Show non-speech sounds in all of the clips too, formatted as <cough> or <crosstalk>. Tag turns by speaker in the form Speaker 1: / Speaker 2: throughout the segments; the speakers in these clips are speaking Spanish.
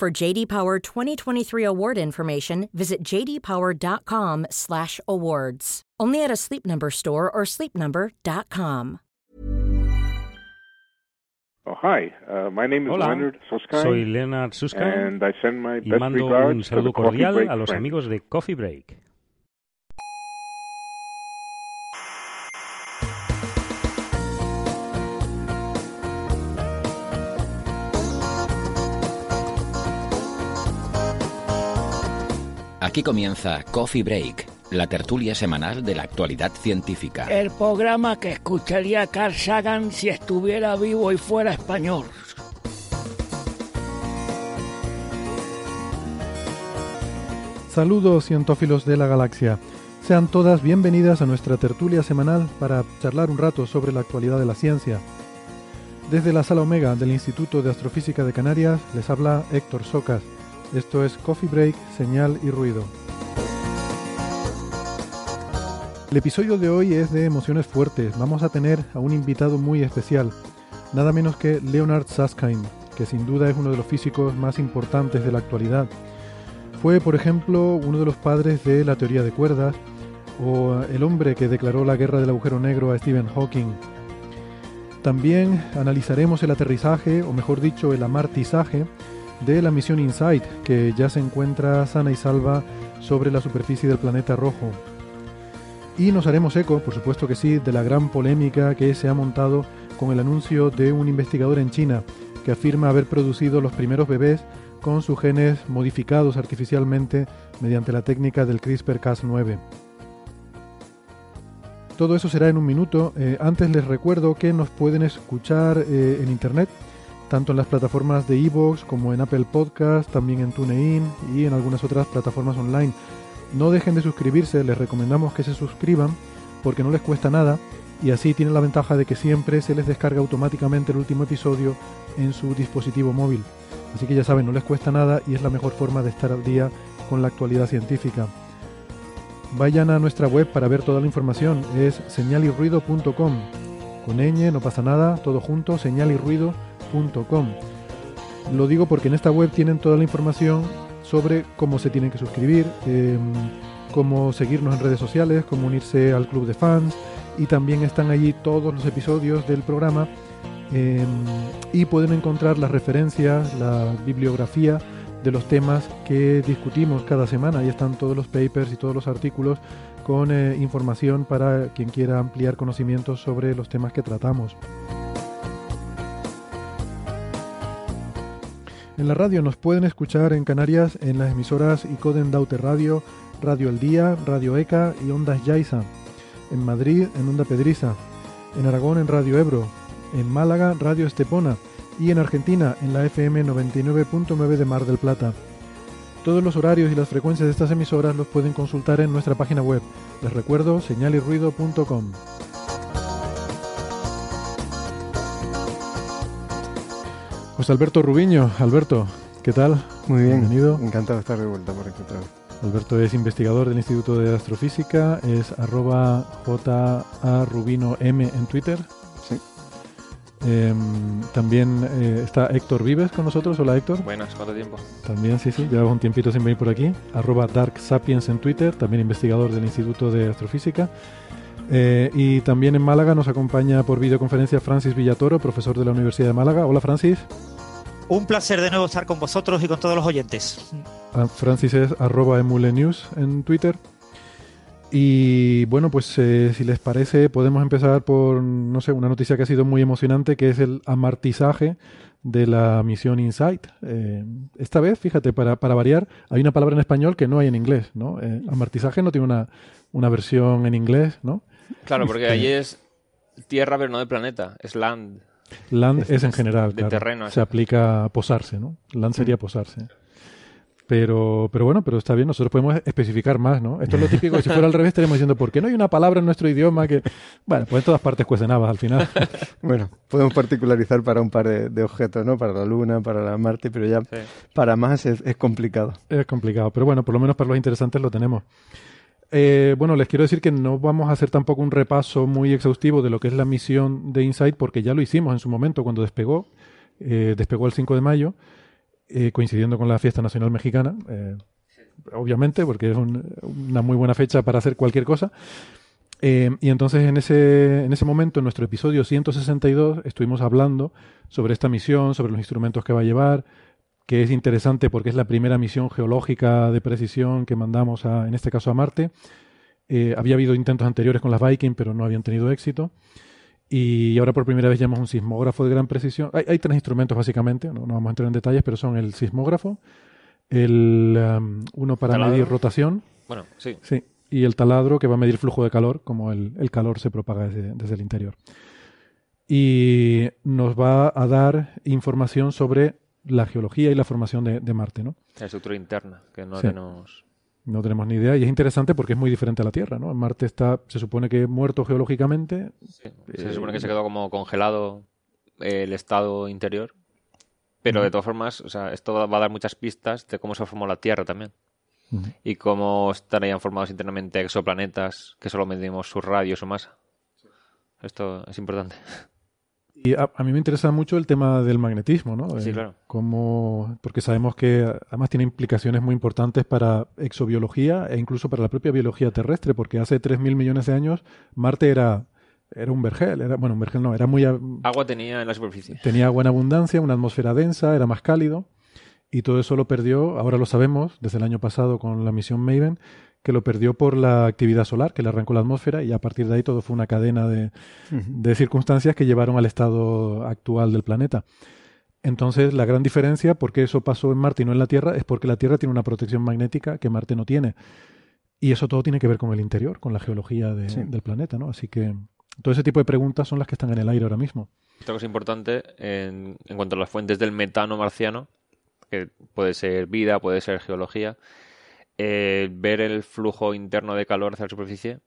Speaker 1: For JD Power 2023 award information, visit jdpower.com/awards. Only at a Sleep Number store or sleepnumber.com.
Speaker 2: Oh, hi. Uh, my name is
Speaker 3: Hola,
Speaker 2: Leonard Susskind,
Speaker 3: soy Leonard Susskind
Speaker 2: and I send my
Speaker 3: y
Speaker 2: best
Speaker 3: mando
Speaker 2: regards
Speaker 3: un
Speaker 2: to the
Speaker 3: saludo
Speaker 2: Coffee
Speaker 3: cordial
Speaker 2: Break
Speaker 3: a los
Speaker 2: friends.
Speaker 3: amigos de Coffee Break.
Speaker 4: Aquí comienza Coffee Break, la tertulia semanal de la actualidad científica.
Speaker 5: El programa que escucharía Carl Sagan si estuviera vivo y fuera español.
Speaker 6: Saludos cientófilos de la galaxia. Sean todas bienvenidas a nuestra tertulia semanal para charlar un rato sobre la actualidad de la ciencia. Desde la sala Omega del Instituto de Astrofísica de Canarias les habla Héctor Socas. Esto es Coffee Break, Señal y Ruido. El episodio de hoy es de emociones fuertes. Vamos a tener a un invitado muy especial, nada menos que Leonard Susskind, que sin duda es uno de los físicos más importantes de la actualidad. Fue, por ejemplo, uno de los padres de la teoría de cuerdas, o el hombre que declaró la guerra del agujero negro a Stephen Hawking. También analizaremos el aterrizaje, o mejor dicho, el amartizaje, de la misión InSight, que ya se encuentra sana y salva sobre la superficie del planeta rojo. Y nos haremos eco, por supuesto que sí, de la gran polémica que se ha montado con el anuncio de un investigador en China que afirma haber producido los primeros bebés con sus genes modificados artificialmente mediante la técnica del CRISPR-Cas9. Todo eso será en un minuto. Eh, antes les recuerdo que nos pueden escuchar eh, en internet, tanto en las plataformas de iVoox como en Apple Podcast, también en TuneIn y en algunas otras plataformas online. No dejen de suscribirse, les recomendamos que se suscriban porque no les cuesta nada y así tienen la ventaja de que siempre se les descarga automáticamente el último episodio en su dispositivo móvil. Así que ya saben, no les cuesta nada y es la mejor forma de estar al día con la actualidad científica. Vayan a nuestra web para ver toda la información, es señalirruido.com. Con ñ, no pasa nada, todo junto, señalirruido.com. Lo digo porque en esta web tienen toda la información sobre cómo se tienen que suscribir, eh, cómo seguirnos en redes sociales, cómo unirse al club de fans y también están allí todos los episodios del programa eh, y pueden encontrar las referencias, la bibliografía de los temas que discutimos cada semana. Ahí están todos los papers y todos los artículos con eh, información para quien quiera ampliar conocimientos sobre los temas que tratamos. En la radio nos pueden escuchar en Canarias en las emisoras Icoden Daute Radio, Radio El Día, Radio ECA y Ondas Yaiza. En Madrid en Onda Pedriza. En Aragón en Radio Ebro. En Málaga Radio Estepona. Y en Argentina en la FM 99.9 de Mar del Plata. Todos los horarios y las frecuencias de estas emisoras los pueden consultar en nuestra página web. Les recuerdo señalirruido.com. José Alberto Rubiño, Alberto, ¿qué tal?
Speaker 7: Muy bien,
Speaker 6: Bienvenido.
Speaker 7: encantado de estar de vuelta por aquí otra vez.
Speaker 6: Alberto es investigador del Instituto de Astrofísica, es arroba jarubino m en Twitter.
Speaker 7: Sí.
Speaker 6: Em, también eh, está Héctor Vives con nosotros. Hola Héctor.
Speaker 8: Buenas, ¿cuánto tiempo?
Speaker 6: También, sí, sí, llevamos un tiempito sin venir por aquí. Arroba Dark Sapiens en Twitter, también investigador del Instituto de Astrofísica. Eh, y también en Málaga nos acompaña por videoconferencia Francis Villatoro, profesor de la Universidad de Málaga. Hola Francis.
Speaker 9: Un placer de nuevo estar con vosotros y con todos los oyentes.
Speaker 6: Ah, Francis es arroba emulenews en Twitter. Y bueno, pues eh, si les parece, podemos empezar por, no sé, una noticia que ha sido muy emocionante, que es el amartizaje de la misión InSight. Eh, esta vez, fíjate, para, para variar, hay una palabra en español que no hay en inglés, ¿no? Eh, amartizaje no tiene una, una versión en inglés, ¿no?
Speaker 8: Claro, porque
Speaker 6: Este-
Speaker 8: allí es tierra, pero no de planeta, es land.
Speaker 6: Land
Speaker 8: Es-
Speaker 6: es, en general,
Speaker 8: de
Speaker 6: claro.
Speaker 8: terreno,
Speaker 6: Se aplica a posarse, ¿no? Land sería posarse. Pero, pero bueno, pero está bien, nosotros podemos especificar más, ¿no? Esto es lo típico, que si fuera al revés estaríamos diciendo, ¿por qué no hay una palabra en nuestro idioma que... Bueno, pues en todas partes cuecen habas al final. <laughs>
Speaker 7: Bueno, podemos particularizar para un par de, de objetos, ¿no? Para la Luna, para la Marte, pero ya
Speaker 8: Sí.
Speaker 7: para más es, es complicado.
Speaker 6: Es complicado, pero bueno, por lo menos para los interesantes lo tenemos. Eh, bueno, les quiero decir que no vamos a hacer tampoco un repaso muy exhaustivo de lo que es la misión de InSight, porque ya lo hicimos en su momento cuando despegó. Eh, despegó el 5 de mayo, eh, coincidiendo con la fiesta nacional mexicana, obviamente, porque es un- una muy buena fecha para hacer cualquier cosa. Y entonces en ese, en ese momento, en nuestro episodio 162, estuvimos hablando sobre esta misión, sobre los instrumentos que va a llevar, que es interesante porque es la primera misión geológica de precisión que mandamos, a, en este caso a Marte. Eh, había habido intentos anteriores con las Viking, pero no habían tenido éxito. Y ahora por primera vez llevamos un sismógrafo de gran precisión. Hay, hay tres instrumentos básicamente, no, no vamos a entrar en detalles, pero son el sismógrafo, el um, uno para
Speaker 8: ¿Taladro?
Speaker 6: medir rotación,
Speaker 8: Bueno, sí.
Speaker 6: sí, y el taladro que va a medir flujo de calor, como el, el calor se propaga desde, desde el interior. Y nos va a dar información sobre la geología y la formación de, de Marte, ¿no?
Speaker 8: La estructura interna, que no
Speaker 6: Sí.
Speaker 8: tenemos...
Speaker 6: No tenemos ni idea y es interesante porque es muy diferente a la Tierra, ¿no? Marte está, se supone que muerto geológicamente,
Speaker 8: sí. Se supone que se quedó como congelado eh, el estado interior. Pero de todas formas, o sea, esto va a dar muchas pistas de cómo se formó la Tierra también. Y cómo estarían formados internamente exoplanetas que solo medimos su radio, su masa. Esto es importante. <laughs>
Speaker 6: Y a, a mí me interesa mucho el tema del magnetismo, ¿no?
Speaker 8: Sí,
Speaker 6: Eh,
Speaker 8: claro.
Speaker 6: cómo- porque sabemos que además tiene implicaciones muy importantes para exobiología e incluso para la propia biología terrestre, porque hace 3.000 millones de años Marte era, era un vergel, era, bueno, un vergel no, era muy,
Speaker 8: Agua tenía en la superficie.
Speaker 6: tenía agua en abundancia, una atmósfera densa, era más cálido, y todo eso lo perdió, ahora lo sabemos, desde el año pasado con la misión Maven, que lo perdió por la actividad solar, que le arrancó la atmósfera, y a partir de ahí todo fue una cadena de, de circunstancias que llevaron al estado actual del planeta. Entonces, la gran diferencia, porque eso pasó en Marte y no en la Tierra, es porque la Tierra tiene una protección magnética que Marte no tiene. Y eso todo tiene que ver con el interior, con la geología de-
Speaker 7: Sí.
Speaker 6: del planeta, ¿no? Así que todo ese tipo de preguntas son las que están en el aire ahora mismo.
Speaker 8: Otra cosa importante en, en cuanto a las fuentes del metano marciano, que puede ser vida, puede ser geología, eh, ver el flujo interno de calor hacia la superficie,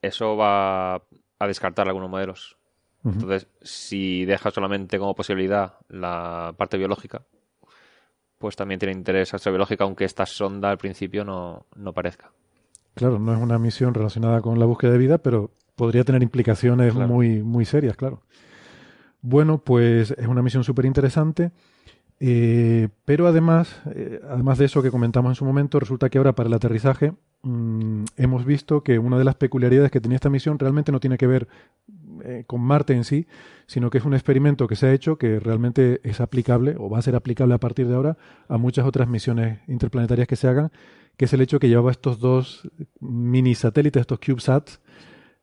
Speaker 8: eso va a descartar algunos modelos. Entonces, si deja solamente como posibilidad la parte biológica, pues también tiene interés astrobiológico, aunque esta sonda al principio no, no parezca.
Speaker 6: Claro, no es una misión relacionada con la búsqueda de vida, pero podría tener implicaciones
Speaker 8: Claro.
Speaker 6: muy, muy serias, claro. Bueno, pues es una misión súper interesante, eh, pero además, eh, además de eso que comentamos en su momento, resulta que ahora para el aterrizaje mm, hemos visto que una de las peculiaridades que tenía esta misión realmente no tiene que ver eh, con Marte en sí, sino que es un experimento que se ha hecho que realmente es aplicable o va a ser aplicable a partir de ahora a muchas otras misiones interplanetarias que se hagan, que es el hecho que llevaba estos dos mini satélites, estos CubeSats,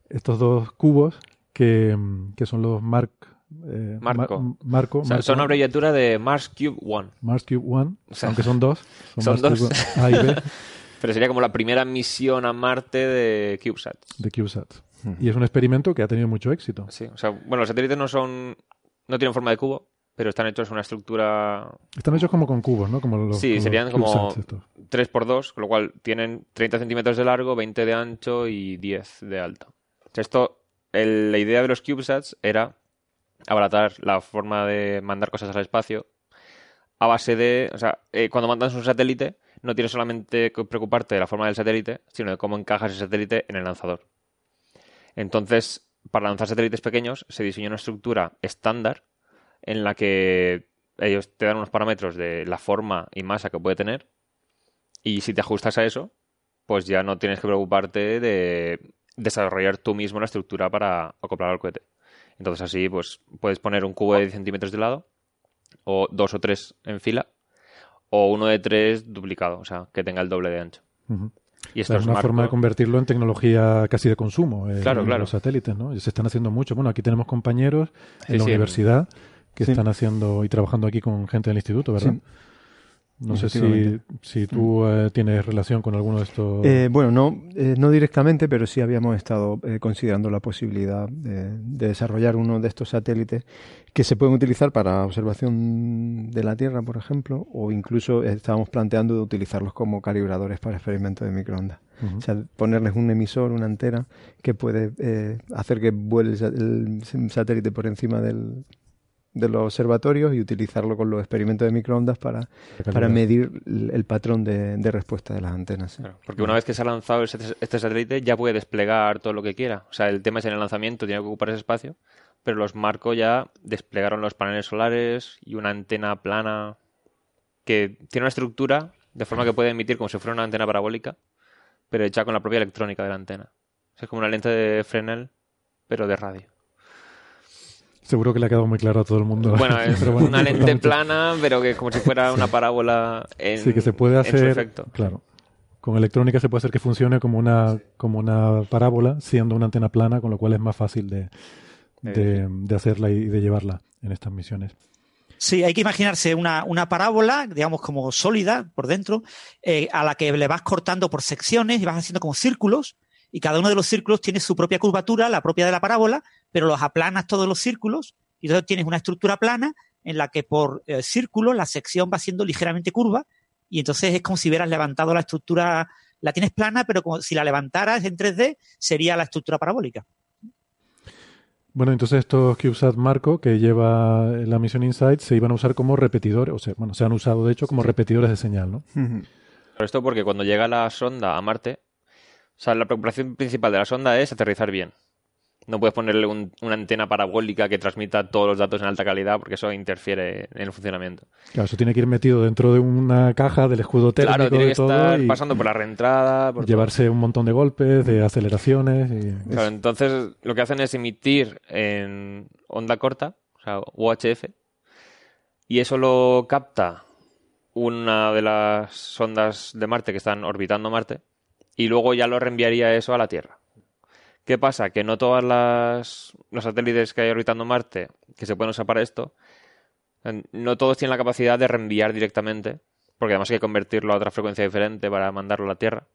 Speaker 6: estos dos cubos que, mm, que son los Mark eh,
Speaker 8: Marco.
Speaker 6: Mar- Marco,
Speaker 8: O sea,
Speaker 6: Marco
Speaker 8: son abreviatura de Mars Cube One.
Speaker 6: Mars Cube One,
Speaker 8: O sea,
Speaker 6: aunque son dos, <laughs>
Speaker 8: son dos.
Speaker 6: A y B <laughs>
Speaker 8: Pero sería como la primera misión a Marte de CubeSat.
Speaker 6: de CubeSats. Y es un experimento que ha tenido mucho éxito.
Speaker 8: Sí, o sea, bueno, los satélites no son. no tienen forma de cubo, pero están hechos en una estructura
Speaker 6: Están hechos como con cubos, ¿no? Como los,
Speaker 8: Sí, serían como
Speaker 6: CubeSats estos.
Speaker 8: 3x2, con lo cual tienen 30 centímetros de largo, 20 de ancho y 10 de alto. O sea, esto, el- la idea de los CubeSats era abaratar la forma de mandar cosas al espacio a base de, o sea, eh, cuando mandas un satélite, no tienes solamente que preocuparte de la forma del satélite, sino de cómo encajas ese satélite en el lanzador. Entonces, para lanzar satélites pequeños, se diseñó una estructura estándar en la que ellos te dan unos parámetros de la forma y masa que puede tener y si te ajustas a eso, pues ya no tienes que preocuparte de desarrollar tú mismo la estructura para acoplar al cohete. Entonces así, pues puedes poner un cubo de 10 centímetros de lado, o dos o tres en fila, o uno de tres duplicado, o sea, que tenga el doble de ancho.
Speaker 6: Ujú.
Speaker 8: Y
Speaker 6: O
Speaker 8: esto
Speaker 6: sea, es una
Speaker 8: marco-
Speaker 6: forma de convertirlo en tecnología casi de consumo. eh,
Speaker 8: Claro, claro.
Speaker 6: Los satélites, ¿no? Y se están haciendo mucho. Bueno, aquí tenemos compañeros
Speaker 8: Sí,
Speaker 6: en la
Speaker 8: sí, en-
Speaker 6: universidad que
Speaker 7: Sí.
Speaker 6: están haciendo y trabajando aquí con gente del instituto, ¿verdad? No sé si, si tú eh, tienes relación con alguno de estos.
Speaker 7: Eh, bueno, no, eh, no directamente, pero sí habíamos estado eh, considerando la posibilidad de, de desarrollar uno de estos satélites que se pueden utilizar para observación de la Tierra, por ejemplo, o incluso estábamos planteando de utilizarlos como calibradores para experimentos de microondas. O sea, ponerles un emisor, una antena que puede eh, hacer que vuele el satélite por encima del, de los observatorios y utilizarlo con los experimentos de microondas para, para medir el, el patrón de, de respuesta de las antenas. sí.
Speaker 8: Claro, porque una vez que se ha lanzado ese- este satélite ya puede desplegar todo lo que quiera. O sea, el tema es en el lanzamiento, tiene que ocupar ese espacio, pero los Marco ya desplegaron los paneles solares y una antena plana que tiene una estructura de forma que puede emitir como si fuera una antena parabólica, pero hecha con la propia electrónica de la antena. O sea, es como una lente de Fresnel, pero de radio.
Speaker 6: Seguro que le ha quedado muy claro a todo el mundo.
Speaker 8: Bueno, <laughs> es
Speaker 6: Pero bueno,
Speaker 8: una lente plana, pero que como si fuera <laughs> una parábola en,
Speaker 6: Sí, que se puede hacer.
Speaker 8: efecto.
Speaker 6: Claro. Con electrónica se puede hacer que funcione como una, como una parábola, siendo una antena plana, con lo cual es más fácil de, de, de hacerla y de llevarla en estas misiones.
Speaker 9: Sí, hay que imaginarse una, una parábola, digamos, como sólida por dentro, eh, a la que le vas cortando por secciones y vas haciendo como círculos, y cada uno de los círculos tiene su propia curvatura, la propia de la parábola, pero los aplanas todos los círculos, y entonces tienes una estructura plana en la que por eh, círculo la sección va siendo ligeramente curva, y entonces es como si hubieras levantado la estructura, la tienes plana, pero como si la levantaras en 3D, sería la estructura parabólica.
Speaker 6: Bueno, entonces estos CubeSat Marco que lleva la misión Insight se iban a usar como repetidores, o sea, bueno, se han usado de hecho como repetidores de señal, ¿no?
Speaker 8: Pero esto porque cuando llega la sonda a Marte, o sea, la preocupación principal de la sonda es aterrizar bien. No puedes ponerle un- una antena parabólica que transmita todos los datos en alta calidad porque eso interfiere en el funcionamiento.
Speaker 6: Claro, eso tiene que ir metido dentro de una caja del escudo térmico
Speaker 8: claro, tiene que
Speaker 6: todo
Speaker 8: estar
Speaker 6: y
Speaker 8: pasando por la reentrada. Por todo.
Speaker 6: llevarse un montón de golpes, de aceleraciones y...
Speaker 8: Claro, entonces lo que hacen es emitir en onda corta, o sea, UHF, y eso lo capta una de las sondas de Marte que están orbitando Marte, y luego ya lo reenviaría eso a la Tierra. ¿Qué pasa? Que no todas las los satélites que hay orbitando Marte que se pueden usar para esto, no todos tienen la capacidad de reenviar directamente, porque además hay que convertirlo a otra frecuencia diferente para mandarlo a la Tierra.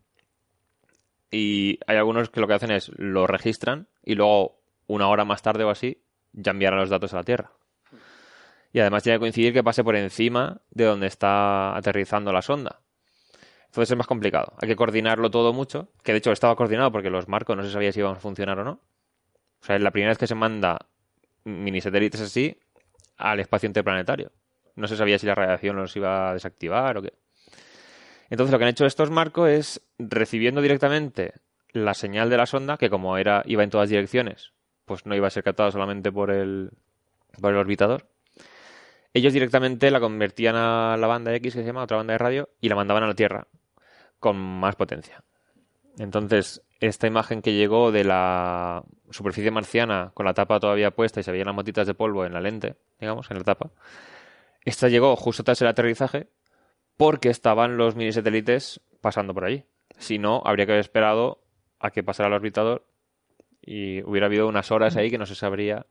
Speaker 8: Y hay algunos que lo que hacen es lo registran y luego una hora más tarde o así ya enviarán los datos a la Tierra. Y además tiene que coincidir que pase por encima de donde está aterrizando la sonda. Entonces es más complicado. Hay que coordinarlo todo mucho. Que de hecho estaba coordinado porque los marcos no se sabía si iban a funcionar o no. O sea, es la primera vez que se manda mini satélites así al espacio interplanetario. No se sabía si la radiación los iba a desactivar o qué. Entonces lo que han hecho estos marcos es recibiendo directamente la señal de la sonda, que como era iba en todas direcciones, pues no iba a ser captada solamente por el, por el orbitador. Ellos directamente la convertían a la banda X, que se llama, otra banda de radio, y la mandaban a la Tierra con más potencia. Entonces, esta imagen que llegó de la superficie marciana con la tapa todavía puesta y se veían las motitas de polvo en la lente, digamos, en la tapa, esta llegó justo tras el aterrizaje porque estaban los mini satélites pasando por allí. Si no, habría que haber esperado a que pasara el orbitador y hubiera habido unas horas ahí que no se sabría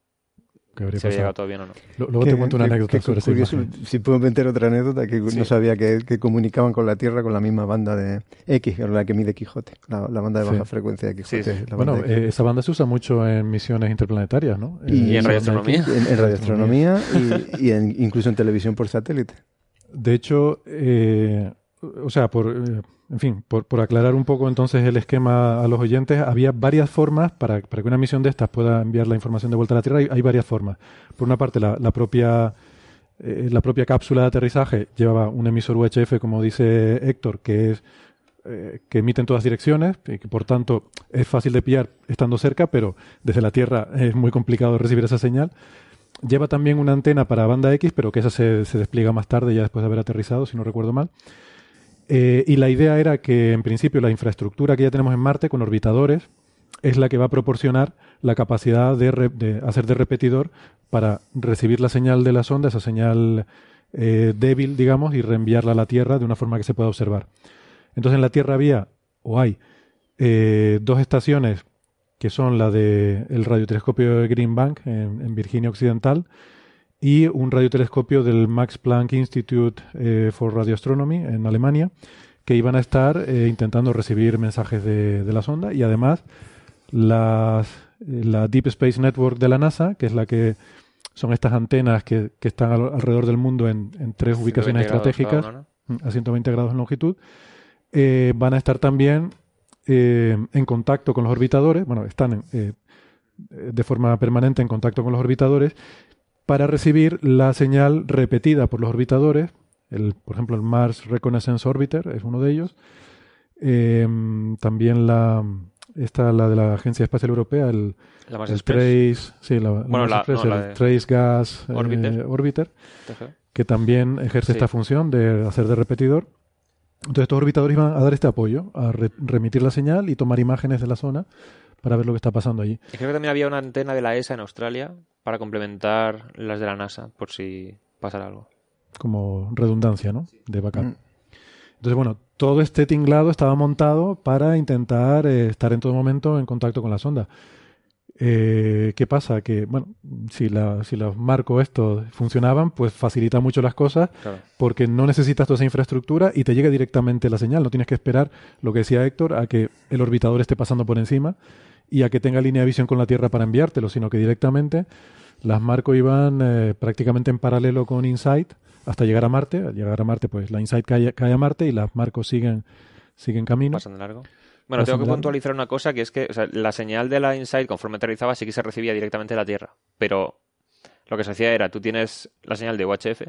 Speaker 6: que habría
Speaker 8: si había
Speaker 6: pasado.
Speaker 8: llegado todo bien o no.
Speaker 6: Luego te cuento una
Speaker 7: qué-
Speaker 6: anécdota
Speaker 7: qué
Speaker 6: sobre
Speaker 7: curioso. Si puedo meter otra anécdota, que
Speaker 8: Sí.
Speaker 7: no sabía que, que comunicaban con la Tierra con la misma banda de X, que es la que mide Quijote, la, la banda de
Speaker 6: Sí.
Speaker 7: baja frecuencia de Quijote.
Speaker 8: Sí, sí.
Speaker 7: la
Speaker 6: Bueno,
Speaker 7: de
Speaker 6: eh, esa banda se usa mucho en misiones interplanetarias, ¿no?
Speaker 7: Y-
Speaker 8: Y en radioastronomía.
Speaker 7: En, en radioastronomía <laughs> y, y en- incluso en televisión por satélite.
Speaker 6: De hecho, eh, o sea, por, eh, en fin, por, por aclarar un poco entonces el esquema a los oyentes, había varias formas para, para que una misión de estas pueda enviar la información de vuelta a la Tierra. Hay, varias formas. Por una parte, la, la propia eh, la propia cápsula de aterrizaje llevaba un emisor UHF, como dice Héctor, que es eh, que emite en todas direcciones y que por tanto es fácil de pillar estando cerca, pero desde la Tierra <laughs> es muy complicado recibir esa señal. Lleva también una antena para banda X, pero que esa se, se despliega más tarde, ya después de haber aterrizado, si no recuerdo mal. Eh, y la idea era que, en principio, la infraestructura que ya tenemos en Marte con orbitadores es la que va a proporcionar la capacidad de, re- de hacer de repetidor para recibir la señal de la sonda, esa señal eh, débil, digamos, y reenviarla a la Tierra de una forma que se pueda observar. Entonces, en la Tierra había, o hay, eh, dos estaciones que son la del radiotelescopio de Green Bank en Virginia Occidental y un radiotelescopio del Max Planck Institute eh, for Radioastronomy en Alemania, que iban a estar eh, intentando recibir mensajes de, de la sonda y además las, eh, la Deep Space Network de la NASA, que es la que son estas antenas que, que están al- alrededor del mundo en, en tres
Speaker 8: 120
Speaker 6: ubicaciones estratégicas
Speaker 8: uno, ¿no?
Speaker 6: mm, a 120 grados en longitud, eh, van a estar también en contacto con los orbitadores, bueno, están en, de forma permanente en contacto con los orbitadores para recibir la señal repetida por los orbitadores. El, por ejemplo, el Mars Reconnaissance Orbiter es uno de ellos. Eh, también la, esta, la de la Agencia Espacial Europea, el,
Speaker 8: La.
Speaker 6: Trace, sí, la,
Speaker 8: Bueno,
Speaker 6: Mars
Speaker 8: la-
Speaker 6: Express,
Speaker 8: no, la
Speaker 6: el Trace Gas eh,
Speaker 8: Orbiter.
Speaker 6: Que también ejerce
Speaker 8: Sí.
Speaker 6: esta función de hacer de repetidor. Entonces estos orbitadores iban a dar este apoyo, a re- remitir la señal y tomar imágenes de la zona para ver lo que está pasando allí.
Speaker 8: Y creo que también había una antena de la ESA en Australia para complementar las de la NASA, por si pasara algo.
Speaker 6: como redundancia, ¿no? De backup.
Speaker 7: Mm.
Speaker 6: Entonces, bueno, todo este tinglado estaba montado para intentar eh, estar en todo momento en contacto con la sonda. Eh, ¿Qué pasa? Que, bueno, si, la, si los marcos estos funcionaban, pues facilita mucho las cosas
Speaker 8: Claro.
Speaker 6: porque no necesitas toda esa infraestructura y te llega directamente la señal. No tienes que esperar, lo que decía Héctor, a que el orbitador esté pasando por encima y a que tenga línea de visión con la Tierra para enviártelo, sino que directamente las Marco iban eh, prácticamente en paralelo con InSight hasta llegar a Marte. Al llegar a Marte, pues la InSight cae, cae a Marte y las Marcos siguen, siguen camino.
Speaker 8: Pasan de largo. Bueno, tengo que puntualizar una cosa, que es que o sea, la señal de la Insight, conforme aterrizaba, sí que se recibía directamente de la Tierra. Pero lo que se hacía era, tú tienes la señal de UHF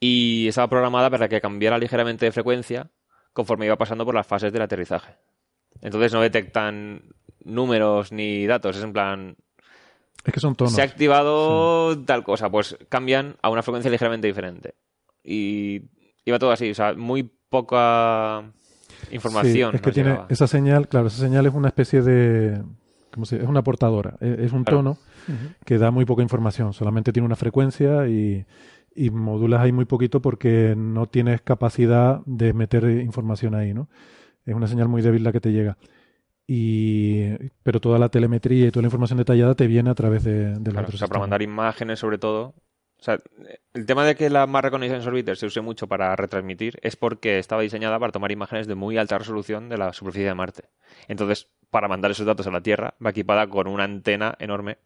Speaker 8: y estaba programada para que cambiara ligeramente de frecuencia conforme iba pasando por las fases del aterrizaje. Entonces no detectan números ni datos, es en plan,
Speaker 6: Es que son tonos.
Speaker 8: se ha activado tal cosa, pues cambian a una frecuencia ligeramente diferente. Y iba todo así, o sea, muy poca información.
Speaker 6: Sí, es que tiene
Speaker 8: llegaba.
Speaker 6: esa señal, claro, esa señal es una especie de. ¿cómo se dice? Es una portadora, es, es un
Speaker 8: Claro.
Speaker 6: tono que da muy poca información, solamente tiene una frecuencia y, y modulas ahí muy poquito porque no tienes capacidad de meter información ahí, ¿no? Es una señal muy débil la que te llega. Y, pero toda la telemetría y toda la información detallada te viene a través de, del
Speaker 8: Claro, o sea, para mandar imágenes sobre todo. O sea, el tema de que la Mars Reconnaissance Orbiter se use mucho para retransmitir es porque estaba diseñada para tomar imágenes de muy alta resolución de la superficie de Marte. Entonces, para mandar esos datos a la Tierra, va equipada con una antena enorme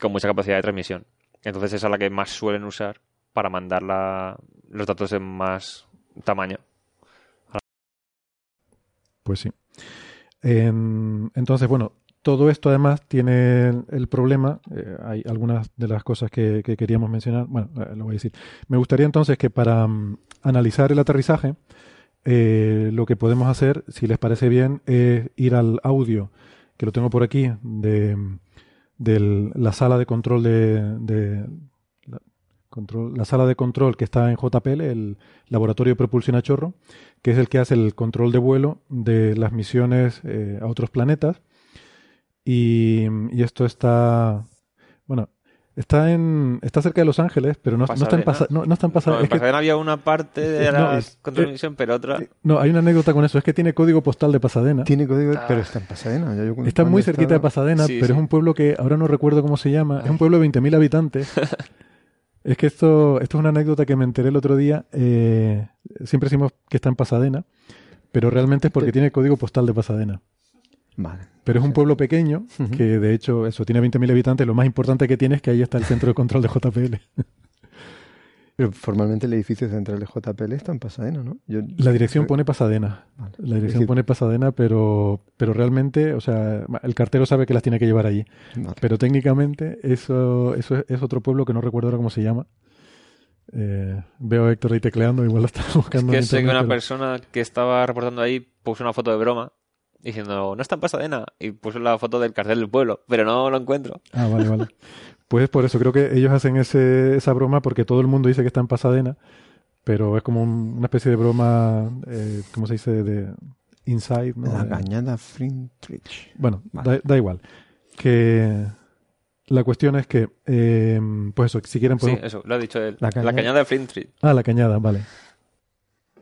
Speaker 8: con mucha capacidad de transmisión. Entonces, esa es la que más suelen usar para mandar la- los datos en más tamaño.
Speaker 6: Pues sí. En- entonces, bueno, todo esto además tiene el, problema, eh, hay algunas de las cosas que, que queríamos mencionar, bueno, eh, lo voy a decir. Me gustaría entonces que para mm, analizar el aterrizaje, eh, lo que podemos hacer, si les parece bien, es ir al audio, que lo tengo por aquí, de, la sala de control de... la sala de control que está en JPL, el Laboratorio de Propulsión a Chorro, que es el que hace el control de vuelo de las misiones eh, a otros planetas. Y, y esto está, bueno, está en está cerca de Los Ángeles, pero no, no está en
Speaker 8: Pasadena.
Speaker 6: Pasa- no, no está en
Speaker 8: No,
Speaker 6: Pasadena. es que-
Speaker 8: había una parte de
Speaker 6: no,
Speaker 8: la
Speaker 6: es-
Speaker 8: control pero otra...
Speaker 6: eh, no, hay una anécdota con eso, es que tiene código postal de Pasadena.
Speaker 7: Tiene código,
Speaker 8: Ah.
Speaker 7: pero está en Pasadena. Ya yo cu-
Speaker 6: Está muy cerquita de Pasadena,
Speaker 8: Sí,
Speaker 6: pero es un pueblo que ahora no recuerdo cómo se llama. Es un pueblo de 20.000 habitantes. <laughs> es que esto, esto es una anécdota que me enteré el otro día. eh, siempre decimos que está en Pasadena, pero realmente es porque tiene código postal de Pasadena.
Speaker 7: Vale.
Speaker 6: Pero es un pueblo pequeño que, de hecho, eso tiene 20.000 habitantes. Lo más importante que tiene es que ahí está el centro de control de JPL.
Speaker 7: Pero formalmente el edificio central de JPL está en Pasadena, ¿no? Yo-
Speaker 6: La dirección pone Pasadena.
Speaker 7: Vale.
Speaker 6: La
Speaker 7: Es
Speaker 6: dirección
Speaker 7: decir,
Speaker 6: pone Pasadena, pero, pero realmente, o sea, el cartero sabe que las tiene que llevar allí.
Speaker 7: vale.
Speaker 6: Pero técnicamente eso, eso es, es otro pueblo que no recuerdo ahora cómo se llama. Eh, veo a Héctor ahí tecleando, igual lo está
Speaker 8: Es
Speaker 6: buscando.
Speaker 8: que
Speaker 6: en
Speaker 8: sé que una
Speaker 6: pero-
Speaker 8: persona que estaba reportando ahí puso una foto de broma diciendo, no está en Pasadena, y puso la foto del cartel del pueblo, pero no lo encuentro.
Speaker 6: Ah, vale, vale. <laughs> Pues por eso creo que ellos hacen ese, esa broma porque todo el mundo dice que está en Pasadena, pero es como un- una especie de broma, eh, ¿cómo se dice? De inside, ¿no?
Speaker 7: La cañada Frintrich.
Speaker 6: Bueno,
Speaker 7: Vale.
Speaker 6: da, da igual. Que la cuestión es que, eh, pues eso, si quieren
Speaker 8: Sí,
Speaker 6: podemos...
Speaker 8: eso, lo ha dicho él.
Speaker 7: La
Speaker 8: La,
Speaker 7: cañada-
Speaker 8: cañada de Flint Street.
Speaker 6: Ah, la cañada, vale.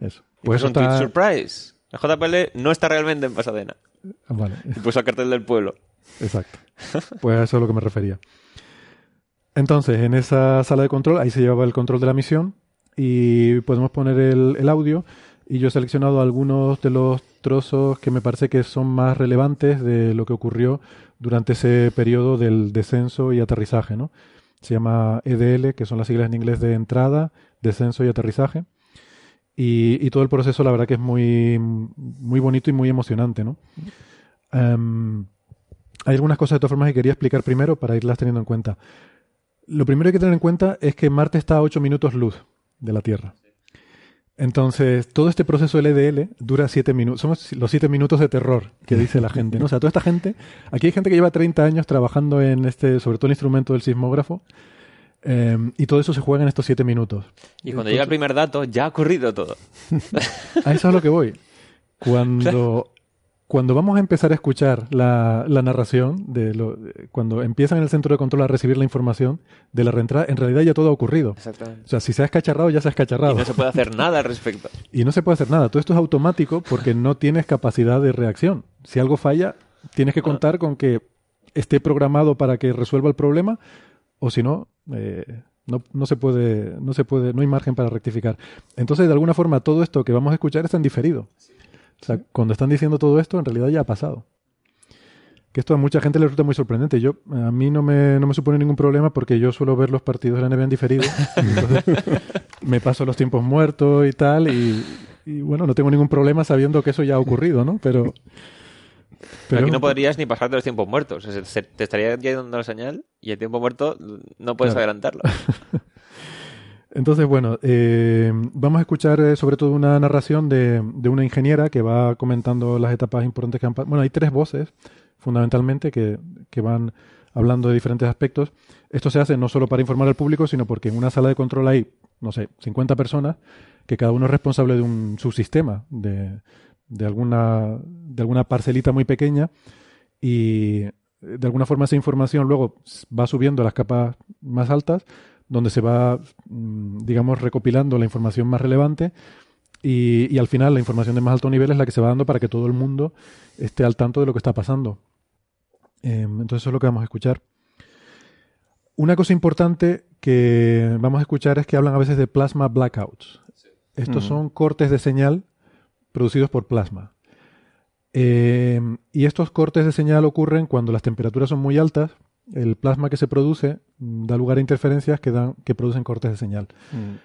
Speaker 6: Eso. Pues eso
Speaker 8: un tweet,
Speaker 6: está...
Speaker 8: surprise. El JPL no está realmente en Pasadena.
Speaker 6: Vale.
Speaker 8: Y puso el cartel del pueblo.
Speaker 6: Exacto. Pues a eso es a lo que me refería. Entonces, en esa sala de control, ahí se llevaba el control de la misión y podemos poner el, el audio. Y yo he seleccionado algunos de los trozos que me parece que son más relevantes de lo que ocurrió durante ese periodo del descenso y aterrizaje, ¿no? Se llama EDL, que son las siglas en inglés de entrada, descenso y aterrizaje. Y, y todo el proceso, la verdad que es muy, muy bonito y muy emocionante, ¿no? Em, hay algunas cosas de todas formas que quería explicar primero para irlas teniendo en cuenta. Lo primero que hay que tener en cuenta es que Marte está a 8 minutos luz de la Tierra. Entonces, todo este proceso LDL dura 7 minutos. Somos los 7 minutos de terror que dice la gente, ¿no? O sea, toda esta gente, aquí hay gente que lleva 30 años trabajando en este, sobre todo el instrumento del sismógrafo, eh, y todo eso se juega en estos 7 minutos.
Speaker 8: Y cuando llega el primer dato, ya ha ocurrido todo. <laughs>
Speaker 6: A eso es a lo que voy. Cuando, <laughs> cuando vamos a empezar a escuchar la, la narración, de lo, de- cuando empiezan en el centro de control a recibir la información de la reentrada, en realidad ya todo ha ocurrido.
Speaker 8: Exactamente.
Speaker 6: O sea, si se ha escacharrado, ya se ha
Speaker 8: Y
Speaker 6: escacharrado.
Speaker 8: no se puede hacer nada al respecto. <laughs>
Speaker 6: Y no se puede hacer nada. Todo esto es automático porque no tienes capacidad de reacción. Si algo falla, tienes que contar con que esté programado para que resuelva el problema o si no, eh, no, no se puede, no se puede, no hay margen para rectificar. Entonces, de alguna forma, todo esto que vamos a escuchar está en diferido. O sea, cuando están diciendo todo esto, en realidad ya ha pasado. Que esto a mucha gente le resulta muy sorprendente. Yo, a mí no me, no me supone ningún problema porque yo suelo ver los partidos de la NBA en diferido. Entonces, <laughs> me paso los tiempos muertos y tal. Y, y, bueno, no tengo ningún problema sabiendo que eso ya ha ocurrido, ¿no? Pero.
Speaker 8: Aquí no podrías ni pasarte los tiempos muertos. O sea, se- te estaría ya dando la señal y el tiempo muerto no puedes
Speaker 6: Claro.
Speaker 8: adelantarlo. <laughs>
Speaker 6: Entonces, bueno, eh, vamos a escuchar eh, sobre todo una narración de, de una ingeniera que va comentando las etapas importantes que han pasado. Bueno, hay tres voces, fundamentalmente, que, que van hablando de diferentes aspectos. Esto se hace no solo para informar al público, sino porque en una sala de control hay, no sé, 50 personas, que cada uno es responsable de un subsistema, de, de, alguna, de alguna parcelita muy pequeña, y eh, de alguna forma esa información luego va subiendo a las capas más altas, donde se va, mm, digamos, recopilando la información más relevante y, y al final la información de más alto nivel es la que se va dando para que todo el mundo esté al tanto de lo que está pasando. Em, entonces eso es lo que vamos a escuchar. Una cosa importante que vamos a escuchar es que hablan a veces de plasma blackouts. Estos
Speaker 7: Ujú.
Speaker 6: son cortes de señal producidos por plasma. Em, y estos cortes de señal ocurren cuando las temperaturas son muy altas. El plasma que se produce mm, da lugar a interferencias que, dan, que producen cortes de señal.
Speaker 7: Mm.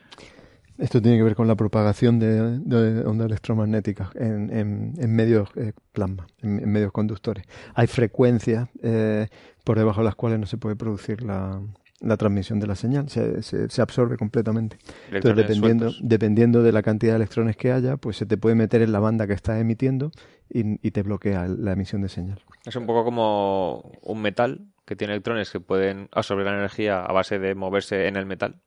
Speaker 7: Esto tiene que ver con la propagación de, de ondas electromagnéticas en, en- en medios eh, plasma, en, en medios conductores. Hay frecuencias eh, por debajo de las cuales no se puede producir la, la transmisión de la señal, se, se- se absorbe completamente. Entonces, dependiendo,
Speaker 8: sueltos.
Speaker 7: dependiendo de la cantidad de electrones que haya, pues se te puede meter en la banda que estás emitiendo y, y te bloquea la emisión de señal.
Speaker 8: Es un poco como un metal que tiene electrones que pueden absorber la energía a base de moverse en el metal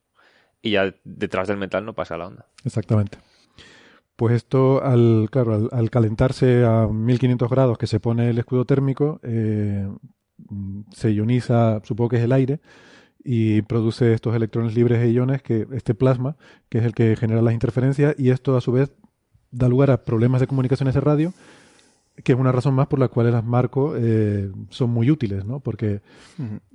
Speaker 8: y ya detrás del metal no pasa la onda.
Speaker 6: Exactamente. Pues esto, al, claro, al, al calentarse a 1500 grados que se pone el escudo térmico, eh, se ioniza, supongo que es el aire, y produce estos electrones libres e iones, que este plasma, que es el que genera las interferencias, y esto a su vez da lugar a problemas de comunicaciones de radio, que es una razón más por la cual las marcos eh, son muy útiles, ¿no? Porque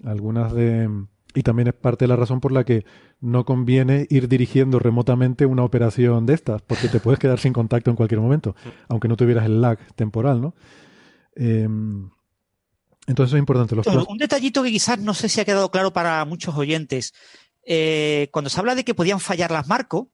Speaker 6: algunas de... Y también es parte de la razón por la que no conviene ir dirigiendo remotamente una operación de estas, porque te puedes quedar sin contacto en cualquier momento, aunque no tuvieras el lag temporal, ¿no? Eh, entonces eso es importante. Los
Speaker 9: un detallito que quizás no sé si ha quedado claro para muchos oyentes. Eh, cuando se habla de que podían fallar las marcos,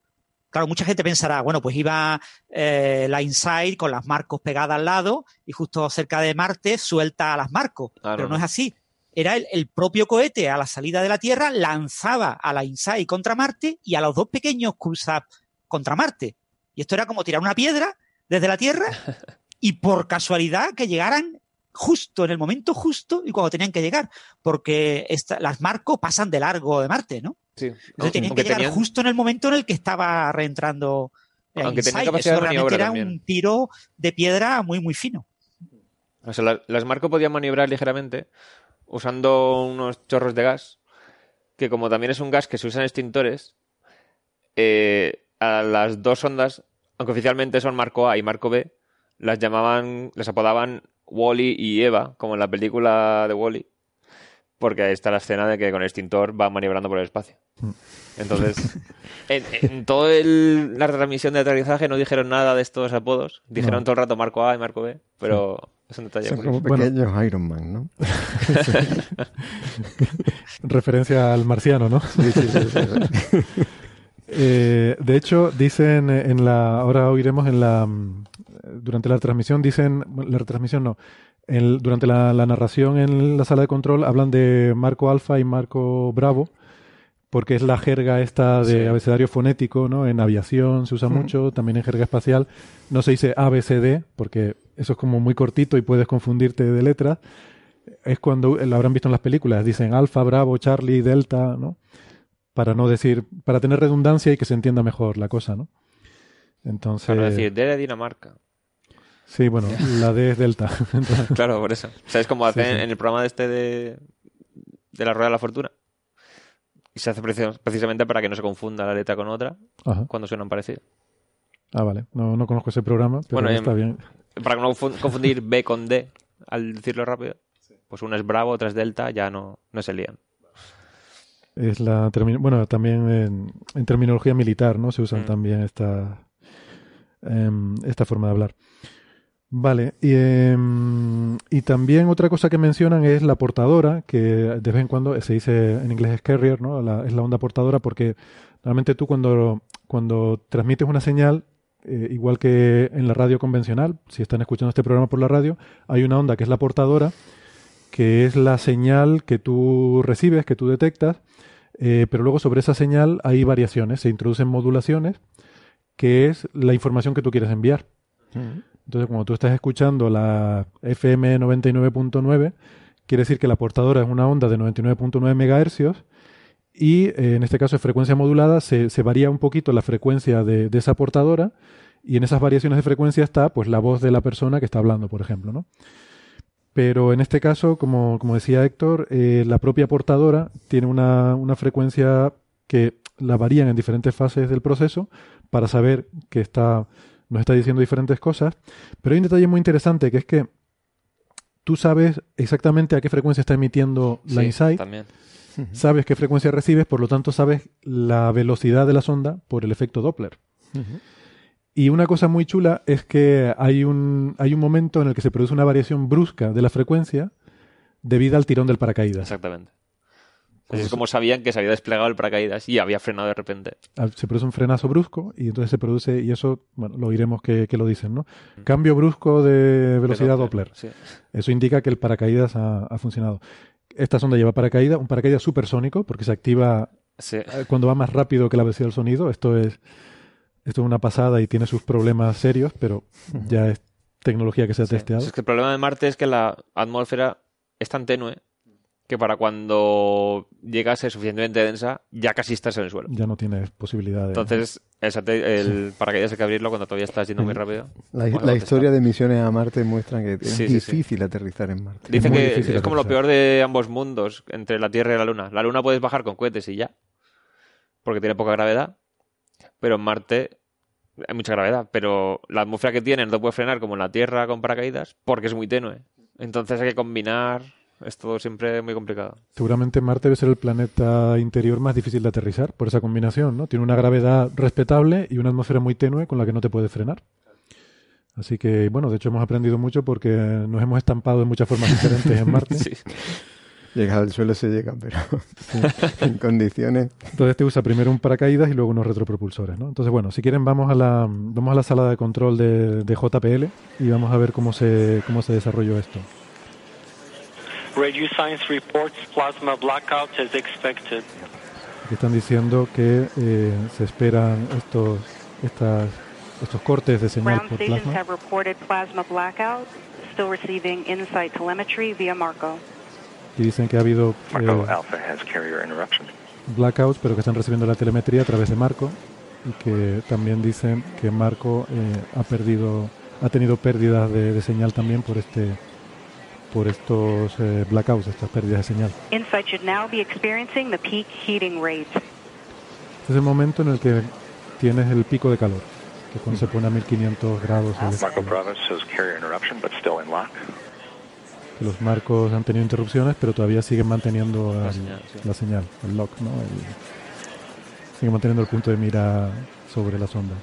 Speaker 9: claro, mucha gente pensará, bueno, pues iba eh, la Insight con las marcos pegadas al lado y justo cerca de Marte suelta a las marcos. Pero no, es así. Era el, el propio cohete a la salida de la Tierra lanzaba a la Insight contra Marte y a los dos pequeños CubeSat contra Marte. Y esto era como tirar una piedra desde la Tierra y por casualidad que llegaran justo en el momento justo y cuando tenían que llegar, porque esta- las marcos pasan de largo de Marte, ¿no?
Speaker 8: Sí.
Speaker 9: Entonces tenían
Speaker 8: Aunque
Speaker 9: que llegar
Speaker 8: tenían-
Speaker 9: justo en el momento en el que estaba reentrando. eh,
Speaker 8: Aunque
Speaker 9: Insight.
Speaker 8: capacidad
Speaker 9: Eso
Speaker 8: de maniobra
Speaker 9: era
Speaker 8: también.
Speaker 9: un tiro de piedra muy, muy fino.
Speaker 8: O sea, la- las Marco podían maniobrar ligeramente usando unos chorros de gas, que como también es un gas que se usa en extintores, eh, a las dos ondas, aunque oficialmente son Marco A y Marco B, las llamaban, les apodaban Wally y Eva, como en la película de Wally. Porque ahí está la escena de que con el extintor va maniobrando por el espacio. Entonces, <laughs> en, en toda la retransmisión de aterrizaje no dijeron nada de estos apodos. Dijeron
Speaker 6: No.
Speaker 8: todo el rato Marco A y Marco B, pero es un detalle
Speaker 7: Son como pequeños Iron Man, ¿no? <laughs>
Speaker 6: Referencia al marciano, ¿no? <laughs> Eh, de hecho, dicen en la. Ahora oiremos en la. mm, Durante la transmisión, dicen. La retransmisión no. En- durante la, la narración en la sala de control hablan de Marco Alfa y Marco Bravo, porque es la jerga esta de
Speaker 8: Sí.
Speaker 6: abecedario fonético, ¿no? En aviación se usa
Speaker 7: Mm.
Speaker 6: mucho, también en jerga espacial. No se dice ABCD, porque eso es como muy cortito y puedes confundirte de letras. Es cuando lo habrán visto en las películas, dicen Alfa, Bravo, Charlie, Delta, ¿no? Para no decir, para tener redundancia y que se entienda mejor la cosa, ¿no? Entonces,
Speaker 8: Para decir, D de Dinamarca.
Speaker 6: Sí, bueno, la D es Delta. <laughs>
Speaker 8: Claro, por eso. O sea, es como hacen
Speaker 6: sí.
Speaker 8: en el programa de este de, de la Rueda de la Fortuna. Y se hace preci- precisamente para que no se confunda la letra con otra
Speaker 6: Ajá.
Speaker 8: cuando suenan parecido.
Speaker 6: Ah, vale. No, no conozco ese programa, pero
Speaker 8: Bueno,
Speaker 6: está
Speaker 8: em,
Speaker 6: bien.
Speaker 8: Para no confu- confundir <laughs> B con D al decirlo rápido. Pues uno es Bravo, otro es Delta, ya no, no se lían.
Speaker 6: Es la bueno, también en, en terminología militar, ¿no? Se usan
Speaker 8: Mm.
Speaker 6: también esta, em, esta forma de hablar. Vale, y, em, y también otra cosa que mencionan es la portadora, que de vez en cuando se dice en inglés es carrier, ¿no? La- es la onda portadora porque realmente tú cuando, cuando transmites una señal, eh, igual que en la radio convencional, si están escuchando este programa por la radio, hay una onda que es la portadora, que es la señal que tú recibes, que tú detectas, eh, pero luego sobre esa señal hay variaciones, se introducen modulaciones, que es la información que tú quieres enviar. Entonces, cuando tú estás escuchando la FM 99.9, quiere decir que la portadora es una onda de 99.9 MHz y eh, en este caso es frecuencia modulada, se, varía un poquito la frecuencia de, esa portadora y en esas variaciones de frecuencia está pues la voz de la persona que está hablando, por ejemplo, ¿no? Pero en este caso, como, como decía Héctor, eh, la propia portadora tiene una, una frecuencia que la varían en diferentes fases del proceso para saber que está, nos está diciendo diferentes cosas. Pero hay un detalle muy interesante que es que tú sabes exactamente a qué frecuencia está emitiendo la
Speaker 8: Sí,
Speaker 6: Insight,
Speaker 8: También.
Speaker 6: sabes qué frecuencia recibes, por lo tanto sabes la velocidad de la sonda por el efecto Doppler. Y una cosa muy chula es que hay un, hay un momento en el que se produce una variación brusca de la frecuencia debido al tirón del paracaídas.
Speaker 8: Exactamente.
Speaker 6: Pues
Speaker 8: es como sabían que se había desplegado el paracaídas y había frenado de repente.
Speaker 6: Al- Se produce un frenazo brusco y entonces se produce, y eso, bueno, lo oiremos que, que lo dicen, ¿no? Cambio brusco de velocidad Doppler.
Speaker 8: Sí.
Speaker 6: Eso indica que el paracaídas ha, ha funcionado. Esta sonda lleva paracaídas, un paracaídas supersónico, porque se activa
Speaker 8: Sí.
Speaker 6: eh, cuando va más rápido que la velocidad del sonido. Esto es, esto es una pasada y tiene sus problemas serios, pero ya es tecnología que se ha
Speaker 8: Sí.
Speaker 6: testeado.
Speaker 8: Es que el problema de Marte es que la atmósfera es tan tenue que para cuando llega a ser suficientemente densa, ya casi estás en el suelo.
Speaker 6: Ya no tienes posibilidad de...
Speaker 8: Entonces, <laughs> el, el paracaídas hay que abrirlo cuando todavía estás yendo muy rápido.
Speaker 7: La,
Speaker 8: Bueno,
Speaker 7: la historia de misiones a Marte muestra que es
Speaker 8: Sí, sí, sí.
Speaker 7: difícil aterrizar en Marte.
Speaker 8: Dicen que es como lo peor de ambos mundos, entre la Tierra y la Luna. La Luna puedes bajar con cohetes y ya, porque tiene poca gravedad, pero en Marte hay mucha gravedad, pero la atmósfera que tiene no puede frenar como en la Tierra con paracaídas, porque es muy tenue. Entonces hay que combinar, es todo siempre muy complicado.
Speaker 6: Seguramente Marte debe ser el planeta interior más difícil de aterrizar por esa combinación, ¿no? Tiene una gravedad respetable y una atmósfera muy tenue con la que no te puedes frenar. Así que, bueno, de hecho hemos aprendido mucho porque nos hemos estampado de muchas formas diferentes en Marte. <laughs>
Speaker 8: Sí.
Speaker 7: Llegar al suelo se llega, pero <laughs> en condiciones.
Speaker 6: Entonces te usa primero un paracaídas y luego unos retropropulsores, ¿no? Entonces, bueno, si quieren vamos a la, vamos a la sala de control de, de JPL y vamos a ver cómo se, cómo se desarrolló esto.
Speaker 10: Radio Science reports plasma blackout as expected.
Speaker 6: Aquí están diciendo que eh, se esperan estos, estas, estos cortes de señal por
Speaker 11: stations
Speaker 6: plasma.
Speaker 11: have reported plasma blackout. Still receiving insight telemetry via Marco.
Speaker 6: Y dicen que ha habido
Speaker 10: Marco
Speaker 6: eh,
Speaker 10: Alpha has carrier interruption.
Speaker 6: blackouts, pero que están recibiendo la telemetría a través de Marco y que también dicen que Marco eh, ha perdido, ha tenido pérdidas de, de señal también por este, por estos eh, blackouts, estas pérdidas de señal.
Speaker 11: Insight should now be experiencing the peak heating rate.
Speaker 6: Este es el momento en el que tienes el pico de calor, que cuando se pone a 1500 grados. el-
Speaker 10: Marco Bravo shows carrier interruption, but still in lock.
Speaker 6: que los marcos han tenido interrupciones, pero todavía siguen manteniendo
Speaker 8: La
Speaker 6: el-
Speaker 8: señal, sí.
Speaker 6: la señal, el lock, ¿no? El- siguen manteniendo el punto de mira sobre la sonda.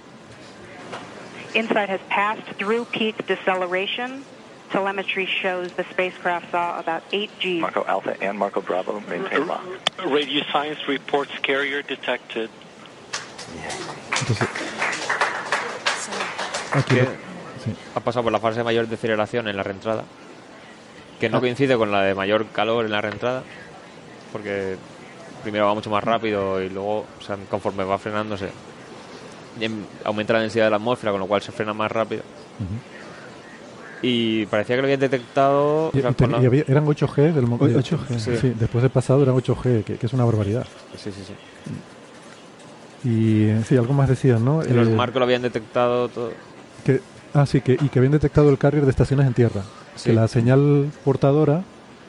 Speaker 11: InSight has passed through peak deceleration. Telemetry shows the spacecraft saw about 8 Gs.
Speaker 12: Marco Alpha and Marco Bravo maintain lock.
Speaker 10: Radio science reports carrier detected.
Speaker 6: Entonces, aquí lo- sí.
Speaker 8: ha pasado por la fase de mayor deceleración en la reentrada, que no coincide con la de mayor calor en la reentrada, porque primero va mucho más rápido y luego, o sea, conforme va frenándose, em- aumenta la densidad de la atmósfera, con lo cual se frena más rápido. Y parecía que lo habían detectado.
Speaker 6: Y- ten- y había- eran 8G del mo-
Speaker 7: Oye,
Speaker 6: de-
Speaker 7: 8G.
Speaker 6: Sí.
Speaker 8: Sí.
Speaker 6: después de pasado eran 8G, que, que es una barbaridad.
Speaker 8: Sí, sí, sí.
Speaker 6: Y eh, sí, algo más decían, ¿no?
Speaker 8: Que los
Speaker 6: Eh,
Speaker 8: marcos lo habían detectado todo.
Speaker 6: que, ah, sí, que, y que habían detectado el carrier de estaciones en tierra.
Speaker 8: Sí.
Speaker 6: Que la señal portadora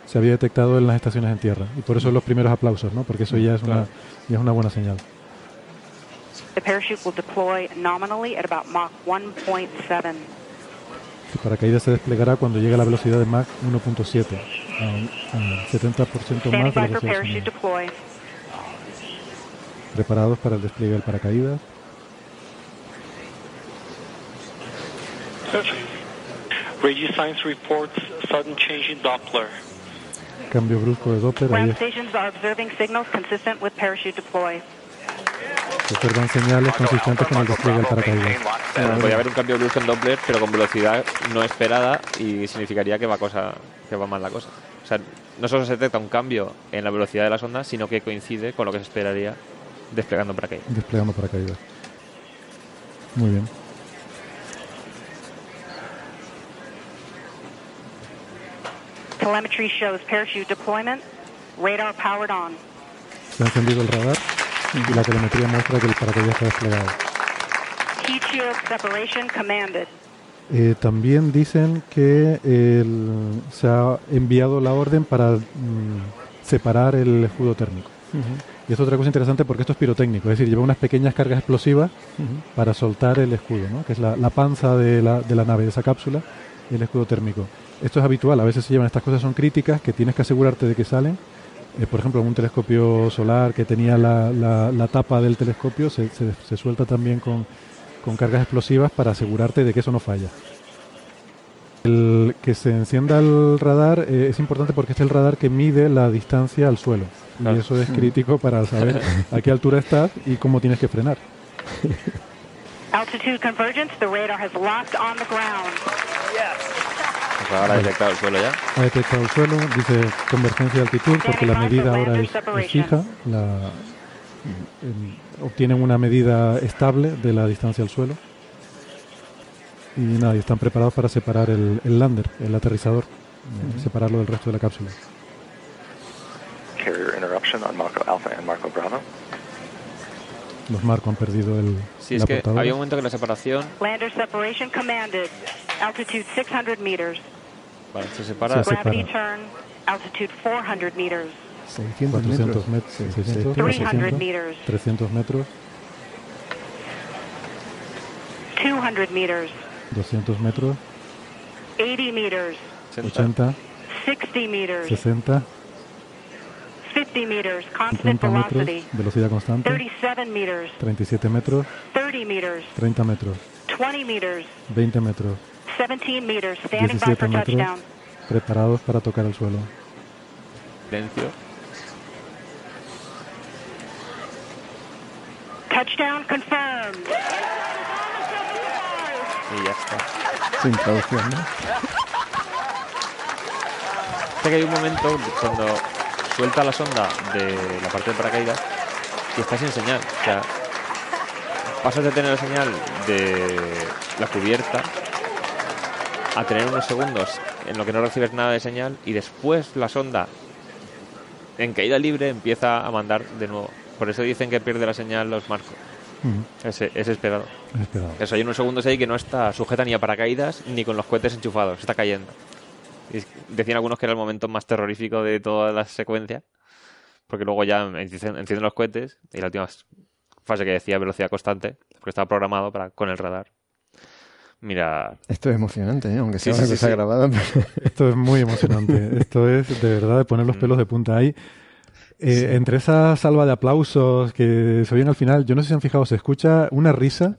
Speaker 6: se había detectado en las estaciones en tierra. Y por eso los primeros aplausos, ¿no? Porque eso ya es, una,
Speaker 8: Claro.
Speaker 6: ya es una buena señal.
Speaker 11: The parachute will deploy nominally at about Mach 1.7.
Speaker 6: El paracaídas se desplegará cuando llegue a la velocidad de Mach 1.7, a, a 70%
Speaker 11: Standing
Speaker 6: más de la velocidad. Preparados para el despliegue del paracaídas.
Speaker 10: Radio science reports sudden change in Doppler.
Speaker 6: Cambio brusco de Doppler.
Speaker 11: Ground stations are observing signals consistent with parachute deploy.
Speaker 6: Observan señales consistentes con el despliegue del paracaídas.
Speaker 8: Bueno, podría haber un cambio brusco en Doppler, pero con velocidad no esperada y significaría que va cosa que va mal la cosa. O sea, no solo se detecta un cambio en la velocidad de la sonda, sino que coincide con lo que se esperaría desplegando paracaídas.
Speaker 6: Desplegando paracaídas. Muy bien.
Speaker 11: Telemetry shows parachute deployment. Radar powered on.
Speaker 6: Se ha encendido el radar y la telemetría muestra que el paracaídas está desplegado.
Speaker 11: Heat shield separation commanded.
Speaker 6: Eh, también dicen que el- se ha enviado la orden para mm, separar el escudo térmico. Y esto es otra cosa interesante porque esto es pirotécnico, es decir, lleva unas pequeñas cargas explosivas para soltar el escudo, ¿no? que es la, la panza de la, de la nave, de esa cápsula, y el escudo térmico. Esto es habitual, a veces se llevan estas cosas, son críticas, que tienes que asegurarte de que salen. Eh, por ejemplo, en un telescopio solar que tenía la, la- la tapa del telescopio, se, se- se suelta también con, con cargas explosivas para asegurarte de que eso no falla. El que se encienda el radar eh, es importante porque es el radar que mide la distancia al suelo.
Speaker 8: Claro.
Speaker 6: Y eso es crítico para saber a qué altura estás y cómo tienes que frenar.
Speaker 11: Altitude convergence. The radar has locked on the ground.
Speaker 8: Pues ahora ha detectado el suelo ya.
Speaker 6: Ha detectado el suelo, dice convergencia de altitud porque la medida ahora es, es fija. La, obtienen una medida estable de la distancia al suelo. Y nada, y están preparados para separar el, el lander, el aterrizador, eh, separarlo del resto de la cápsula.
Speaker 12: Carrier interruption on Marco Alpha and Marco Bravo.
Speaker 6: Los marcos han perdido el,
Speaker 8: Sí,
Speaker 6: la
Speaker 8: es que
Speaker 6: portadora.
Speaker 8: había un momento que la separación
Speaker 11: Lander separation commanded. Altitude 600 meters.
Speaker 8: Vale, se separa.
Speaker 6: Se
Speaker 11: Gravity
Speaker 6: separa.
Speaker 11: turn. Altitude 400 meters.
Speaker 7: 600
Speaker 6: 400
Speaker 7: metros.
Speaker 6: metros, 600,
Speaker 11: 300
Speaker 6: 600,
Speaker 11: meters.
Speaker 6: 300 metros,
Speaker 11: 200 meters.
Speaker 6: 200 metros,
Speaker 11: 80 meters.
Speaker 6: 80,
Speaker 11: 60 meters.
Speaker 6: 60,
Speaker 11: 50 meters. Constant
Speaker 6: 50 metros,
Speaker 11: velocity.
Speaker 6: velocidad constante,
Speaker 11: 37 meters.
Speaker 6: 37 metros,
Speaker 11: 30 meters.
Speaker 6: 30 metros,
Speaker 11: 20 meters.
Speaker 6: 20 metros,
Speaker 11: 17 meters. Standing by
Speaker 6: 17
Speaker 11: for
Speaker 6: metros,
Speaker 11: touchdown.
Speaker 6: preparados para tocar el suelo.
Speaker 8: Silencio.
Speaker 11: Touchdown confirmed.
Speaker 8: Y ya está.
Speaker 7: Sin traducción, ¿no?
Speaker 8: Sé que hay un momento cuando suelta la sonda de la parte de paracaídas y está sin señal. O sea, pasas de tener la señal de la cubierta a tener unos segundos en lo que no recibes nada de señal y después la sonda en caída libre empieza a mandar de nuevo. Por eso dicen que pierde la señal los marcos.
Speaker 6: Ujú,
Speaker 8: Es, es esperado.
Speaker 6: es esperado.
Speaker 8: Eso hay unos segundos ahí que no está sujeta ni a paracaídas ni con los cohetes enchufados, está cayendo. Y decían algunos que era el momento más terrorífico de toda la secuencia, porque luego ya encienden encienden los cohetes y la última fase que decía velocidad constante, porque estaba programado para con el radar. Mira,
Speaker 7: Esto es emocionante, ¿eh? aunque
Speaker 8: Sí,
Speaker 7: sea
Speaker 8: sí,
Speaker 7: una
Speaker 8: sí,
Speaker 7: cosa
Speaker 8: sí.
Speaker 7: grabada. pero- <laughs>
Speaker 6: Esto es muy emocionante. Esto es de verdad de poner
Speaker 8: Mm.
Speaker 6: los pelos de punta ahí. Eh, Entre esa salva de aplausos que se oyen al final, yo no sé si han fijado, se escucha una risa.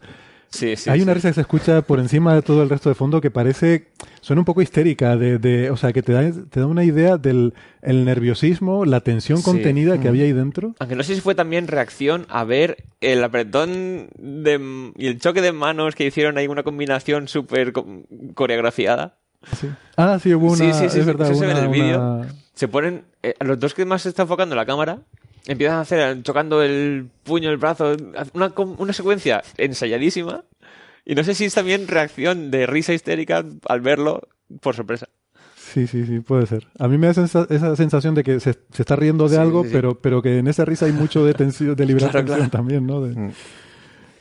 Speaker 8: Sí, sí.
Speaker 6: Hay una risa que se escucha por encima de todo el resto de fondo que parece, suena un poco histérica, de, de- o sea, que te da, te da una idea del el nerviosismo, la tensión
Speaker 8: Sí.
Speaker 6: contenida que
Speaker 7: Mm.
Speaker 6: había ahí dentro.
Speaker 8: Aunque no sé si fue también reacción a ver el apretón de, y el choque de manos que hicieron ahí una combinación súper co- coreografiada.
Speaker 6: Sí. Ah, sí, hubo una,
Speaker 8: Sí, sí, sí,
Speaker 6: es verdad,
Speaker 8: eso se ve en el vídeo.
Speaker 6: una-
Speaker 8: Se ponen, eh, los dos que más se está enfocando la cámara, empiezan a hacer, chocando el puño, el brazo, una, una secuencia ensayadísima. Y no sé si es también reacción de risa histérica al verlo por sorpresa.
Speaker 6: Sí, sí, sí, puede ser. A mí me da sensa- esa sensación de que se, se está riendo de
Speaker 8: Sí,
Speaker 6: algo,
Speaker 8: sí, sí.
Speaker 6: Pero, pero que en esa risa hay mucho de tensión, de liberar <laughs>
Speaker 8: Claro,
Speaker 6: tensión
Speaker 8: claro.
Speaker 6: también, ¿no? De-
Speaker 7: Mm.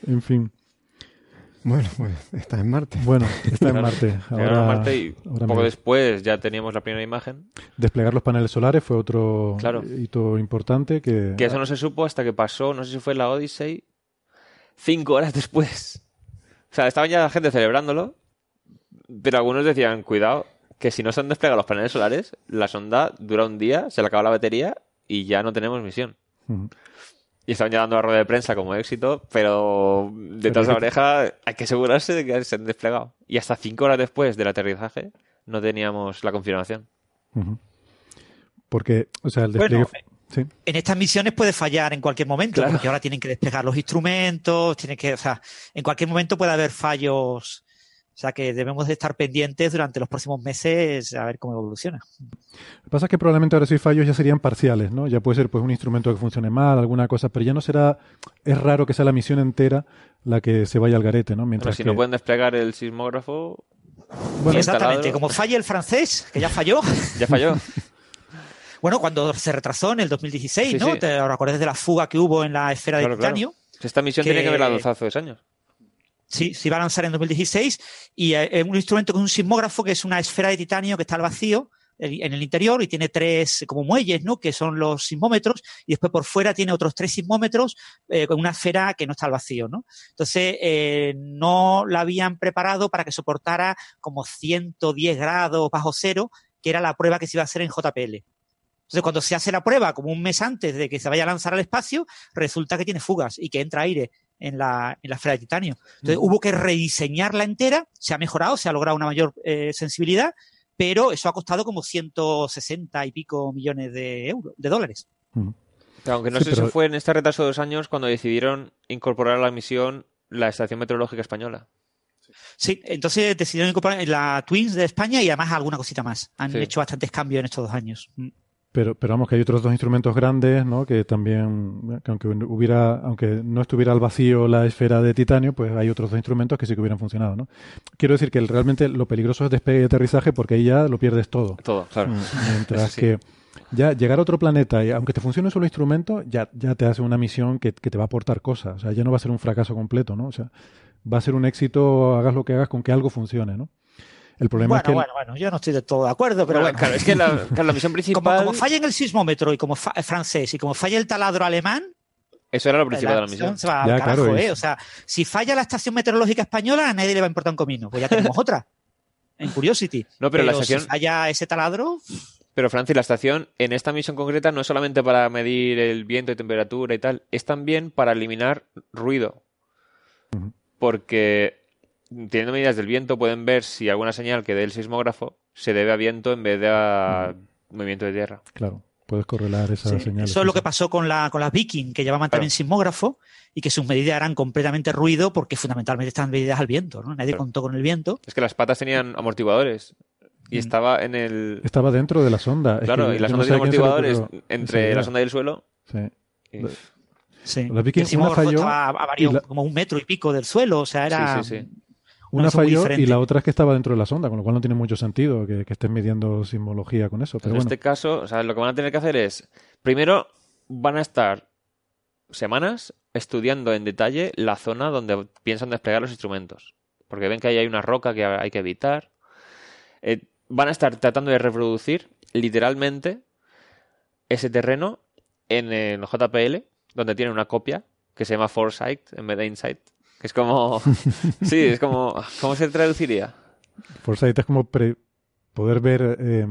Speaker 6: en fin.
Speaker 7: Bueno, pues está en Marte.
Speaker 6: Bueno, está en. Marte. Ahora,
Speaker 8: Marte y
Speaker 6: ahora
Speaker 8: poco después ya teníamos la primera imagen.
Speaker 6: desplegar los paneles solares fue otro
Speaker 8: Claro.
Speaker 6: hito importante que,
Speaker 8: Que eso no se supo hasta que pasó, no sé si fue la Odyssey, cinco horas después. O sea, estaban ya la gente celebrándolo, pero algunos decían, cuidado, que si no se han desplegado los paneles solares, la sonda dura un día, se le acaba la batería y ya no tenemos misión. Y estaban ya dando la rueda de prensa como éxito, pero detrás de la oreja hay que asegurarse de que se han desplegado. Y hasta cinco horas después del aterrizaje no teníamos la confirmación.
Speaker 6: Porque, o sea, el
Speaker 9: Bueno,
Speaker 6: despliegue... sí.
Speaker 9: En estas misiones puede fallar en cualquier momento,
Speaker 8: Claro.
Speaker 9: porque ahora tienen que despegar los instrumentos, tienen que, o sea, en cualquier momento puede haber fallos. O sea que debemos de estar pendientes durante los próximos meses a ver cómo evoluciona.
Speaker 6: Lo que pasa es que probablemente ahora sí fallos ya serían parciales, ¿no? Ya puede ser pues un instrumento que funcione mal, alguna cosa, pero ya no será... Es raro que sea la misión entera la que se vaya al garete, ¿no?
Speaker 8: Pero
Speaker 6: Mientras
Speaker 8: si
Speaker 6: que...
Speaker 8: no pueden desplegar el sismógrafo,
Speaker 6: Bueno,
Speaker 9: Exactamente,
Speaker 8: instalado.
Speaker 9: como falle el francés, que ya falló. <laughs>
Speaker 8: ya falló. <laughs>
Speaker 9: Bueno, cuando se retrasó en el 2016,
Speaker 8: Sí,
Speaker 9: ¿no?
Speaker 8: sí.
Speaker 9: ¿Te acuerdas de la fuga que hubo en la esfera
Speaker 8: Claro,
Speaker 9: de
Speaker 8: claro.
Speaker 9: titanio?
Speaker 8: Esta misión
Speaker 9: Que-
Speaker 8: tiene que haberla lanzado hace dos años.
Speaker 9: Sí, se iba a lanzar en 2016 y eh, es un instrumento con un sismógrafo que es una esfera de titanio que está al vacío el- en el interior y tiene tres como muelles, ¿no? Que son los sismómetros y después por fuera tiene otros tres sismómetros eh, con una esfera que no está al vacío, ¿no? Entonces eh, no la habían preparado para que soportara como 110 grados bajo cero, que era la prueba que se iba a hacer en JPL. Entonces, cuando se hace la prueba, como un mes antes de que se vaya a lanzar al espacio, resulta que tiene fugas y que entra aire en la, en la esfera de titanio. Entonces, hubo que rediseñarla entera, se ha mejorado, se ha logrado una mayor eh, sensibilidad, pero eso ha costado como 160 y pico millones de euros, de dólares.
Speaker 8: Aunque no
Speaker 6: Sí,
Speaker 8: sé
Speaker 6: pero-
Speaker 8: si fue en este retraso de dos años cuando decidieron incorporar a la misión la Estación Meteorológica Española.
Speaker 9: Sí, entonces decidieron incorporar la Twins de España y además alguna cosita más. Han
Speaker 8: Sí.
Speaker 9: hecho bastantes cambios en estos dos años. Mm.
Speaker 6: Pero, pero vamos, que hay otros dos instrumentos grandes, ¿no? Que también, que aunque hubiera, aunque no estuviera al vacío la esfera de titanio, pues hay otros dos instrumentos que sí que hubieran funcionado, ¿no? Quiero decir que el- realmente lo peligroso es despegue y aterrizaje porque ahí ya lo pierdes todo.
Speaker 8: Todo, claro.
Speaker 6: Mientras
Speaker 8: Eso sí.
Speaker 6: que ya llegar a otro planeta, y aunque te funcione un solo instrumento, ya, ya te hace una misión que, que te va a aportar cosas. O sea, ya no va a ser un fracaso completo, ¿no? O sea, va a ser un éxito, hagas lo que hagas, con que algo funcione, ¿no? El problema es
Speaker 9: Bueno,
Speaker 6: que...
Speaker 9: bueno, bueno, yo no estoy de todo de acuerdo, pero
Speaker 8: Bueno,
Speaker 9: bueno.
Speaker 8: claro, es que la, claro, la misión <laughs> principal...
Speaker 9: como falla en el sismómetro y como fa- eh, francés y como falla el taladro alemán,
Speaker 8: Eso era lo principal de la
Speaker 9: misión
Speaker 8: misión.
Speaker 9: se va
Speaker 6: Ya,
Speaker 9: al carajo,
Speaker 6: claro,
Speaker 9: ¿eh?
Speaker 6: es-
Speaker 9: O sea, si falla la estación meteorológica española, a nadie le va a importar un comino. Pues ya tenemos otra. En Curiosity. <laughs>
Speaker 8: No, pero la estación-
Speaker 9: si falla ese taladro,
Speaker 8: Pero Francis, la estación en esta misión concreta no es solamente para medir el viento y temperatura y tal, es también para eliminar ruido. Porque teniendo medidas del viento pueden ver si alguna señal que dé el sismógrafo se debe a viento en vez de a movimiento de tierra.
Speaker 6: Claro, puedes correlar esas
Speaker 9: sí,
Speaker 6: señales.
Speaker 9: eso es lo que pasó con, la, con las Viking, que llevaban también sismógrafo y que sus medidas eran completamente ruido porque fundamentalmente estaban medidas al viento. ¿no? Nadie
Speaker 8: Claro.
Speaker 9: contó con el viento.
Speaker 8: Es que las patas tenían amortiguadores y
Speaker 9: Mm.
Speaker 8: estaba en el...
Speaker 6: Estaba dentro de la sonda. Es
Speaker 8: Claro,
Speaker 6: que
Speaker 8: y la
Speaker 6: no
Speaker 8: sonda tiene
Speaker 6: a le
Speaker 8: amortiguadores entre la sonda y el suelo.
Speaker 6: Sí.
Speaker 8: y-
Speaker 9: Sí.
Speaker 6: Las Viking,
Speaker 9: el sismógrafo
Speaker 6: una falló
Speaker 9: estaba a varios-
Speaker 6: la-
Speaker 9: como un metro y pico del suelo, o sea, era
Speaker 8: Sí, sí, sí.
Speaker 6: Una falló y la otra es que estaba dentro de la sonda, con lo cual no tiene mucho sentido que, que estén midiendo sismología con eso. Pero
Speaker 8: en
Speaker 6: bueno,
Speaker 8: este caso, o sea, lo que van a tener que hacer es, primero, van a estar semanas estudiando en detalle la zona donde piensan desplegar los instrumentos. Porque ven que ahí hay una roca que hay que evitar. Eh, van a estar tratando de reproducir literalmente ese terreno en el JPL, donde tienen una copia que se llama Foresight en vez de Insight. Que es como... <laughs> sí, es como... ¿Cómo se traduciría?
Speaker 6: Foresight es como pre- poder ver... eh,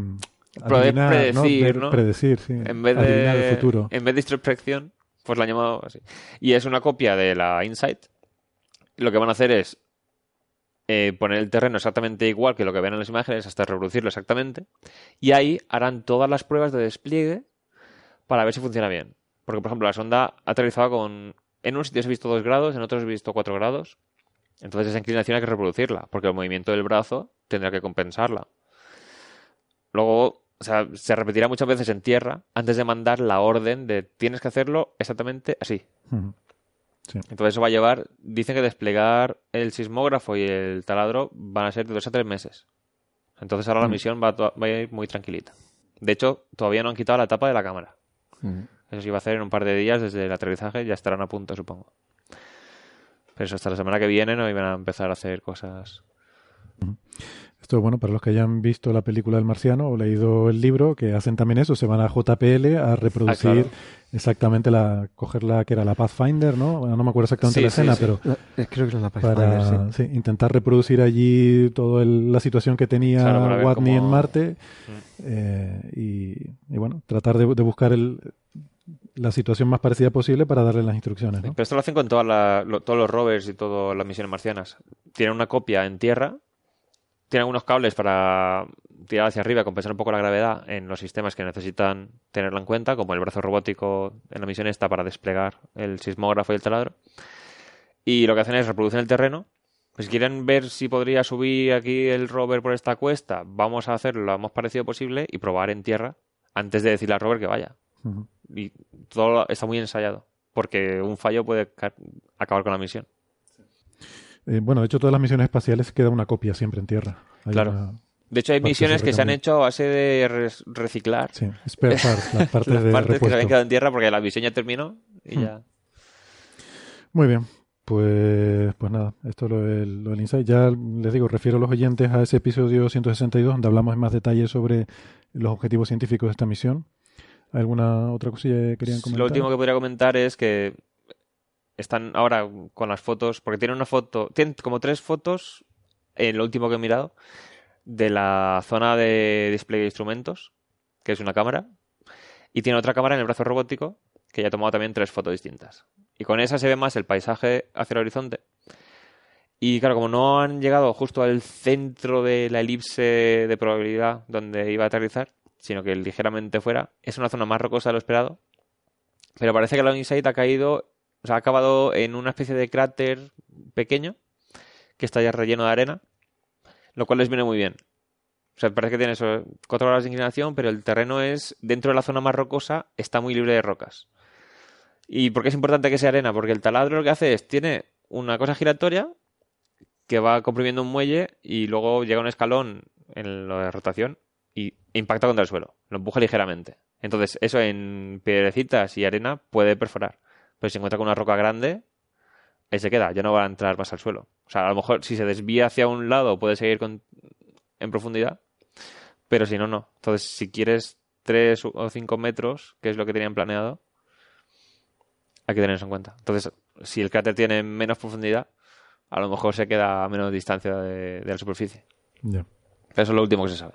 Speaker 6: adivinar,
Speaker 8: predecir,
Speaker 6: Ver-
Speaker 8: ¿no?
Speaker 6: Predecir, sí.
Speaker 8: En vez
Speaker 6: Adivinar
Speaker 8: de...
Speaker 6: el futuro.
Speaker 8: En vez de introspección, pues la han llamado así. Y es una copia de la Insight. Lo que van a hacer es eh, poner el terreno exactamente igual que lo que ven en las imágenes, hasta reproducirlo exactamente. Y ahí harán todas las pruebas de despliegue para ver si funciona bien. Porque, por ejemplo, la sonda ha aterrizado con... En unos sitios he visto 2 grados, en otros he visto 4 grados. Entonces esa inclinación hay que reproducirla, porque el movimiento del brazo tendrá que compensarla. Luego, o sea, se repetirá muchas veces en tierra antes de mandar la orden de tienes que hacerlo exactamente así.
Speaker 6: Sí.
Speaker 8: Entonces eso va a llevar, dicen que desplegar el sismógrafo y el taladro van a ser de dos a tres meses. Entonces ahora la misión va a, to- va a ir muy tranquilita. De hecho, todavía no han quitado la tapa de la cámara. Eso se va a hacer en un par de días desde el aterrizaje, ya estarán a punto, supongo. Pero eso hasta la semana que viene no iban a empezar a hacer cosas.
Speaker 6: Esto es bueno para los que hayan visto la película del marciano o leído el libro, que hacen también eso, se van a JPL a reproducir
Speaker 8: Ah, claro.
Speaker 6: exactamente la, coger la que era la Pathfinder, ¿no? Bueno, no me acuerdo exactamente
Speaker 8: Sí,
Speaker 6: la
Speaker 8: sí,
Speaker 6: escena,
Speaker 8: sí.
Speaker 6: pero
Speaker 7: La- creo que era la
Speaker 6: para
Speaker 7: Pathfinder, sí.
Speaker 6: sí, intentar reproducir allí toda la situación que tenía
Speaker 8: Claro, para
Speaker 6: Watney
Speaker 8: cómo-
Speaker 6: en Marte
Speaker 8: Mm.
Speaker 6: eh, y, y bueno, tratar de, de buscar el, la situación más parecida posible para darle las instrucciones, ¿no?
Speaker 8: Pero esto lo hacen con todas la- lo- todos los rovers y todas las misiones marcianas. Tienen una copia en tierra, tienen algunos cables para tirar hacia arriba y compensar un poco la gravedad en los sistemas que necesitan tenerla en cuenta, como el brazo robótico en la misión esta para desplegar el sismógrafo y el taladro. Y lo que hacen es reproducen el terreno. Pues si quieren ver si podría subir aquí el rover por esta cuesta, vamos a hacerlo lo más parecido posible y probar en tierra antes de decirle al rover que vaya. Y todo está muy ensayado, porque un fallo puede ca- acabar con la misión.
Speaker 6: Eh, bueno, de hecho todas las misiones espaciales queda una copia siempre en tierra. Hay
Speaker 8: Claro.
Speaker 6: una-
Speaker 8: De hecho, hay misiones que se han hecho a base de reciclar
Speaker 6: Sí, spare parts, las <laughs> partes
Speaker 8: las
Speaker 6: de
Speaker 8: partes que se
Speaker 6: repuesto.
Speaker 8: habían quedado en tierra porque la misión ya terminó y
Speaker 6: Hmm.
Speaker 8: ya.
Speaker 6: Muy bien, pues, pues nada, esto es lo del, lo del Insight. Ya les digo, refiero a los oyentes a ese episodio 162 donde hablamos en más detalle sobre los objetivos científicos de esta misión. ¿Hay ¿Alguna otra cosilla que querían comentar?
Speaker 8: Lo último que podría comentar es que están ahora con las fotos, porque tienen una foto, tienen como tres fotos, en lo último que he mirado, de la zona de despliegue de instrumentos, que es una cámara, y tiene otra cámara en el brazo robótico, que ya ha tomado también tres fotos distintas. Y con esa se ve más el paisaje hacia el horizonte. Y claro, como no han llegado justo al centro de la elipse de probabilidad donde iba a aterrizar, sino que ligeramente fuera, es una zona más rocosa de lo esperado. Pero parece que la Insight ha caído, o sea, ha acabado en una especie de cráter pequeño que está ya relleno de arena, lo cual les viene muy bien. O sea, parece que tiene eso, cuatro horas de inclinación, pero el terreno es, dentro de la zona más rocosa, está muy libre de rocas. ¿Y por qué es importante que sea arena? Porque el taladro lo que hace es, tiene una cosa giratoria que va comprimiendo un muelle y luego llega un escalón en lo de rotación y impacta contra el suelo, lo empuja ligeramente. Entonces, eso en piedrecitas y arena puede perforar. Pero si encuentra con una roca grande, ahí se queda, ya no va a entrar más al suelo. O sea, a lo mejor si se desvía hacia un lado puede seguir con- en profundidad, pero si no, no. Entonces, si quieres 3 o 5 metros, que es lo que tenían planeado, hay que tener eso en cuenta. Entonces, si el cráter tiene menos profundidad, a lo mejor se queda a menos distancia de, de la superficie. Eso es lo último que se sabe.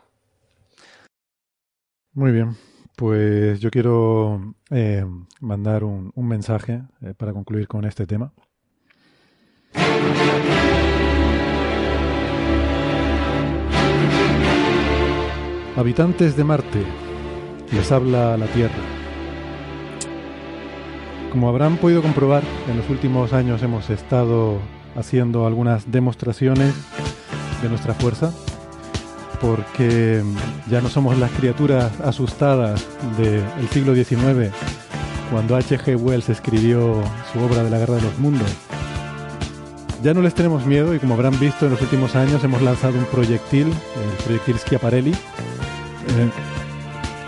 Speaker 6: Muy bien, pues yo quiero eh, mandar un, un mensaje eh, para concluir con este tema. Habitantes de Marte, les habla la Tierra. Como habrán podido comprobar, en los últimos años hemos estado haciendo algunas demostraciones de nuestra fuerza, porque ya no somos las criaturas asustadas del siglo XIX, cuando H.G. Wells escribió su obra de la Guerra de los Mundos. Ya no les tenemos miedo y como habrán visto en los últimos años hemos lanzado un proyectil, el proyectil Schiaparelli, eh,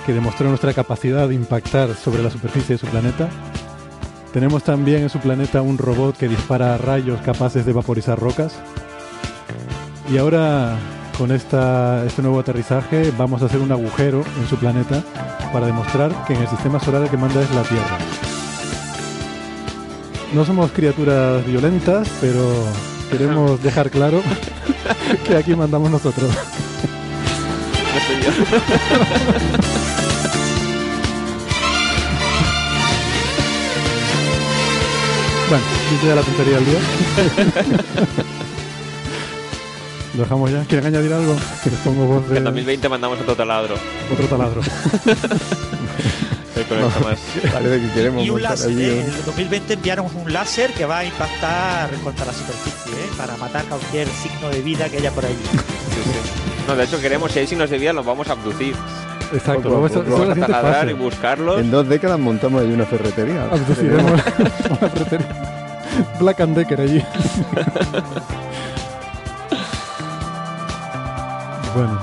Speaker 6: que demostró nuestra capacidad de impactar sobre la superficie de su planeta. Tenemos también en su planeta un robot que dispara rayos capaces de vaporizar rocas. Y ahora, con esta, este nuevo aterrizaje, vamos a hacer un agujero en su planeta para demostrar que en el sistema solar el que manda es la Tierra. no somos criaturas violentas, pero queremos dejar claro <laughs> que aquí mandamos nosotros. <laughs> Bueno, ya la tontería del día. <laughs> Lo dejamos ya. ¿Quieren añadir algo? Que les pongo voz de
Speaker 8: En 2020 mandamos otro taladro.
Speaker 6: otro taladro. <laughs>
Speaker 8: Conecta más.
Speaker 7: Parece que queremos
Speaker 9: Y un láser,
Speaker 7: allí
Speaker 9: ¿eh? En el 2020 enviaron un láser que va a impactar contra la superficie, ¿eh? Para matar cualquier signo de vida que haya por ahí.
Speaker 8: Sí, sí. No, de hecho queremos, si hay signos de vida, los vamos a abducir.
Speaker 6: Exacto. Vamos a-
Speaker 8: Vamos a taladrar y buscarlos.
Speaker 7: En dos décadas montamos ahí una ferretería.
Speaker 6: Abduciremos la ferretería. Black and Decker allí. <laughs> bueno,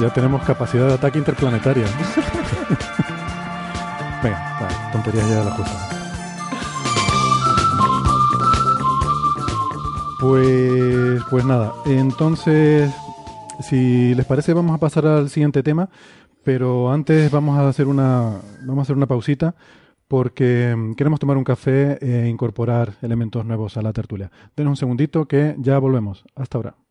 Speaker 6: ya tenemos capacidad de ataque interplanetaria. <laughs> Venga, tonterías ya de las cosas. Pues, pues nada, entonces, si les parece, vamos a pasar al siguiente tema, pero antes vamos a hacer una, vamos a hacer una pausita porque mm, queremos tomar un café e incorporar elementos nuevos a la tertulia. Denos un segundito que ya volvemos. Hasta ahora.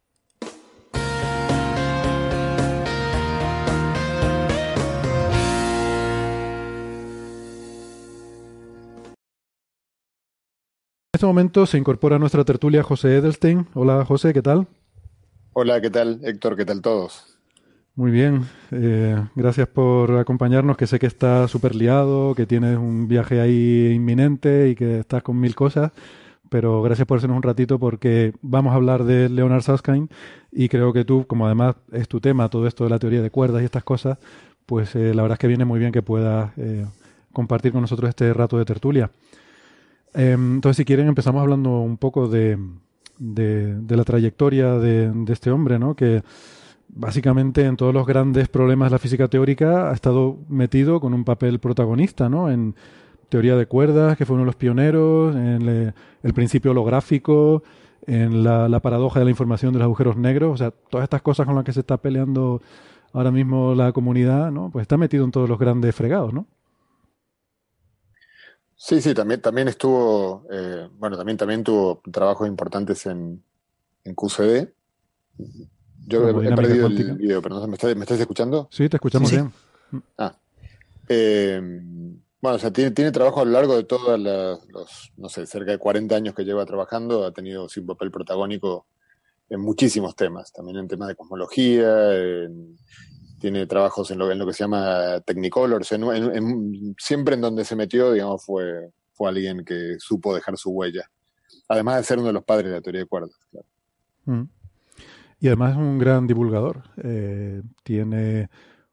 Speaker 6: Este momento se incorpora a nuestra tertulia José Edelstein. Hola José, ¿qué tal?
Speaker 13: Hola, ¿qué tal Héctor? ¿Qué tal todos?
Speaker 6: Muy bien, eh, gracias por acompañarnos, que sé que estás súper liado, que tienes un viaje ahí inminente y que estás con mil cosas, pero gracias por hacernos un ratito porque vamos a hablar de Leonard Susskind y creo que tú, como además es tu tema, todo esto de la teoría de cuerdas y estas cosas, pues eh, la verdad es que viene muy bien que puedas eh, compartir con nosotros este rato de tertulia. Eh, entonces, si quieren, empezamos hablando un poco de, de, la trayectoria de, de este hombre, ¿no? Que básicamente en todos los grandes problemas de la física teórica ha estado metido con un papel protagonista, ¿no? En teoría de cuerdas, que fue uno de los pioneros, en el principio holográfico, en la, la paradoja de la información de los agujeros negros, o sea, todas estas cosas con las que se está peleando ahora mismo la comunidad, ¿no? Pues está metido en todos los grandes fregados, ¿no?
Speaker 13: Sí, sí, también, también estuvo, eh, bueno, también, también tuvo trabajos importantes en, en QCD. Yo he, he perdido
Speaker 6: cuántica.
Speaker 13: el video, pero no sé, ¿me estás, me estás escuchando?
Speaker 6: Sí, te escuchamos
Speaker 13: Sí.
Speaker 6: bien.
Speaker 13: Ah. Eh, bueno, o sea, tiene, tiene trabajo a lo largo de todos los, no sé, cerca de 40 años que lleva trabajando, ha tenido sí, un papel protagónico en muchísimos temas, también en temas de cosmología, en- tiene trabajos en lo, en lo que se llama Technicolor, o sea, en- en- en- siempre en donde se metió, digamos, fue, fue alguien que supo dejar su huella, además de ser uno de los padres de la teoría de cuerdas. claro.
Speaker 6: Mm. Y además es un gran divulgador. Eh, tiene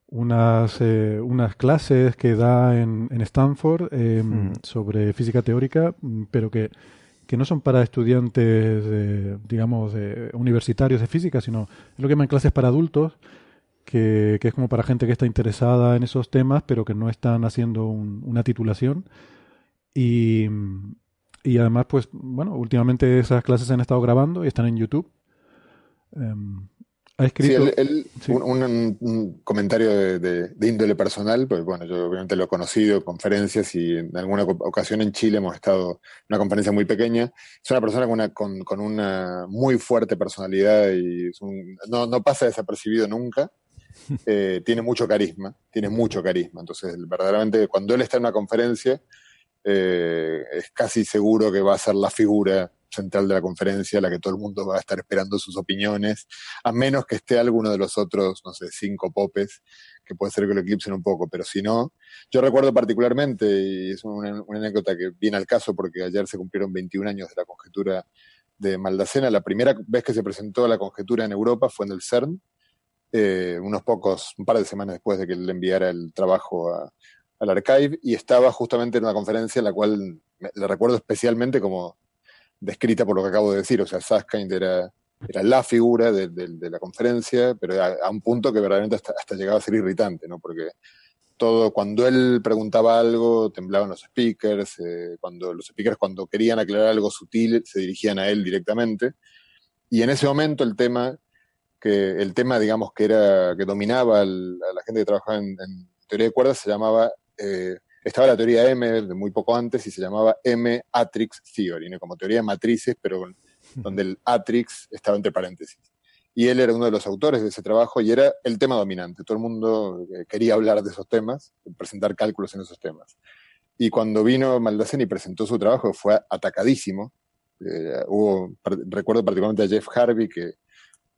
Speaker 6: unas, eh, unas clases que da en, en Stanford eh,
Speaker 7: Mm.
Speaker 6: sobre física teórica, pero que, que no son para estudiantes, de, digamos, de universitarios de física, sino es lo que llaman clases para adultos, que, que es como para gente que está interesada en esos temas, pero que no están haciendo un- una titulación. Y, y además, pues, bueno, últimamente esas clases se han estado grabando y están en YouTube. Em, ha
Speaker 13: Sí,
Speaker 6: escrito.
Speaker 13: él, él-
Speaker 6: Sí.
Speaker 13: Un, un- un comentario de, de- de índole personal, pues bueno, yo obviamente lo he conocido, conferencias y en alguna oc- ocasión en Chile hemos estado en una conferencia muy pequeña. Es una persona con una, con, con una muy fuerte personalidad y es un- no, no pasa desapercibido nunca. Eh, tiene mucho carisma, tiene mucho carisma. Entonces, verdaderamente, cuando él está en una conferencia, eh, es casi seguro que va a ser la figura central de la conferencia, la que todo el mundo va a estar esperando sus opiniones, a menos que esté alguno de los otros, no sé, cinco popes, que puede ser que lo eclipsen un poco, pero si no, yo recuerdo particularmente, y es una, una anécdota que viene al caso porque ayer se cumplieron 21 años de la conjetura de Maldacena, la primera vez que se presentó la conjetura en Europa fue en el CERN, eh, unos pocos, un par de semanas después de que le enviara el trabajo a- al archive, y estaba justamente en una conferencia en la cual la recuerdo especialmente como descrita por lo que acabo de decir, o sea, Susskind era, era la figura de, la conferencia, pero a, a un punto que verdaderamente hasta, hasta llegaba a ser irritante, ¿no? Porque todo, cuando él preguntaba algo, temblaban los speakers, eh, cuando los speakers cuando querían aclarar algo sutil, se dirigían a él directamente, y en ese momento el tema, que el tema, digamos, que era, que dominaba a la gente que trabajaba en, en teoría de cuerdas se llamaba eh, estaba la teoría M de muy poco antes y se llamaba M-Atrix Theory, ¿no? como teoría de matrices, pero donde el Atrix estaba entre paréntesis. Y él era uno de los autores de ese trabajo y era el tema dominante. Todo el mundo eh, quería hablar de esos temas, presentar cálculos en esos temas. Y cuando vino Maldacena y presentó su trabajo, fue atacadísimo. Eh, hubo, recuerdo particularmente a Jeff Harvey, que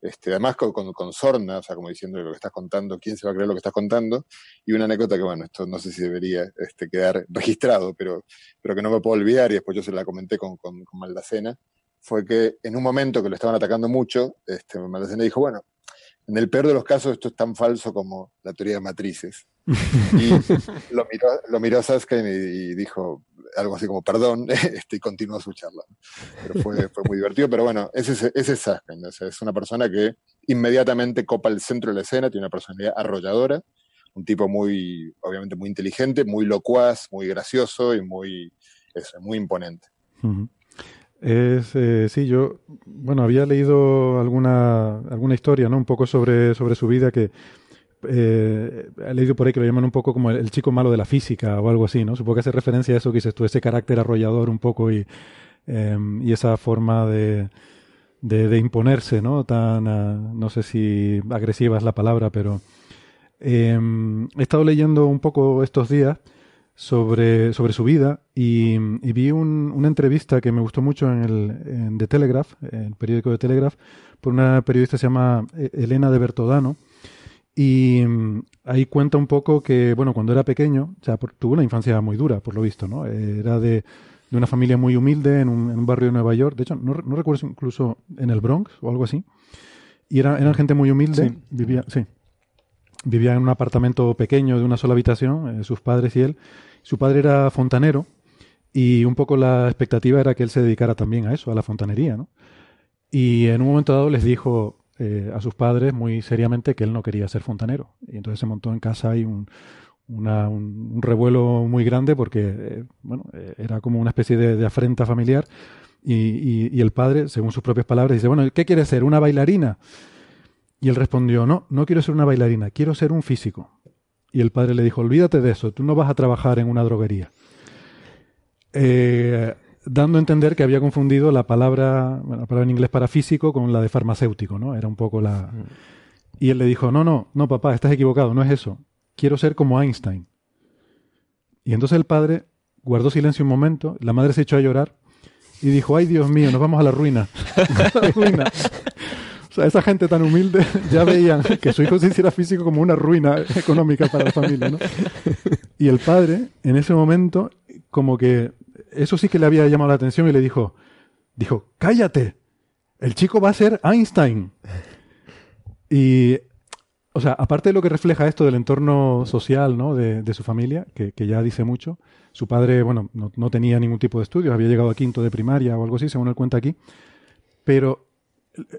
Speaker 13: este, además con, con, con sorna, o sea, como diciendo lo que estás contando, quién se va a creer lo que estás contando. Y una anécdota que, bueno, esto no sé si debería este, quedar registrado, pero, pero que no me puedo olvidar, y después yo se la comenté con, con, con Maldacena, fue que en un momento que lo estaban atacando mucho, este, Maldacena dijo, bueno, en el peor de los casos esto es tan falso como la teoría de matrices. <laughs> Y lo miró, lo miró a Susskind y, y dijo algo así como perdón, <laughs> este, y continuó su charla. Pero fue, fue muy divertido, pero bueno, ese, es- ese es sea, es una persona que inmediatamente copa el centro de la escena, tiene una personalidad arrolladora, un tipo muy, obviamente muy inteligente, muy locuaz, muy gracioso y muy, eso, muy imponente.
Speaker 6: Ujú. Es, eh, sí, yo, bueno, había leído alguna, alguna historia, ¿no? Un poco sobre, sobre su vida que eh, he leído por ahí que lo llaman un poco como el, chico malo de la física o algo así, ¿no? Supongo que hace referencia a eso que dices tú, ese carácter arrollador un poco y, eh, y esa forma de, de, imponerse, ¿no? Tan, ah, no sé si agresiva es la palabra, pero eh, he estado leyendo un poco estos días sobre, sobre su vida y, y vi un- una entrevista que me gustó mucho en, el, en The Telegraph, el periódico de Telegraph, por una periodista que se llama eh, Elena de Bertodano. Y mm, ahí cuenta un poco que, bueno, cuando era pequeño, o sea, por- tuvo una infancia muy dura, por lo visto, ¿no? Era de, de una familia muy humilde en un, en un barrio de Nueva York. De hecho, no, no recuerdo incluso en el Bronx o algo así. Y era, eran gente muy humilde.
Speaker 7: Sí.
Speaker 6: Vivía, sí. Vivía en un apartamento pequeño de una sola habitación, eh, sus padres y él. Su padre era fontanero y un poco la expectativa era que él se dedicara también a eso, a la fontanería, ¿no? Y en un momento dado les dijo eh, a sus padres muy seriamente que él no quería ser fontanero. Y entonces se montó en casa ahí un, un, revuelo muy grande porque, eh, bueno, eh, era como una especie de, afrenta familiar. Y, y- el padre, según sus propias palabras, dice, bueno, ¿qué quiere ser? ¿Una bailarina? Y él respondió, no, no quiero ser una bailarina, quiero ser un físico. Y el padre le dijo, olvídate de eso, tú no vas a trabajar en una droguería. Dando a entender que había confundido la palabra, bueno, la palabra en inglés para físico con la de farmacéutico, ¿no? Era un poco la... Y él le dijo, no, no, no, papá, estás equivocado, no es eso. Quiero ser como Einstein. Y entonces el padre guardó silencio un momento, la madre se echó a llorar y dijo, ay Dios mío, nos vamos a la ruina. A <laughs> <laughs> la ruina. O sea, esa gente tan humilde <laughs> ya veían que su hijo se hiciera físico como una ruina económica para la familia, ¿no? Y el padre, en ese momento, como que eso sí que le había llamado la atención y le dijo, dijo, cállate, el chico va a ser Einstein. Y, o sea, aparte de lo que refleja esto del entorno social, ¿no? De, su familia, que, que ya dice mucho, su padre, bueno, no, no tenía ningún tipo de estudios, había llegado a quinto de primaria o algo así, según él cuenta aquí, pero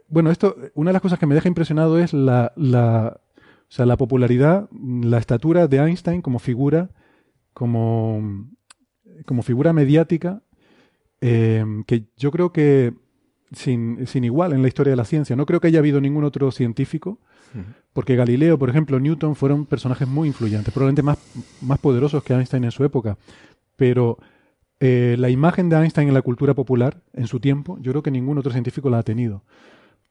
Speaker 6: bueno, esto, una de las cosas que me deja impresionado es la, la, o sea, la popularidad, la estatura de Einstein como figura, como, como figura mediática, eh, que yo creo que sin, sin igual en la historia de la ciencia. No creo que haya habido ningún otro científico, porque Galileo, por ejemplo, Newton fueron personajes muy influyentes, probablemente más, más poderosos que Einstein en su época, pero eh, la imagen de Einstein en la cultura popular en su tiempo, yo creo que ningún otro científico la ha tenido.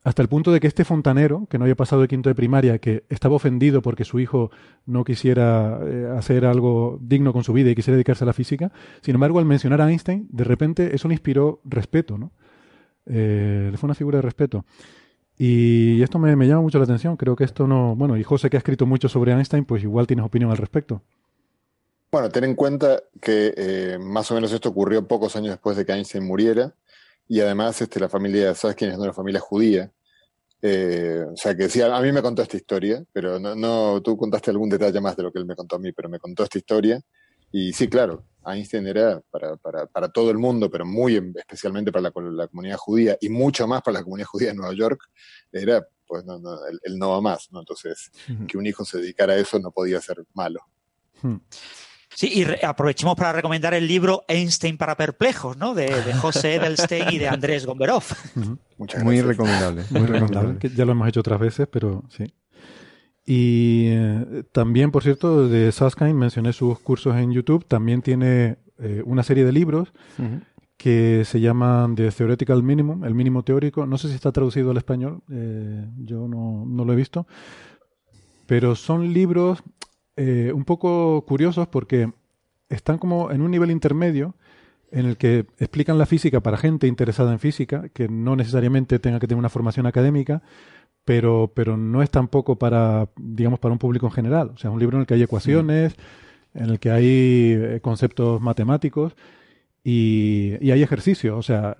Speaker 6: Hasta el punto de que este fontanero, que no había pasado de quinto de primaria, que estaba ofendido porque su hijo no quisiera eh, hacer algo digno con su vida y quisiera dedicarse a la física, sin embargo, al mencionar a Einstein, de repente eso le inspiró respeto, ¿no? Eh, le fue una figura de respeto. Y esto me, me llama mucho la atención. Creo que esto no. Bueno, y José, que ha escrito mucho sobre Einstein, pues igual tienes opinión al respecto.
Speaker 13: Bueno, ten en cuenta que eh, más o menos esto ocurrió pocos años después de que Einstein muriera, y además este, la familia, ¿sabes quién es? Una familia judía. Eh, o sea que sí, a, mí me contó esta historia, pero no, no, tú contaste algún detalle más de lo que él me contó a mí, pero me contó esta historia. Y sí, claro, Einstein era para, para, para todo el mundo, pero muy en- especialmente para la, la comunidad judía y mucho más para la comunidad judía de Nueva York, era pues no, no, el, el no va más, ¿no? Entonces, que un hijo se dedicara a eso no podía ser malo.
Speaker 9: Sí, y re- aprovechemos para recomendar el libro Einstein para perplejos, ¿no? De, de José Edelstein y de Andrés Gomberov.
Speaker 13: Muchas
Speaker 7: Muy
Speaker 13: gracias.
Speaker 7: recomendable.
Speaker 6: Muy <laughs> recomendable, que ya lo hemos hecho otras veces, pero sí. Y eh, también, por cierto, de Susskind mencioné sus cursos en YouTube. También tiene eh, una serie de libros que se llaman The Theoretical Minimum, el mínimo teórico. No sé si está traducido al español, eh, yo no, no lo he visto. Pero son libros eh, un poco curiosos porque están como en un nivel intermedio en el que explican la física para gente interesada en física, que no necesariamente tenga que tener una formación académica, pero, pero no es tampoco para, digamos, para un público en general. O sea, es un libro en el que hay ecuaciones, en el que hay eh, conceptos matemáticos y, y hay ejercicio. O sea,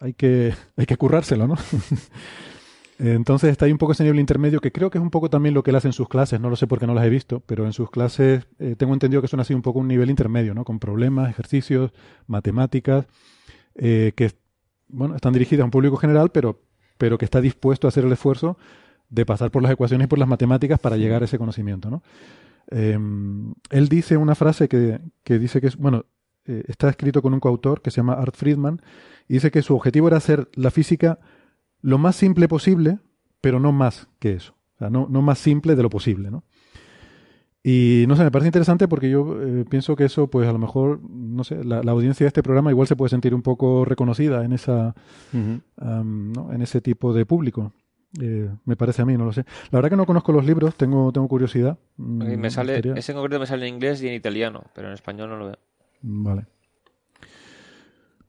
Speaker 6: hay que, <laughs> hay que currárselo, ¿no? <laughs> Entonces está ahí un poco ese nivel intermedio que creo que es un poco también lo que él hace en sus clases, no lo sé porque no las he visto, pero en sus clases eh, tengo entendido que son así un poco un nivel intermedio, ¿no? Con problemas, ejercicios, matemáticas, eh, que bueno, están dirigidas a un público general, pero, pero que está dispuesto a hacer el esfuerzo de pasar por las ecuaciones y por las matemáticas para llegar a ese conocimiento, ¿no? Eh, él dice una frase que, que dice que es, bueno, eh, está escrito con un coautor que se llama Art Friedman, y dice que su objetivo era hacer la física lo más simple posible, pero no más que eso. O sea, no, no más simple de lo posible, ¿no? Y no sé, me parece interesante porque yo eh, pienso que eso, pues a lo mejor, no sé, la, la audiencia de este programa igual se puede sentir un poco reconocida en esa, ¿no? en ese tipo de público. Eh, me parece a mí, no lo sé. La verdad que no conozco los libros, tengo, tengo curiosidad. Mm,
Speaker 8: me sale, ese en concreto me sale en inglés y en italiano, pero en español no lo veo.
Speaker 6: Vale.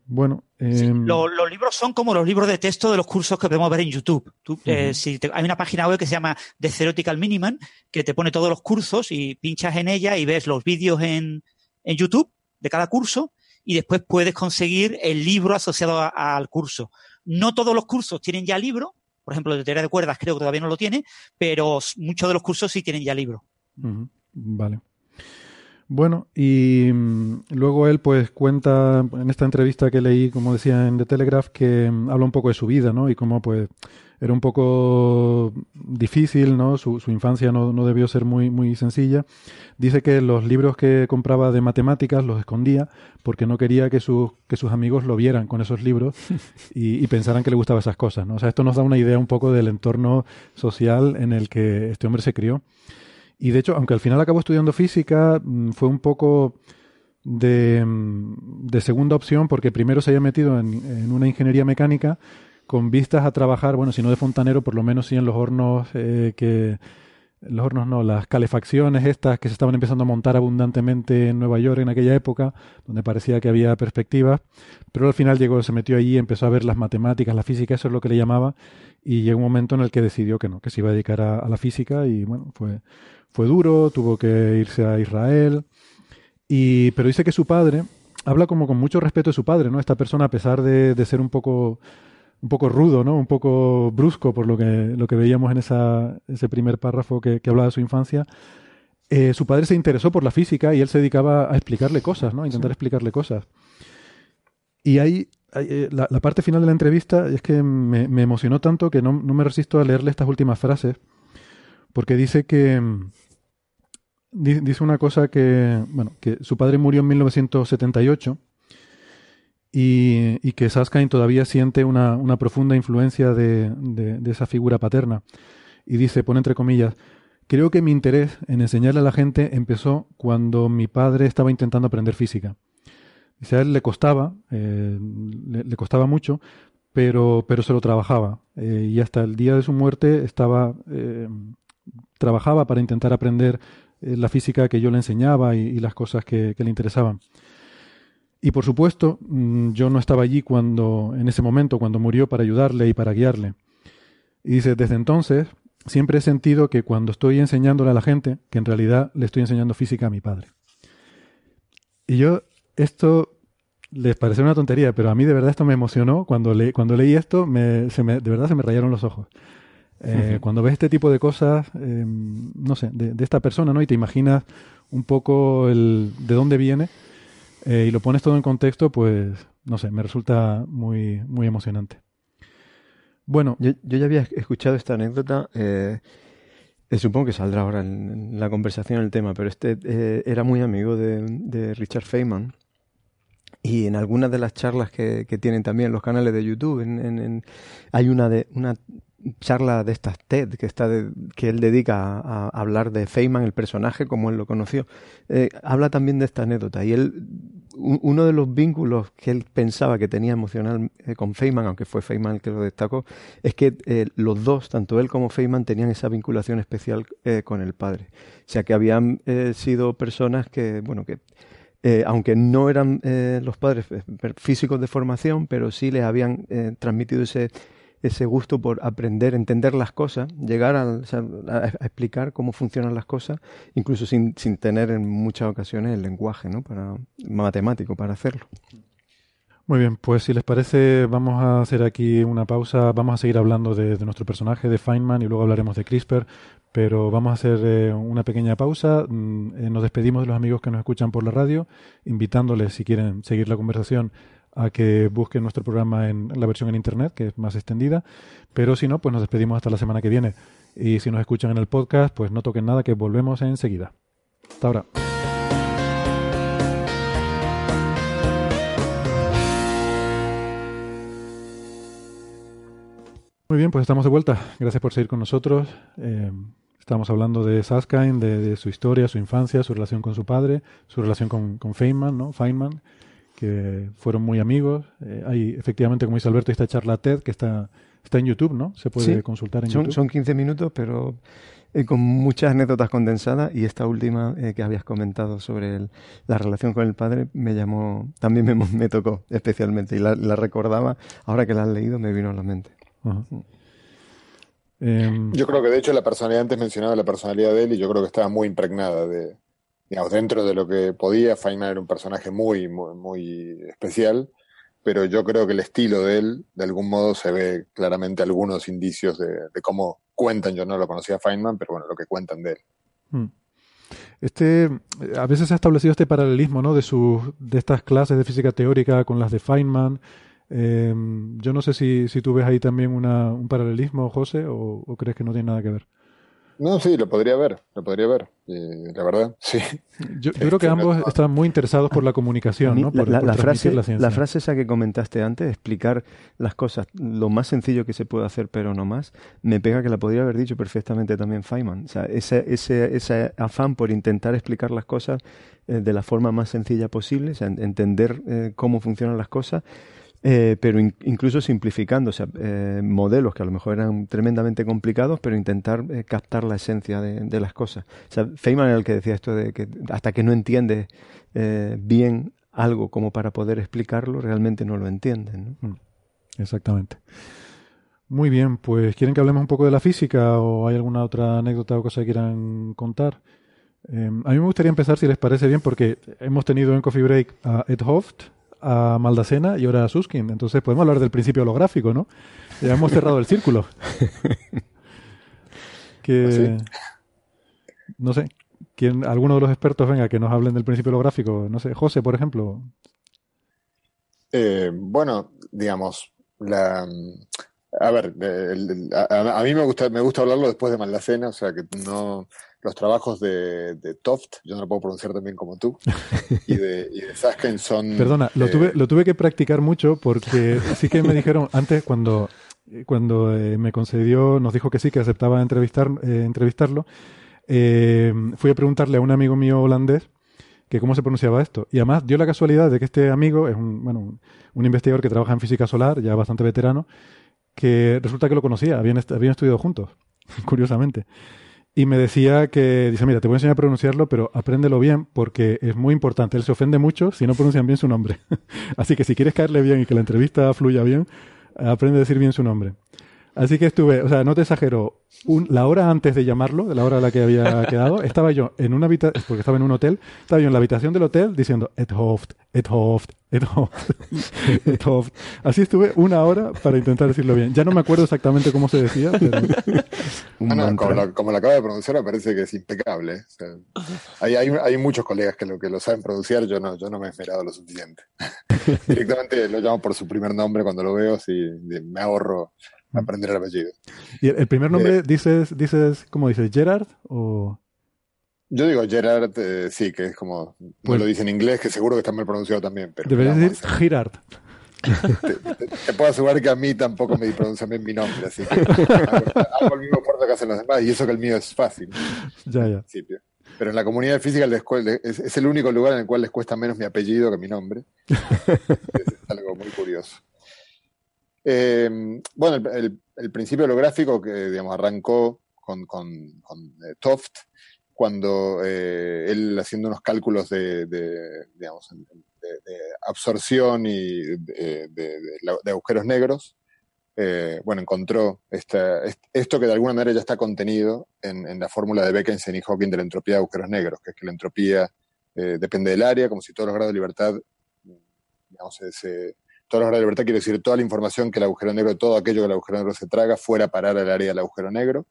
Speaker 6: Bueno,
Speaker 9: Sí, lo- los libros son como los libros de texto de los cursos que podemos ver en YouTube. Tú, eh, si te- hay una página web que se llama The Theoretical Minimum que te pone todos los cursos y pinchas en ella y ves los vídeos en, en YouTube de cada curso y después puedes conseguir el libro asociado a- al curso. No todos los cursos tienen ya libro. Por ejemplo, el de teoría de cuerdas creo que todavía no lo tiene, pero muchos de los cursos sí tienen ya libro.
Speaker 6: Vale. Bueno, y mm, luego él pues cuenta en esta entrevista que leí, como decía en The Telegraph, que mm, habla un poco de su vida, ¿no? Y cómo pues era un poco difícil, ¿no? Su, infancia no, no debió ser muy, muy sencilla. Dice que los libros que compraba de matemáticas los escondía porque no quería que, sus que sus amigos lo vieran con esos libros y, y pensaran que le gustaban esas cosas, ¿no? O sea, esto nos da una idea un poco del entorno social en el que este hombre se crió. Y de hecho, aunque al final acabó estudiando física, mm, fue un poco de, mm, de segunda opción porque primero se había metido en, una ingeniería mecánica con vistas a trabajar, bueno, si no de fontanero, por lo menos sí en los hornos eh, que... Los hornos no, las calefacciones estas que se estaban empezando a montar abundantemente en Nueva York en aquella época, donde parecía que había perspectivas, pero al final llegó, se metió allí, empezó a ver las matemáticas, la física, eso es lo que le llamaba, y llegó un momento en el que decidió que no, que se iba a dedicar a, a la física y bueno, fue, fue duro, tuvo que irse a Israel, y, pero dice que su padre, habla como con mucho respeto de su padre, ¿no? Esta persona, a pesar de, de ser un poco, un poco rudo, ¿no? Un poco brusco por lo que, lo que veíamos en esa, ese primer párrafo que, que hablaba de su infancia, eh, su padre se interesó por la física y él se dedicaba a explicarle cosas, ¿no? A intentar explicarle cosas. Y ahí, ahí, eh, la, la parte final de la entrevista es que me, me emocionó tanto que no, no me resisto a leerle estas últimas frases, porque dice que di- dice una cosa que, bueno, que su padre murió en 1978 y, y que Saskain todavía siente una, profunda influencia de, esa figura paterna. Y dice, pone entre comillas, creo que mi interés en enseñarle a la gente empezó cuando mi padre estaba intentando aprender física. Dice, a él le costaba, eh, le, costaba mucho, pero, pero se lo trabajaba. Eh, y hasta el día de su muerte estaba, eh, trabajaba para intentar aprender la física que yo le enseñaba y, las cosas que le interesaban. Y por supuesto, mm, yo no estaba allí cuando, en ese momento, cuando murió para ayudarle y para guiarle. Y dice, desde entonces, siempre he sentido que cuando estoy enseñándole a la gente, que en realidad le estoy enseñando física a mi padre. Y yo, esto les parece una tontería, pero a mí de verdad esto me emocionó. Cuando, le, cuando leí esto, me, se me, de verdad se me rayaron los ojos. Eh. Cuando ves este tipo de cosas, eh, no sé, de, de esta persona, ¿no? Y te imaginas un poco el, de dónde viene eh, y lo pones todo en contexto, pues, no sé, me resulta muy, muy emocionante. Bueno,
Speaker 7: Yo, yo ya había escuchado esta anécdota, eh, eh, supongo que saldrá ahora en, la conversación el tema, pero este era muy amigo de, Richard Feynman. Y en algunas de las charlas que, que tienen también los canales de YouTube, en- en- hay una de una charla de estas TED que, está de- que él dedica a, hablar de Feynman, el personaje, como él lo conoció, eh, habla también de esta anécdota. Y él, un- uno de los vínculos que él pensaba que tenía emocional eh, con Feynman, aunque fue Feynman el que lo destacó, es que eh, los dos, tanto él como Feynman, tenían esa vinculación especial con el padre. O sea, que habían sido personas que, bueno, que aunque no eran los padres físicos de formación, pero sí les habían transmitido ese, ese gusto por aprender, entender las cosas, llegar a, a explicar cómo funcionan las cosas, incluso sin, sin tener en muchas ocasiones el lenguaje ¿no? para, matemático para hacerlo.
Speaker 6: Muy bien, pues si les parece, vamos a hacer aquí una pausa. Vamos a seguir hablando de, de nuestro personaje, de Feynman, y luego hablaremos de CRISPR. Pero vamos a hacer eh, una pequeña pausa. Mm, eh, nos despedimos de los amigos que nos escuchan por la radio, invitándoles, si quieren seguir la conversación, a que busquen nuestro programa en la versión en internet, que es más extendida. Pero si no, pues nos despedimos hasta la semana que viene. Y si nos escuchan en el podcast, pues no toquen nada, que volvemos enseguida. Hasta ahora. Muy bien, pues estamos de vuelta. Gracias por seguir con nosotros. Eh, estamos hablando de Saskine, de, de su historia, su infancia, su relación con su padre, su relación con Feynman, ¿no? Feynman, que fueron muy amigos. Eh, hay, efectivamente, como dice Alberto, esta charla TED que está, está en YouTube, ¿no? Se puede
Speaker 7: Sí,
Speaker 6: consultar en
Speaker 7: son,
Speaker 6: YouTube.
Speaker 7: son 15 minutos, pero eh, con muchas anécdotas condensadas y esta última eh, que habías comentado sobre el- la relación con el padre me llamó, también me, <laughs> me tocó especialmente y la, la recordaba, ahora que la has leído me vino a la mente.
Speaker 6: Ajá. Em,
Speaker 13: Yo creo que de hecho la personalidad, antes mencionaba la personalidad de él y yo creo que estaba muy impregnada de, digamos, dentro de lo que podía, Feynman era un personaje muy, muy, muy especial, pero yo creo que el estilo de él, de algún modo se ve claramente algunos indicios de, de cómo cuentan, yo no lo conocía a Feynman, pero bueno, lo que cuentan de él.
Speaker 6: Mm. Este, a veces se ha establecido este paralelismo, ¿no? De sus, de estas clases de física teórica con las de Feynman. Eh, yo no sé si, si tú ves ahí también una, un paralelismo, José, o crees que no tiene nada que ver.
Speaker 13: No, sí, lo podría ver, lo podría ver, y la verdad, <laughs> sí.
Speaker 6: Yo, yo creo que
Speaker 13: Este,
Speaker 6: ambos están muy interesados por la comunicación, ¿no?
Speaker 7: la,
Speaker 6: Por,
Speaker 7: la-
Speaker 6: por
Speaker 7: la
Speaker 6: transmitir
Speaker 7: frase,
Speaker 6: la ciencia.
Speaker 7: la frase esa que comentaste antes, explicar las cosas lo más sencillo que se puede hacer, pero no más, me pega que la podría haber dicho perfectamente también Feynman. O sea, ese, ese, ese afán por intentar explicar las cosas eh, de la forma más sencilla posible, o sea, en- entender eh, cómo funcionan las cosas, eh, pero in- incluso simplificando, eh, modelos que a lo mejor eran tremendamente complicados, pero intentar eh, captar la esencia de, las cosas. Feynman era el que decía esto de que hasta que no entiendes bien algo como para poder explicarlo, realmente no lo entiendes. ¿no?
Speaker 6: Mm, Exactamente. Muy bien, pues ¿quieren que hablemos un poco de la física o hay alguna otra anécdota o cosa que quieran contar? Eh, a mí me gustaría empezar, si les parece bien, porque hemos tenido en Coffee Break a Ed Hoft, a Maldacena y ahora a Suskin. Entonces podemos hablar del principio holográfico, ¿no? Ya hemos cerrado el <laughs> círculo. que, no sé, ¿quién, alguno de los expertos venga que nos hablen del principio holográfico. No sé, José, por ejemplo.
Speaker 13: Eh, bueno, digamos, la, a ver, el- el- a, a mí me gusta, me gusta hablarlo después de Maldacena, o sea que no, los trabajos de, de Toft, yo no lo puedo pronunciar tan bien como tú, y de, y de Saskin son...
Speaker 6: Perdona, lo,
Speaker 13: eh,
Speaker 6: tuve, lo tuve que practicar mucho porque sí que me dijeron antes cuando, cuando eh, me concedió, nos dijo que sí, que aceptaba entrevistar, eh, entrevistarlo, fui a preguntarle a un amigo mío holandés que cómo se pronunciaba esto. Y además dio la casualidad de que este amigo es un, bueno, un, un investigador que trabaja en física solar, ya bastante veterano, que resulta que lo conocía, habían, habían estudiado juntos, <laughs> curiosamente. Y me decía que, dice, mira, te voy a enseñar a pronunciarlo, pero apréndelo bien porque es muy importante. Él se ofende mucho si no pronuncian bien su nombre. <laughs> Así que si quieres caerle bien y que la entrevista fluya bien, aprende a decir bien su nombre. Así que estuve, o sea, no te exagero, un- la hora antes de llamarlo, de la hora a la que había <laughs> quedado, estaba yo en una habitación, porque estaba en un hotel, estaba yo en la habitación del hotel diciendo Ed Hoft, Ed Hoft, Ed Hoft, <laughs> Ed Hoft. Así estuve una hora para intentar decirlo bien. Ya no me acuerdo exactamente cómo se decía, pero... <laughs>
Speaker 13: ah, no, como, lo, como lo acaba de pronunciar me parece que es impecable. O sea, hay, hay, hay muchos colegas que lo, que lo saben pronunciar, yo no, yo no me he esmerado lo suficiente. Directamente lo llamo por su primer nombre cuando lo veo, si me ahorro aprender el apellido.
Speaker 6: ¿Y el, el primer nombre dices, dices, cómo dices, Gerard o...?
Speaker 13: Yo digo Gerard, eh, sí, que es como,
Speaker 6: Pues-
Speaker 13: lo dice en inglés, que seguro que está mal pronunciado también, pero
Speaker 6: Deberías decir Girard.
Speaker 13: te, te- te puedo asegurar que a mí tampoco me pronuncian bien mi nombre, así que hago, el mismo esfuerzo que hacen los demás, y eso que el mío es fácil.
Speaker 6: Ya, ya.
Speaker 13: Pero en la comunidad de física les- es, es el único lugar en el cual les cuesta menos mi apellido que mi nombre. <laughs> es algo muy curioso. Eh, bueno, el, el- principio holográfico que digamos, arrancó con, eh, Toft cuando eh, él haciendo unos cálculos de, de, de, de absorción y de, de- de- de agujeros negros, bueno, encontró esto que de alguna manera ya está contenido en, la fórmula de Beckenstein y Hawking de la entropía de agujeros negros, que es que la entropía depende del área, como si todos los grados de libertad, digamos, se- todos los grados de libertad quiere decir toda la información que el agujero negro, todo aquello que el agujero negro se traga, fuera a parar al área del agujero negro.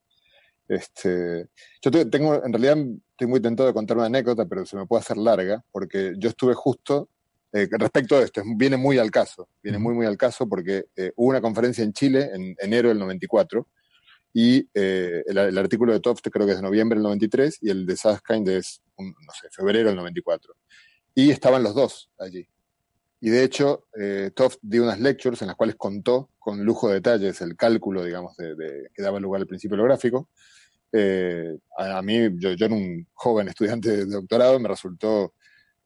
Speaker 13: Este, yo te- tengo, en realidad, estoy muy tentado de contar una anécdota, pero se me puede hacer larga, porque yo estuve justo eh, respecto a esto, es- viene muy al caso, viene muy, muy al caso porque eh, hubo una conferencia en Chile en enero del 94 y eh, el, el artículo de Toft creo que es de noviembre del 93 y el de Susskind es, un- no sé, febrero del 94. Y estaban los dos allí. Y de hecho, eh, Toft dio unas lectures en las cuales contó con lujo de detalles el cálculo, digamos, de, de- que daba lugar al principio holográfico. Eh, a, a mí, yo, yo era un joven estudiante de doctorado, me resultó,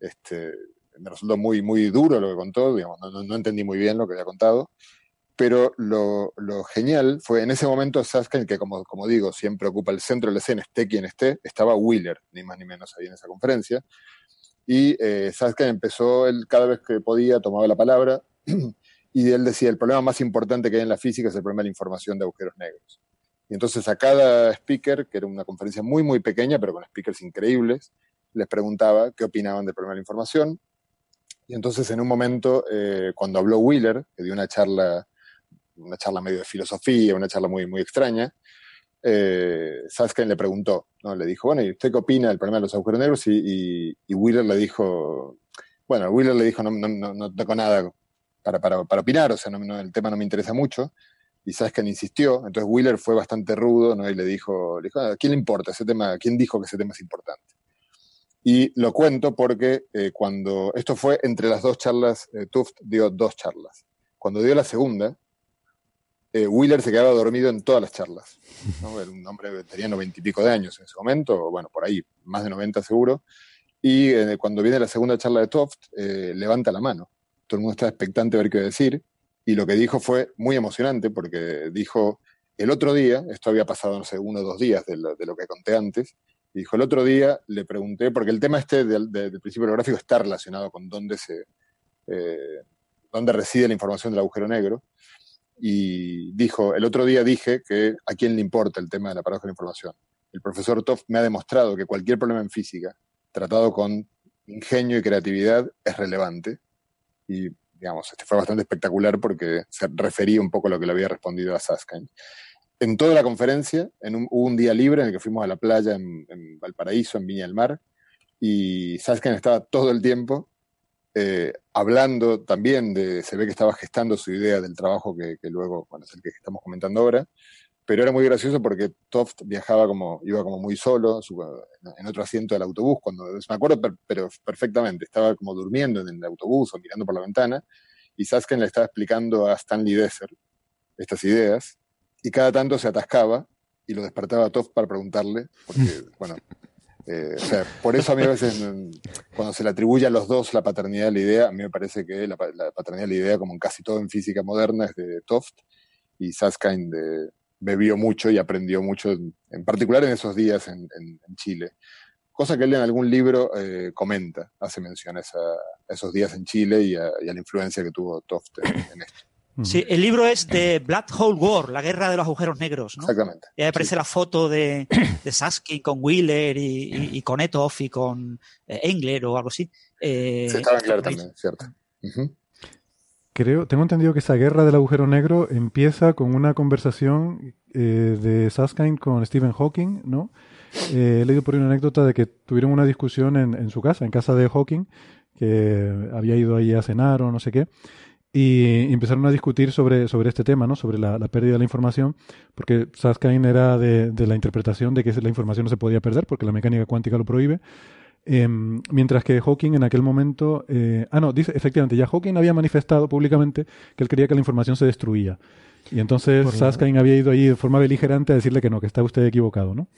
Speaker 13: este, me resultó muy, muy duro lo que contó, digamos, no, no- entendí muy bien lo que había contado. Pero lo, lo genial fue en ese momento Susskind, que como, como digo, siempre ocupa el centro de la escena, esté quien esté, estaba Wheeler, ni más ni menos ahí en esa conferencia. Y eh, Susskind empezó, él cada vez que podía tomaba la palabra <clears throat> y él decía, el problema más importante que hay en la física es el problema de la información de agujeros negros. Y entonces a cada speaker, que era una conferencia muy, muy pequeña, pero con speakers increíbles, les preguntaba qué opinaban del problema de la información. Y entonces en un momento, eh, cuando habló Wheeler, que dio una charla, una charla medio de filosofía, una charla muy, muy extraña, eh, Susskind le preguntó, ¿no? Le dijo, bueno, ¿y usted qué opina del problema de los agujeros negros? Y, y, y Wheeler le dijo, bueno, Wheeler le dijo, no, no, no, no tengo nada para, para, para opinar, o sea, el tema no me interesa mucho. Y Susskind insistió, entonces Wheeler fue bastante rudo, ¿no? Y le dijo, le dijo, ¿a quién le importa ese tema? ¿Quién dijo que ese tema es importante? Y lo cuento porque eh, cuando, esto fue entre las dos charlas, eh, Tuft dio dos charlas. Cuando dio la segunda, eh, se quedaba dormido en todas las charlas. un hombre, tenía noventa y pico de años en ese momento, bueno, por ahí, más de 90 seguro. Y eh, cuando viene la segunda charla de Toft, eh, levanta la mano. Todo el mundo está expectante a ver qué decir. Y lo que dijo fue muy emocionante porque dijo, el otro día, esto había pasado, no sé, uno o dos días de lo, que conté antes, dijo, el otro día le pregunté, porque el tema este del, del principio holográfico está relacionado con dónde se... Eh, dónde reside la información del agujero negro, y dijo, el otro día dije que a quién le importa el tema de la paradoja de la información. El profesor Toft me ha demostrado que cualquier problema en física, tratado con ingenio y creatividad, es relevante. Y, digamos, este fue bastante espectacular porque se refería un poco a lo que le había respondido a Susskind. En toda la conferencia, en un, hubo un día libre en el que fuimos a la playa en, en Valparaíso, en Viña del Mar, y Susskind estaba todo el tiempo eh, hablando también de, se ve que estaba gestando su idea del trabajo que, que, luego, bueno, es el que estamos comentando ahora, pero era muy gracioso porque Toft viajaba como, iba como muy solo su, en otro asiento del autobús, cuando, me acuerdo per, pero perfectamente, estaba como durmiendo en el autobús o mirando por la ventana, y Sasken le estaba explicando a Stanley Desser estas ideas, y cada tanto se atascaba y lo despertaba a Toft para preguntarle, porque, <laughs> bueno, eh, o sea, por eso a mí a veces, cuando se le atribuye a los dos la paternidad de la idea, a mí me parece que la, la paternidad de la idea, como en casi todo en física moderna, es de Toft, y Susskind de, bebió mucho y aprendió mucho, en particular en esos días en, Chile. Cosa que él en algún libro eh, comenta, hace mención a, esa, esos días en Chile y a, la influencia que tuvo Toft en esto.
Speaker 9: Sí, el libro es de Black Hole War, la guerra de los agujeros negros, ¿no?
Speaker 13: Exactamente.
Speaker 9: Y ahí aparece sí. la foto de, <coughs> de Sasky con Wheeler y, y, y, con Etoff y con eh, Engler o algo así. Eh,
Speaker 13: sí, estaba claro también, cierto. Uh -huh.
Speaker 6: Creo, tengo entendido que esa guerra del agujero negro empieza con una conversación eh, de Susskind con Stephen Hawking, ¿no? Eh, he leído por ahí una anécdota de que tuvieron una discusión en, en, su casa, en casa de Hawking, que había ido ahí a cenar o no sé qué, y empezaron a discutir sobre, sobre este tema, ¿no? Sobre la, la pérdida de la información, porque Susskind era de, de, la interpretación de que la información no se podía perder porque la mecánica cuántica lo prohíbe, Em, mientras que Hawking en aquel momento. eh, ah, no, dice, efectivamente, ya Hawking había manifestado públicamente que él creía que la información se destruía. Y entonces Saskine había ido ahí de forma beligerante a decirle que no, que está usted equivocado, ¿no?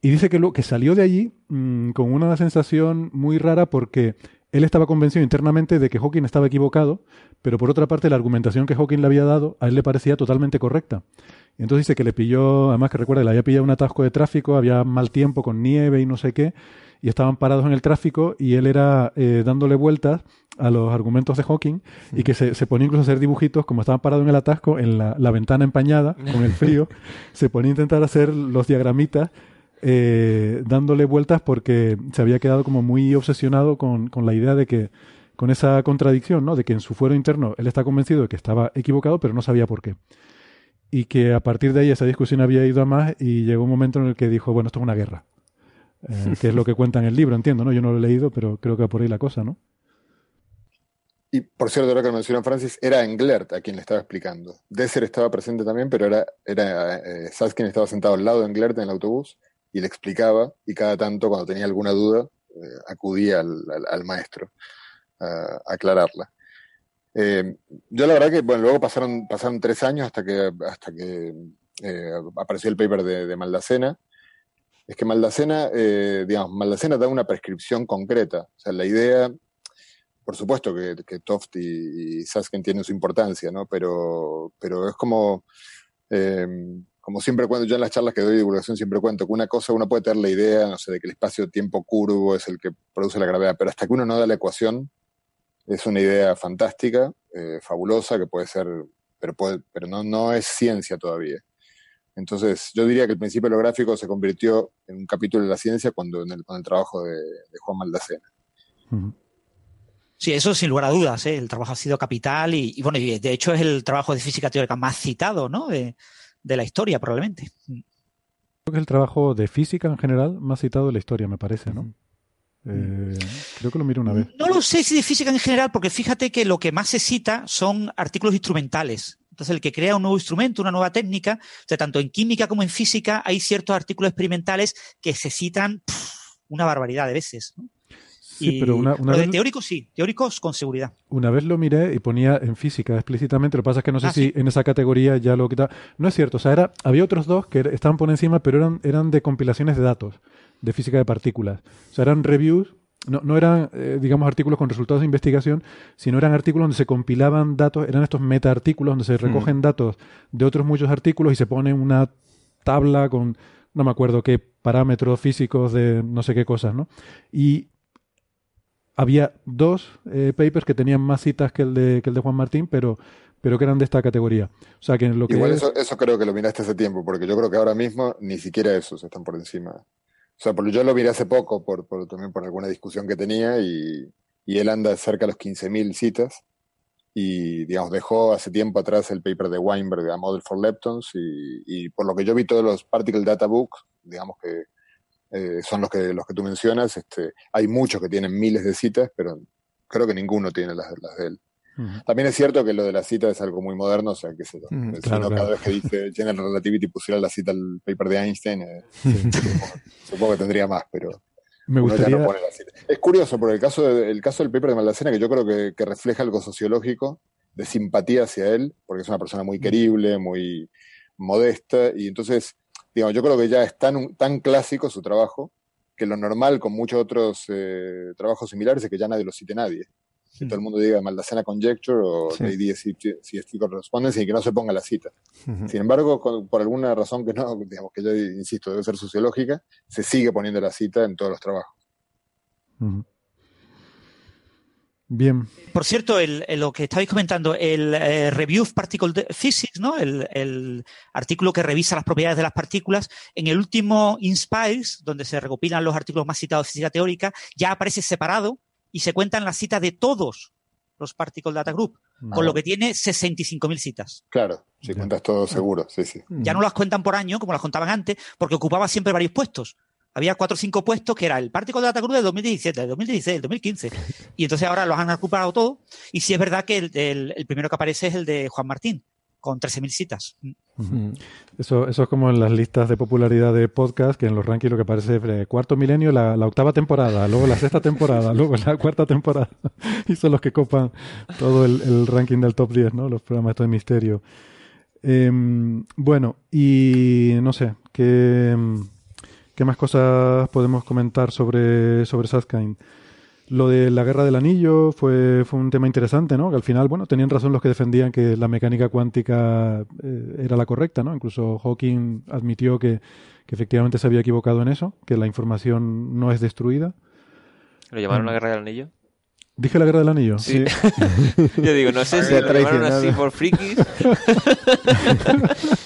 Speaker 6: Y dice que, lo, que salió de allí mm, con una sensación muy rara porque él estaba convencido internamente de que Hawking estaba equivocado, pero por otra parte la argumentación que Hawking le había dado a él le parecía totalmente correcta. Y entonces dice que le pilló, además que recuerda, le había pillado un atasco de tráfico, había mal tiempo con nieve y no sé qué, y estaban parados en el tráfico y él era eh, dándole vueltas a los argumentos de Hawking y que se, se ponía incluso a hacer dibujitos como estaban parados en el atasco, en la, la ventana empañada, con el frío, <laughs> se ponía a intentar hacer los diagramitas eh, dándole vueltas porque se había quedado como muy obsesionado con, con la idea de que, con esa contradicción, ¿no? De que en su fuero interno él está convencido de que estaba equivocado, pero no sabía por qué. Y que a partir de ahí esa discusión había ido a más y llegó un momento en el que dijo, bueno, esto es una guerra. Eh, que es lo que <laughs> cuenta en el libro, entiendo, ¿no? Yo no lo he leído, pero creo que va por ahí la cosa, ¿no?
Speaker 13: Y por cierto, ahora que lo mencionó Francis, era Englert a quien le estaba explicando. Desser estaba presente también, pero era, era eh, estaba sentado al lado de Englert en el autobús y le explicaba, y cada tanto, cuando tenía alguna duda, eh, acudía al, al- maestro a, aclararla. Eh, yo la verdad que, bueno, luego pasaron, pasaron tres años hasta que, hasta que eh, apareció el paper de, de Maldacena. Es que Maldacena, digamos, Maldacena da una prescripción concreta. O sea, la idea, por supuesto que, que Toft y, y Saskin tienen su importancia, ¿no? Pero, pero es como, como siempre cuento, yo en las charlas que doy de divulgación siempre cuento que una cosa uno puede tener la idea, no sé, de que el espacio-tiempo curvo es el que produce la gravedad, pero hasta que uno no da la ecuación, es una idea fantástica, eh, fabulosa, que puede ser, pero, puede, pero no, no es ciencia todavía. Entonces, yo diría que el principio holográfico se convirtió en un capítulo de la ciencia cuando en el, con el trabajo de, de Juan Maldacena.
Speaker 9: Sí, eso sin lugar a dudas, ¿eh? el trabajo ha sido capital y, y, bueno, y de hecho es el trabajo de física teórica más citado, ¿no? De, de la historia, probablemente.
Speaker 6: Creo que es el trabajo de física en general más citado de la historia, me parece, ¿no? Eh, creo que lo miro una vez.
Speaker 9: No lo sé si de física en general, porque fíjate que lo que más se cita son artículos instrumentales. Entonces, el que crea un nuevo instrumento, una nueva técnica, o sea, tanto en química como en física, hay ciertos artículos experimentales que se citan pff, una barbaridad de veces. ¿no?
Speaker 6: Sí, pero una, una
Speaker 9: Lo
Speaker 6: vez,
Speaker 9: de teóricos sí, teóricos con seguridad.
Speaker 6: una vez lo miré y ponía en física explícitamente. Lo que pasa es que no sé
Speaker 9: Ah,
Speaker 6: si
Speaker 9: sí.
Speaker 6: en esa categoría ya lo quita. No es cierto. O sea, era, había otros dos que estaban por encima, pero eran, eran de compilaciones de datos, de física de partículas. O sea, eran reviews. No, no eran, eh, digamos, artículos con resultados de investigación, sino eran artículos donde se compilaban datos, eran estos meta-artículos donde se recogen datos de otros muchos artículos y se pone una tabla con, no me acuerdo qué parámetros físicos de no sé qué cosas, ¿no? Y había dos eh, papers que tenían más citas que el de, que el de Juan Martín, pero, pero que eran de esta categoría. O sea, que en lo que
Speaker 13: Igual
Speaker 6: es-
Speaker 13: eso, eso creo que lo miraste hace tiempo, porque yo creo que ahora mismo ni siquiera esos están por encima. O sea, porque yo lo miré hace poco, por, por, también por alguna discusión que tenía, y, y él anda cerca de los 15.000 citas, y digamos, dejó hace tiempo atrás el paper de Weinberg, A Model for Leptons, y, y por lo que yo vi todos los Particle Data Books, digamos que eh, son los que, los que tú mencionas, este, hay muchos que tienen miles de citas, pero creo que ninguno tiene las, las de él. También es cierto que lo de la cita es algo muy moderno, o sea, que.
Speaker 6: Mm, claro,
Speaker 13: uno
Speaker 6: claro.
Speaker 13: cada vez que dice <laughs> General Relativity pusiera la cita al paper de Einstein, eh, <laughs> supongo, supongo que tendría más, pero
Speaker 6: Me gustaría-
Speaker 13: no pone la cita. Es curioso, porque el caso, de- el caso del paper de Maldacena, que yo creo que, que refleja algo sociológico de simpatía hacia él, porque es una persona muy querible, muy modesta, y entonces, digamos, yo creo que ya es tan, tan clásico su trabajo, que lo normal con muchos otros eh, trabajos similares es que ya nadie lo cite nadie. Que todo el mundo diga Maldacena Conjecture o
Speaker 7: Sí.
Speaker 13: Lady CST Correspondence y que no se ponga la cita. Sin embargo, con- por alguna razón que no, digamos que yo insisto, debe ser sociológica, se sigue poniendo la cita en todos los trabajos.
Speaker 6: Bien.
Speaker 9: Por cierto, el, el- lo que estabais comentando, el eh, Review of Particle Physics, ¿no? El, el artículo que revisa las propiedades de las partículas, en el último Inspires, donde se recopilan los artículos más citados de física teórica, ya aparece separado y se cuentan las citas de todos los Particle Data Group, con lo que tiene 65.000 citas.
Speaker 13: Claro, si cuentas todo seguro, sí, sí.
Speaker 9: Ya no las cuentan por año, como las contaban antes, porque ocupaba siempre varios puestos. Había cuatro o cinco puestos que era el Particle Data Group del 2017, del 2016, del 2015. Y entonces ahora los han ocupado todo. Y sí es verdad que el, primero que aparece es el de Juan Martín, con 13.000 citas.
Speaker 6: Eso, eso es como en las listas de popularidad de podcast, que en los rankings lo que aparece es eh, cuarto milenio, la, la octava temporada, luego la sexta temporada, <laughs> luego la cuarta temporada. <laughs> y son los que copan todo el, ranking del top 10, ¿no? Los programas estos de misterio. Em, bueno, y no sé, ¿qué, qué más cosas podemos comentar sobre, sobre? Lo de la guerra del anillo fue, fue un tema interesante, ¿no? Que al final, bueno, tenían razón los que defendían que la mecánica cuántica eh, era la correcta, ¿no? Incluso Hawking admitió que, que, efectivamente se había equivocado en eso, que la información no es destruida.
Speaker 8: ¿Lo llamaron la guerra del anillo?
Speaker 6: ¿Dije la guerra del anillo?
Speaker 8: Sí. <laughs> Yo digo, no sé si lo llamaron así por frikis. <laughs> <laughs>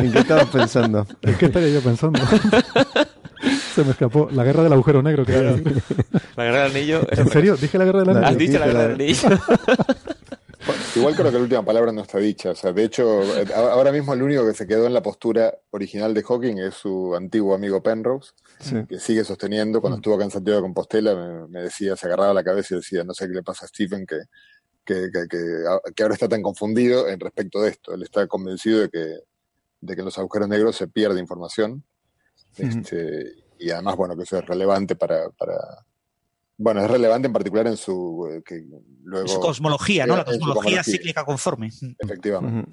Speaker 8: <laughs>
Speaker 7: ¿En qué estabas pensando?
Speaker 6: ¿En qué estaría yo pensando? <laughs> Se me escapó. La guerra del agujero negro, quería decir. <laughs>
Speaker 8: La guerra del anillo.
Speaker 6: ¿En serio? ¿Dije la guerra del anillo?
Speaker 8: Has dicho la guerra del anillo.
Speaker 13: Igual creo que la última palabra no está dicha. O sea, de hecho, ahora mismo el único que se quedó en la postura original de Hawking es su antiguo amigo Penrose, sí. que sigue sosteniendo. Cuando estuvo acá en Santiago de Compostela, me, me, decía, se agarraba la cabeza y decía, no sé qué le pasa a Stephen, que, que, que, que, ahora está tan confundido en respecto de esto. Él está convencido de que, de que en los agujeros negros se pierde información. Este, y además, bueno, que eso es relevante para, para, bueno, es relevante en particular en su, eh, que luego,
Speaker 9: su cosmología, ¿no? La cosmología cíclica conforme.
Speaker 13: Efectivamente.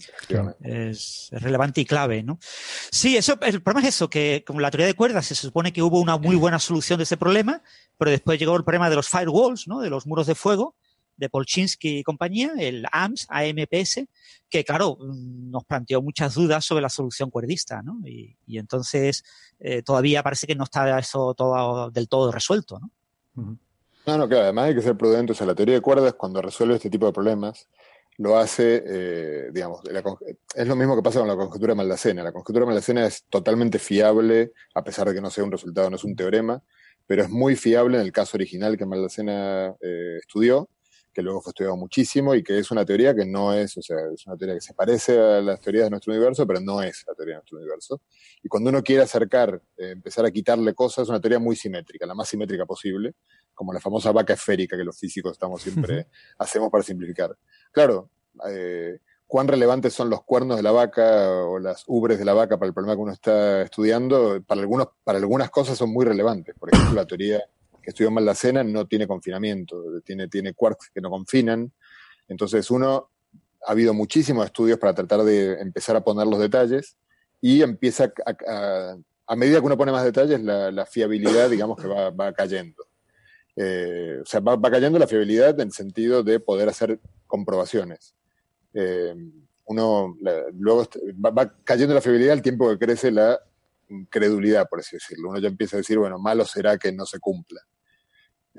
Speaker 9: Es, es, relevante y clave, ¿no? Sí, eso, el problema es eso, que como la teoría de cuerdas se supone que hubo una muy buena solución de ese problema, pero después llegó el problema de los firewalls, ¿no? De los muros de fuego, de Polchinski y compañía, el AMS, AMPS, que claro, nos planteó muchas dudas sobre la solución cuerdista, ¿no? Y, entonces eh, todavía parece que no está eso todo del todo resuelto, ¿no?
Speaker 13: No, no, claro, además hay que ser prudente. O sea, la teoría de cuerdas, cuando resuelve este tipo de problemas, lo hace, eh, digamos, es lo mismo que pasa con la conjetura de Maldacena. La conjetura de Maldacena es totalmente fiable, a pesar de que no sea un resultado, no es un teorema, pero es muy fiable en el caso original que Maldacena eh, estudió, que luego fue estudiado muchísimo y que es una teoría que no es, o sea, es una teoría que se parece a las teorías de nuestro universo, pero no es la teoría de nuestro universo. Y cuando uno quiere acercar, eh, empezar a quitarle cosas, es una teoría muy simétrica, la más simétrica posible, como la famosa vaca esférica que los físicos estamos siempre, hacemos para simplificar. Claro, eh, cuán relevantes son los cuernos de la vaca o las ubres de la vaca para el problema que uno está estudiando, para, algunos, para algunas cosas son muy relevantes. Por ejemplo, la teoría que estudió Maldacena no tiene confinamiento, tiene, tiene quarks que no confinan. Entonces uno, ha habido muchísimos estudios para tratar de empezar a poner los detalles y empieza a, medida que uno pone más detalles, la, fiabilidad, digamos, que va, va cayendo. Eh, o sea, va, cayendo la fiabilidad en el sentido de poder hacer comprobaciones. Eh, uno luego va, va, cayendo la fiabilidad al tiempo que crece la credulidad, por así decirlo. Uno ya empieza a decir, bueno, malo será que no se cumpla.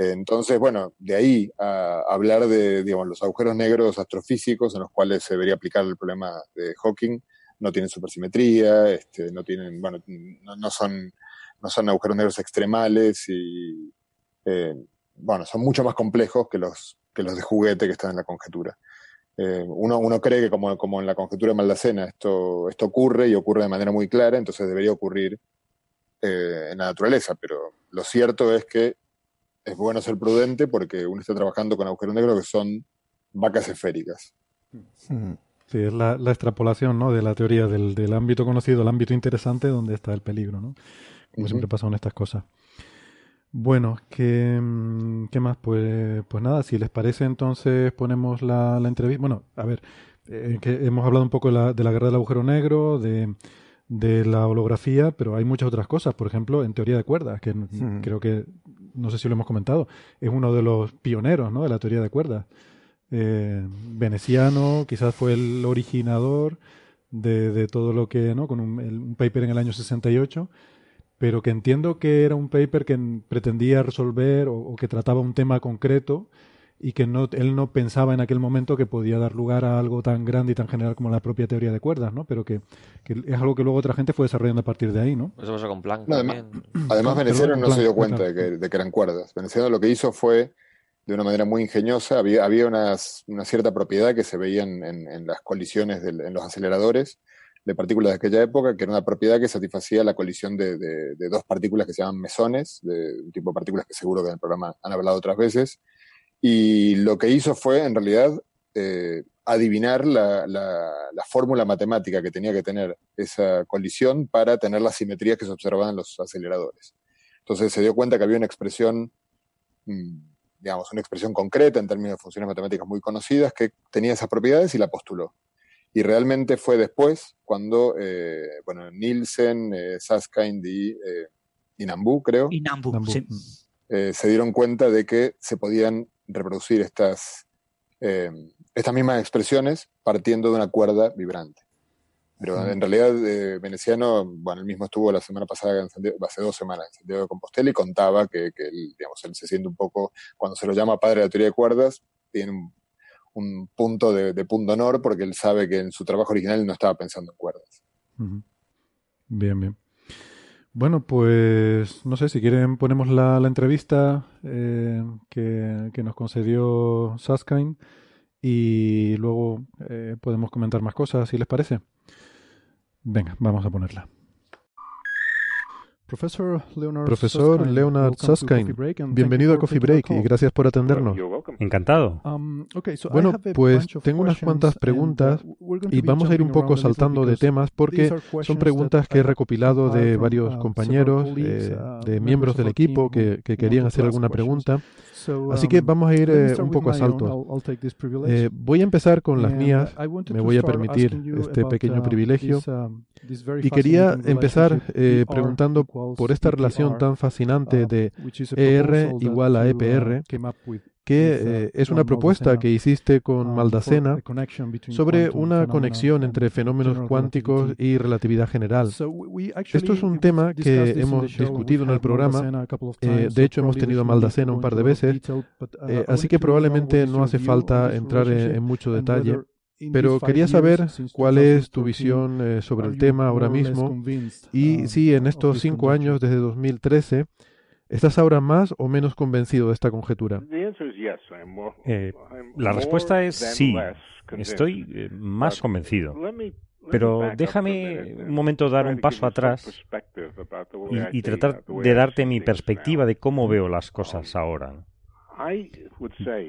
Speaker 13: Entonces, bueno, de ahí a hablar de, digamos, los agujeros negros astrofísicos en los cuales se debería aplicar el problema de Hawking, no tienen supersimetría, este, no tienen, bueno, no, no son, no son agujeros negros extremales y, eh, bueno, son mucho más complejos que los, que los de juguete que están en la conjetura. Eh, uno, uno cree que como, como en la conjetura de Maldacena esto, esto ocurre y ocurre de manera muy clara, entonces debería ocurrir eh, en la naturaleza, pero lo cierto es que es bueno ser prudente porque uno está trabajando con agujeros negros que son vacas esféricas.
Speaker 6: Sí, es la, la extrapolación ¿no? de la teoría del, del, ámbito conocido al ámbito interesante donde está el peligro, ¿no? Como uh -huh. siempre pasa con estas cosas. Bueno, ¿qué, ¿qué, más? Pues, pues nada, si les parece, entonces ponemos la, la entrevista. Bueno, a ver, eh, que hemos hablado un poco de la, de la guerra del agujero negro, de, de, la holografía, pero hay muchas otras cosas. Por ejemplo, en teoría de cuerdas, que creo que, no sé si lo hemos comentado, es uno de los pioneros ¿no? de la teoría de cuerdas. Eh, veneciano, quizás fue el originador de, de, todo lo que, ¿no? Con un, el, un paper en el año 68 pero que entiendo que era un paper que pretendía resolver o, o, que trataba un tema concreto y que no, él no pensaba en aquel momento que podía dar lugar a algo tan grande y tan general como la propia teoría de cuerdas, ¿no? Pero que, que es algo que luego otra gente fue desarrollando a partir de ahí, ¿no?
Speaker 8: Eso pasa con Planck
Speaker 13: no, además, además Veneciano no se dio cuenta de que, de que, eran cuerdas. Veneciano lo que hizo fue, de una manera muy ingeniosa, había, había unas, una cierta propiedad que se veía en, en, en las colisiones, del, en los aceleradores, de partículas de aquella época, que era una propiedad que satisfacía la colisión de, de, de, dos partículas que se llaman mesones, de un tipo de partículas que seguro que en el programa han hablado otras veces. Y lo que hizo fue, en realidad, eh, adivinar la, la, la fórmula matemática que tenía que tener esa colisión para tener las simetrías que se observaban en los aceleradores. Entonces se dio cuenta que había una expresión, mm, digamos, una expresión concreta en términos de funciones matemáticas muy conocidas que tenía esas propiedades y la postuló. Y realmente fue después cuando, eh, bueno, Nielsen, eh, Saskind y eh, Inambu, creo.
Speaker 14: Inambu,
Speaker 6: sí.
Speaker 13: Eh, se dieron cuenta de que se podían reproducir estas, eh, estas mismas expresiones partiendo de una cuerda vibrante. Pero en realidad, eh, Veneciano, bueno, él mismo estuvo la semana pasada, hace dos semanas, en Santiago de Compostela y contaba que, que él, digamos, él se siente un poco, cuando se lo llama padre de la teoría de cuerdas, tiene un, un punto de, de punto honor porque él sabe que en su trabajo original no estaba pensando en cuerdas.
Speaker 14: Bien, bien. Bueno, pues no sé, si quieren ponemos la, la entrevista eh, que, que, nos concedió Saskain y luego eh, podemos comentar más cosas, si les parece. Venga, vamos a ponerla.
Speaker 15: Profesor Leonard Susskind,
Speaker 14: bienvenido a Coffee Break y gracias por atendernos.
Speaker 3: Encantado.
Speaker 14: Bueno, pues tengo unas cuantas preguntas y vamos a ir un poco saltando de temas porque son preguntas que he recopilado de varios compañeros, eh, de miembros del equipo que querían hacer alguna pregunta. Así que vamos a ir eh, un poco a
Speaker 15: salto.
Speaker 14: Eh, voy a empezar con las mías. Me voy a permitir este pequeño privilegio. Y quería empezar eh, preguntando por esta relación tan fascinante de ER igual a EPR que eh, es una propuesta que hiciste con Maldacena sobre una conexión entre fenómenos cuánticos y relatividad general. Esto es un tema que hemos discutido en el programa. Eh, de hecho, hemos tenido a Maldacena un par de veces, eh, así que probablemente no hace falta entrar en, en mucho detalle. Pero quería saber cuál es tu visión eh, sobre el tema ahora mismo y si en estos cinco años, desde 2013, ¿Estás ahora más o menos convencido de esta conjetura?
Speaker 3: La respuesta es sí. Estoy eh, más convencido. Pero déjame un momento dar un paso atrás y, tratar de darte mi perspectiva de cómo veo las cosas ahora.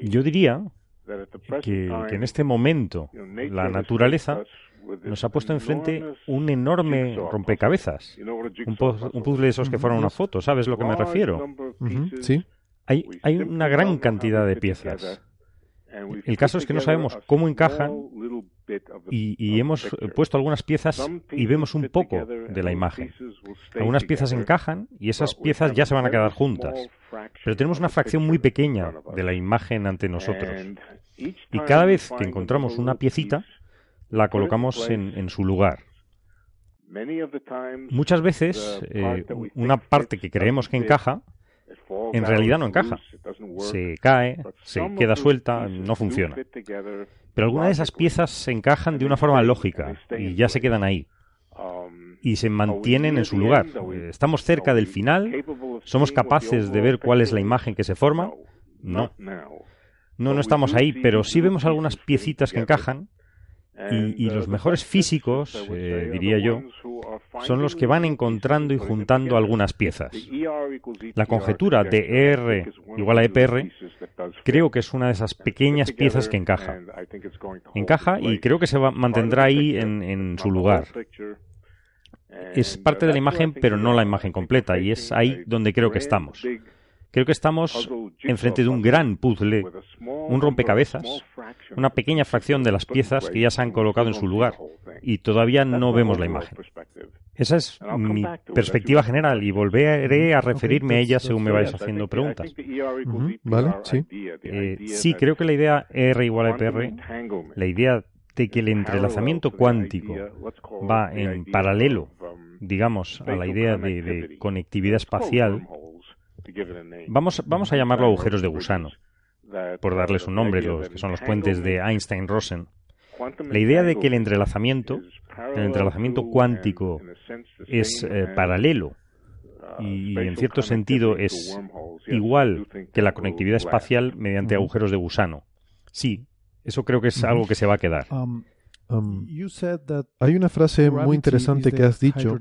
Speaker 3: Yo diría que en este momento la naturaleza nos ha puesto enfrente un enorme rompecabezas, un,
Speaker 2: puzzle
Speaker 3: de esos que fueron una foto, ¿sabes a lo que me refiero?
Speaker 14: Sí.
Speaker 3: Hay, una gran cantidad de piezas. El caso es que no sabemos cómo encajan y, hemos
Speaker 2: eh,
Speaker 3: puesto algunas piezas y vemos un poco de la imagen. Algunas piezas encajan y esas piezas ya se van a quedar juntas, pero tenemos una fracción muy pequeña de la imagen ante nosotros. Y cada vez que encontramos una piecita, la colocamos en, su lugar. Muchas veces eh, una parte que creemos que encaja, en realidad no encaja. Se cae, se queda suelta, no funciona. Pero algunas de esas piezas se encajan de una forma lógica y ya se quedan ahí. Y se mantienen en su lugar. Estamos cerca del final, somos capaces de ver cuál es la imagen que se forma.
Speaker 2: No.
Speaker 3: No, no estamos ahí, pero sí vemos algunas piecitas que encajan y, los mejores físicos, eh, diría yo, son los que van encontrando y juntando algunas piezas. La conjetura de ER igual a EPR creo que es una de esas pequeñas piezas que encaja. Encaja y creo que se mantendrá ahí en su lugar es parte de la imagen, pero no la imagen completa, y es ahí donde creo que estamos. Creo que estamos enfrente de un gran puzzle, un rompecabezas, una pequeña fracción de las piezas que ya se han colocado en su lugar y todavía no vemos la imagen. Esa es mi perspectiva general y volveré a referirme a ella según me
Speaker 2: vais
Speaker 3: haciendo preguntas.
Speaker 14: Vale, sí.
Speaker 3: Eh, sí, creo que la idea R igual a
Speaker 2: PR,
Speaker 3: la idea de que el entrelazamiento cuántico va en paralelo digamos, a la idea de, conectividad espacial, Vamos, vamos a llamarlo agujeros de gusano, por darles un nombre, los que son los puentes de Einstein-Rosen. La idea de que el entrelazamiento, el entrelazamiento cuántico es eh, paralelo y en cierto sentido es igual que la conectividad espacial mediante agujeros de gusano. Sí, eso creo que es algo que se va a quedar.
Speaker 15: Um,
Speaker 14: Um, hay una frase muy interesante que has dicho,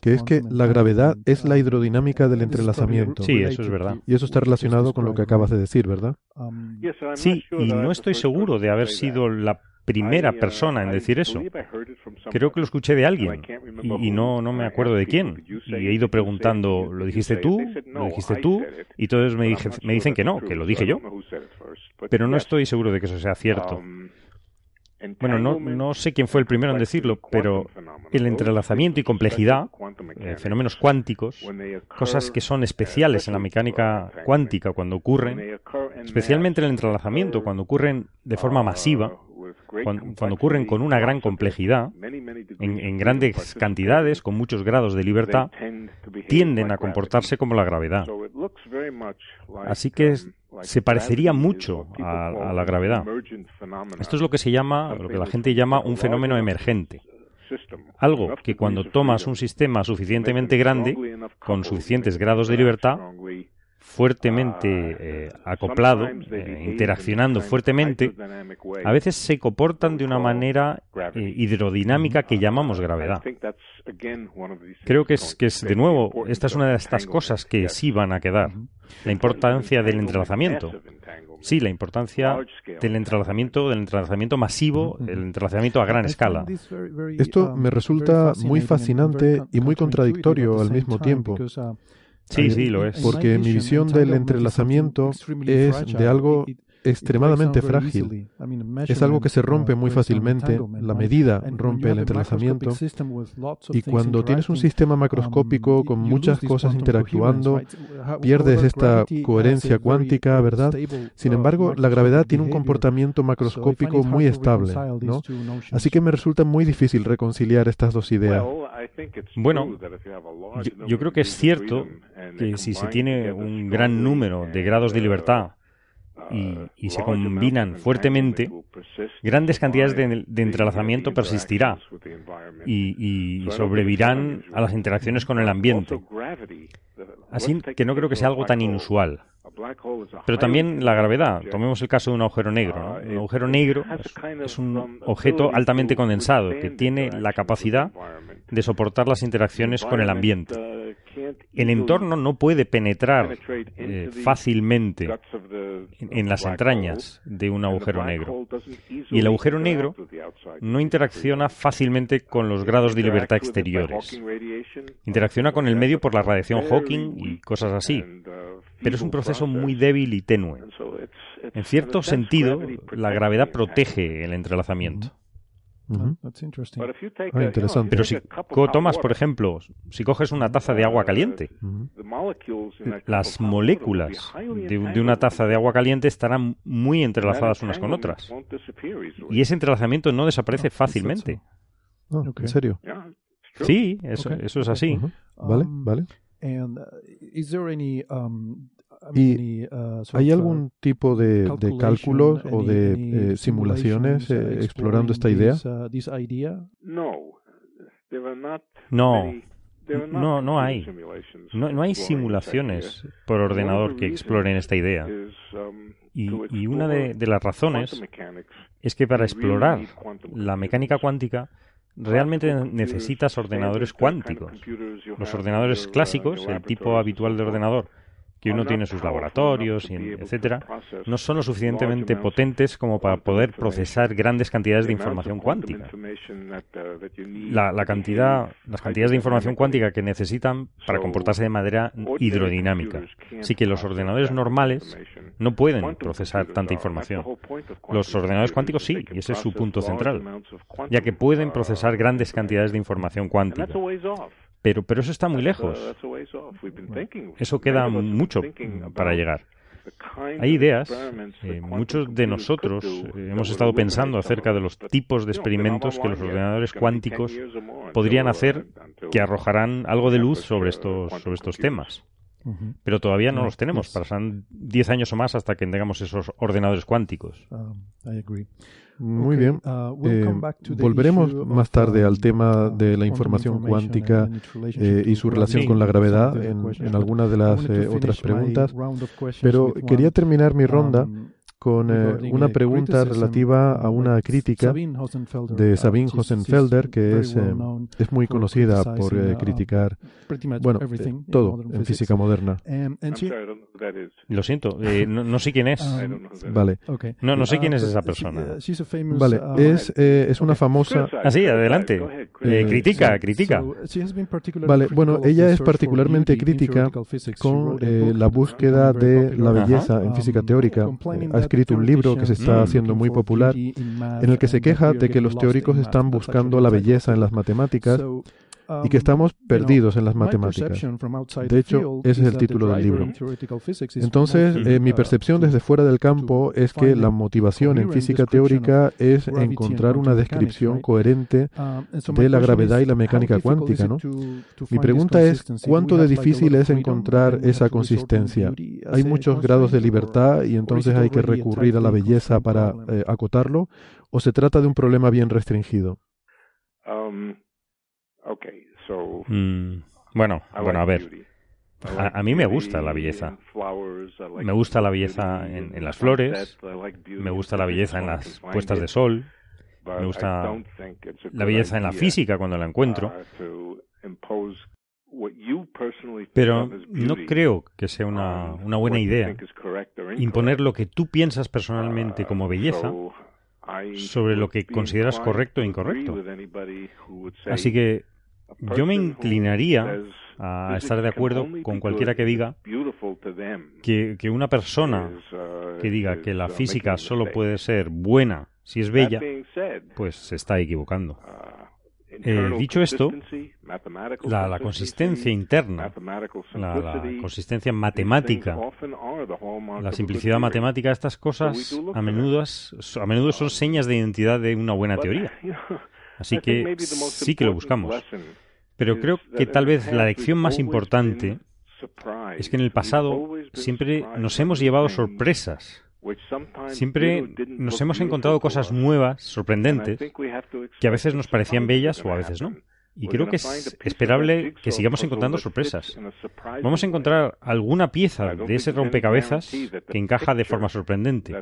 Speaker 15: que es que la gravedad es la hidrodinámica del entrelazamiento.
Speaker 2: Sí, eso es verdad.
Speaker 15: Y eso está relacionado con lo que acabas de decir, ¿verdad?
Speaker 2: Sí, y no estoy seguro de haber sido la
Speaker 3: primera persona en decir eso. Creo que lo escuché de alguien y, no, no me acuerdo de quién. Y he ido preguntando, ¿lo dijiste tú? ¿Lo dijiste tú? Y todos me, dije, me dicen que no, que lo dije yo. Pero no estoy seguro de que eso sea cierto. Bueno, no, no sé quién fue el primero en decirlo, pero el entrelazamiento y complejidad, eh, fenómenos cuánticos, cosas que son especiales en la mecánica cuántica cuando ocurren, especialmente el entrelazamiento cuando ocurren de forma masiva, cuan- cuando, ocurren con una gran complejidad, en, en grandes cantidades, con muchos grados de libertad, tienden a comportarse como la gravedad. Así que es- se parecería mucho a, a la gravedad. Esto es lo que se llama, lo que la gente llama un fenómeno emergente. Algo que cuando tomas un sistema suficientemente grande, con suficientes grados de libertad, fuertemente eh, acoplado, eh, interaccionando fuertemente, a veces se comportan de una manera eh, hidrodinámica que llamamos gravedad. Creo que es, que es, de nuevo, esta es una de estas cosas que sí van a quedar. La importancia del entrelazamiento. Sí, la importancia del entrelazamiento, del entrelazamiento masivo, el entrelazamiento a gran escala.
Speaker 15: Esto me resulta muy fascinante y muy contradictorio al mismo tiempo.
Speaker 3: Sí, sí, lo es.
Speaker 15: Porque mi visión del entrelazamiento es de algo extremadamente frágil. Es algo que se rompe muy fácilmente, la medida rompe el entrelazamiento, y cuando tienes un sistema macroscópico con muchas cosas interactuando, pierdes esta coherencia cuántica, ¿verdad? Sin embargo, la gravedad tiene un comportamiento macroscópico muy estable, ¿no? Así que me resulta muy difícil reconciliar estas dos ideas.
Speaker 3: Bueno, yo, yo creo que es cierto que si se tiene un gran número de grados de libertad y, y se combinan fuertemente, grandes cantidades de, de entrelazamiento persistirá y, y sobrevivirán a las interacciones con el ambiente. Así que no creo que sea algo tan inusual. Pero también la gravedad. Tomemos el caso de un agujero negro. ¿no? Un agujero negro es, es un objeto altamente condensado que tiene la capacidad de soportar las interacciones con el ambiente. El entorno no puede penetrar eh, fácilmente en, en las entrañas de un agujero negro. Y el agujero negro no interacciona fácilmente con los grados de libertad exteriores. Interacciona con el medio por la radiación Hawking y cosas así. Pero es un proceso muy débil y tenue. En cierto sentido, la gravedad protege el entrelazamiento.
Speaker 15: Uh -huh. ah, interesante.
Speaker 3: Pero si tomas, por ejemplo, si coges una taza de agua caliente, uh -huh. las moléculas de, de, una taza de agua caliente estarán muy entrelazadas unas con otras. Y ese entrelazamiento no desaparece fácilmente.
Speaker 15: Oh, okay. ¿En serio?
Speaker 3: Sí, eso, okay. eso es así.
Speaker 15: Uh -huh. Vale, vale. ¿Y hay algún tipo de, de cálculos o de eh, simulaciones eh, explorando esta idea?
Speaker 3: No, no, no hay. No, no hay simulaciones por ordenador que exploren esta idea. Y, y una de, de las razones es que para explorar la mecánica cuántica realmente necesitas ordenadores cuánticos. Los ordenadores clásicos, el tipo habitual de ordenador, que uno tiene en sus laboratorios, etcétera, no son lo suficientemente potentes como para poder procesar grandes cantidades de información cuántica. La, la cantidad, las cantidades de información cuántica que necesitan para comportarse de manera hidrodinámica. Así que los ordenadores normales no pueden procesar tanta información. Los ordenadores cuánticos sí, y ese es su punto central, ya que pueden procesar grandes cantidades de información cuántica. Pero, pero eso está muy lejos. Eso queda mucho para llegar. Hay ideas, eh, muchos de nosotros eh, hemos estado pensando acerca de los tipos de experimentos que los ordenadores cuánticos podrían hacer que arrojarán algo de luz sobre estos, sobre estos temas. Pero todavía no los tenemos. Pasarán 10 años o más hasta que tengamos esos ordenadores cuánticos.
Speaker 15: Muy bien. Eh, volveremos más tarde al tema de la información cuántica eh, y su relación con la gravedad en, en algunas de las eh, otras preguntas. Pero quería terminar mi ronda
Speaker 14: con eh, una pregunta relativa a una crítica de Sabine Hosenfelder, que es, eh, es muy conocida por eh, criticar bueno, eh, todo en física moderna.
Speaker 3: Lo siento, eh, no, no, sé quién es. <laughs>
Speaker 14: Vale.
Speaker 3: No, no sé quién es esa persona.
Speaker 14: Vale, es, eh, es una famosa...
Speaker 3: Ah, sí, adelante. Eh, critica, critica.
Speaker 14: Vale, bueno, ella es particularmente crítica con eh, la búsqueda de la belleza en física teórica. Ha escrito un libro que se está haciendo muy popular en el que se queja de que los teóricos están buscando la belleza en las matemáticas y que estamos perdidos en las matemáticas. De hecho, ese es el título del libro. Entonces, eh, mi percepción desde fuera del campo es que la motivación en física teórica es encontrar una descripción coherente de la gravedad y la mecánica cuántica. ¿no? Mi pregunta es, ¿cuánto de difícil es encontrar esa consistencia? Hay muchos grados de libertad y entonces hay que recurrir a la belleza para eh, acotarlo, o se trata de un problema bien restringido?
Speaker 16: Um, Okay, so,
Speaker 3: mm, bueno, bueno, a ver. A, a, mí me gusta la belleza. Me gusta la belleza en, en, las flores, me gusta la belleza en las puestas de sol, me gusta la belleza en la física cuando la encuentro. Pero no creo que sea una, una buena idea imponer lo que tú piensas personalmente como belleza sobre lo que consideras correcto e incorrecto. Así que yo me inclinaría a estar de acuerdo con cualquiera que diga que, que, una persona que diga que la física solo puede ser buena si es bella, pues se está equivocando. Eh, dicho esto, la, la, consistencia interna, la, la, consistencia matemática, la simplicidad matemática, estas cosas a menudo, a menudo son señas de identidad de una buena teoría. <laughs> Así que sí que lo buscamos. Pero creo que tal vez la lección más importante es que en el pasado siempre nos hemos llevado sorpresas. Siempre nos hemos encontrado cosas nuevas, sorprendentes, que a veces nos parecían bellas o a veces no. Y creo que es esperable que sigamos encontrando sorpresas. Vamos a encontrar alguna pieza de ese rompecabezas que encaja de forma sorprendente.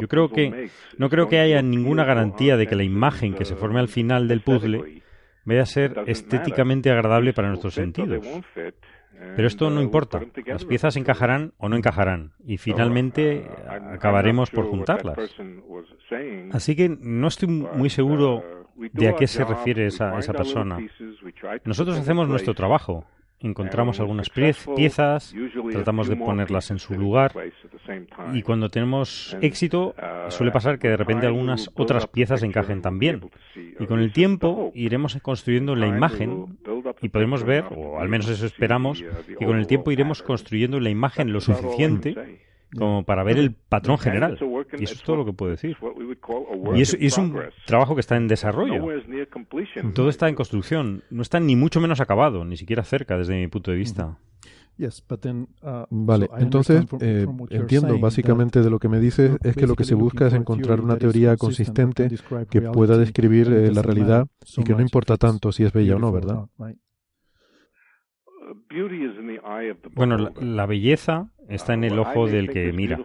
Speaker 3: Yo creo que no creo que haya ninguna garantía de que la imagen que se forme al final del puzzle vaya a ser estéticamente agradable para nuestros sentidos. Pero esto no importa. Las piezas encajarán o no encajarán y finalmente acabaremos por juntarlas. Así que no estoy muy seguro de a qué se refiere esa, esa persona. Nosotros hacemos nuestro trabajo. Encontramos algunas piezas, tratamos de ponerlas en su lugar. y cuando tenemos éxito suele pasar que de repente algunas otras piezas encajen también. Y con el tiempo iremos construyendo la imagen y podremos ver, o al menos eso esperamos, que con el tiempo iremos construyendo la imagen lo suficiente como para ver el patrón general. Y eso es todo lo que puedo decir. Y es, y es un trabajo que está en desarrollo. Todo está en construcción. No está ni mucho menos acabado, ni siquiera cerca desde mi punto de vista.
Speaker 14: Vale, entonces eh, entiendo básicamente de lo que me dices es que lo que se busca es encontrar una teoría consistente que pueda describir eh, la realidad y que no importa tanto si es bella o no, ¿verdad?
Speaker 3: Bueno, la, la, belleza está en el ojo del que mira.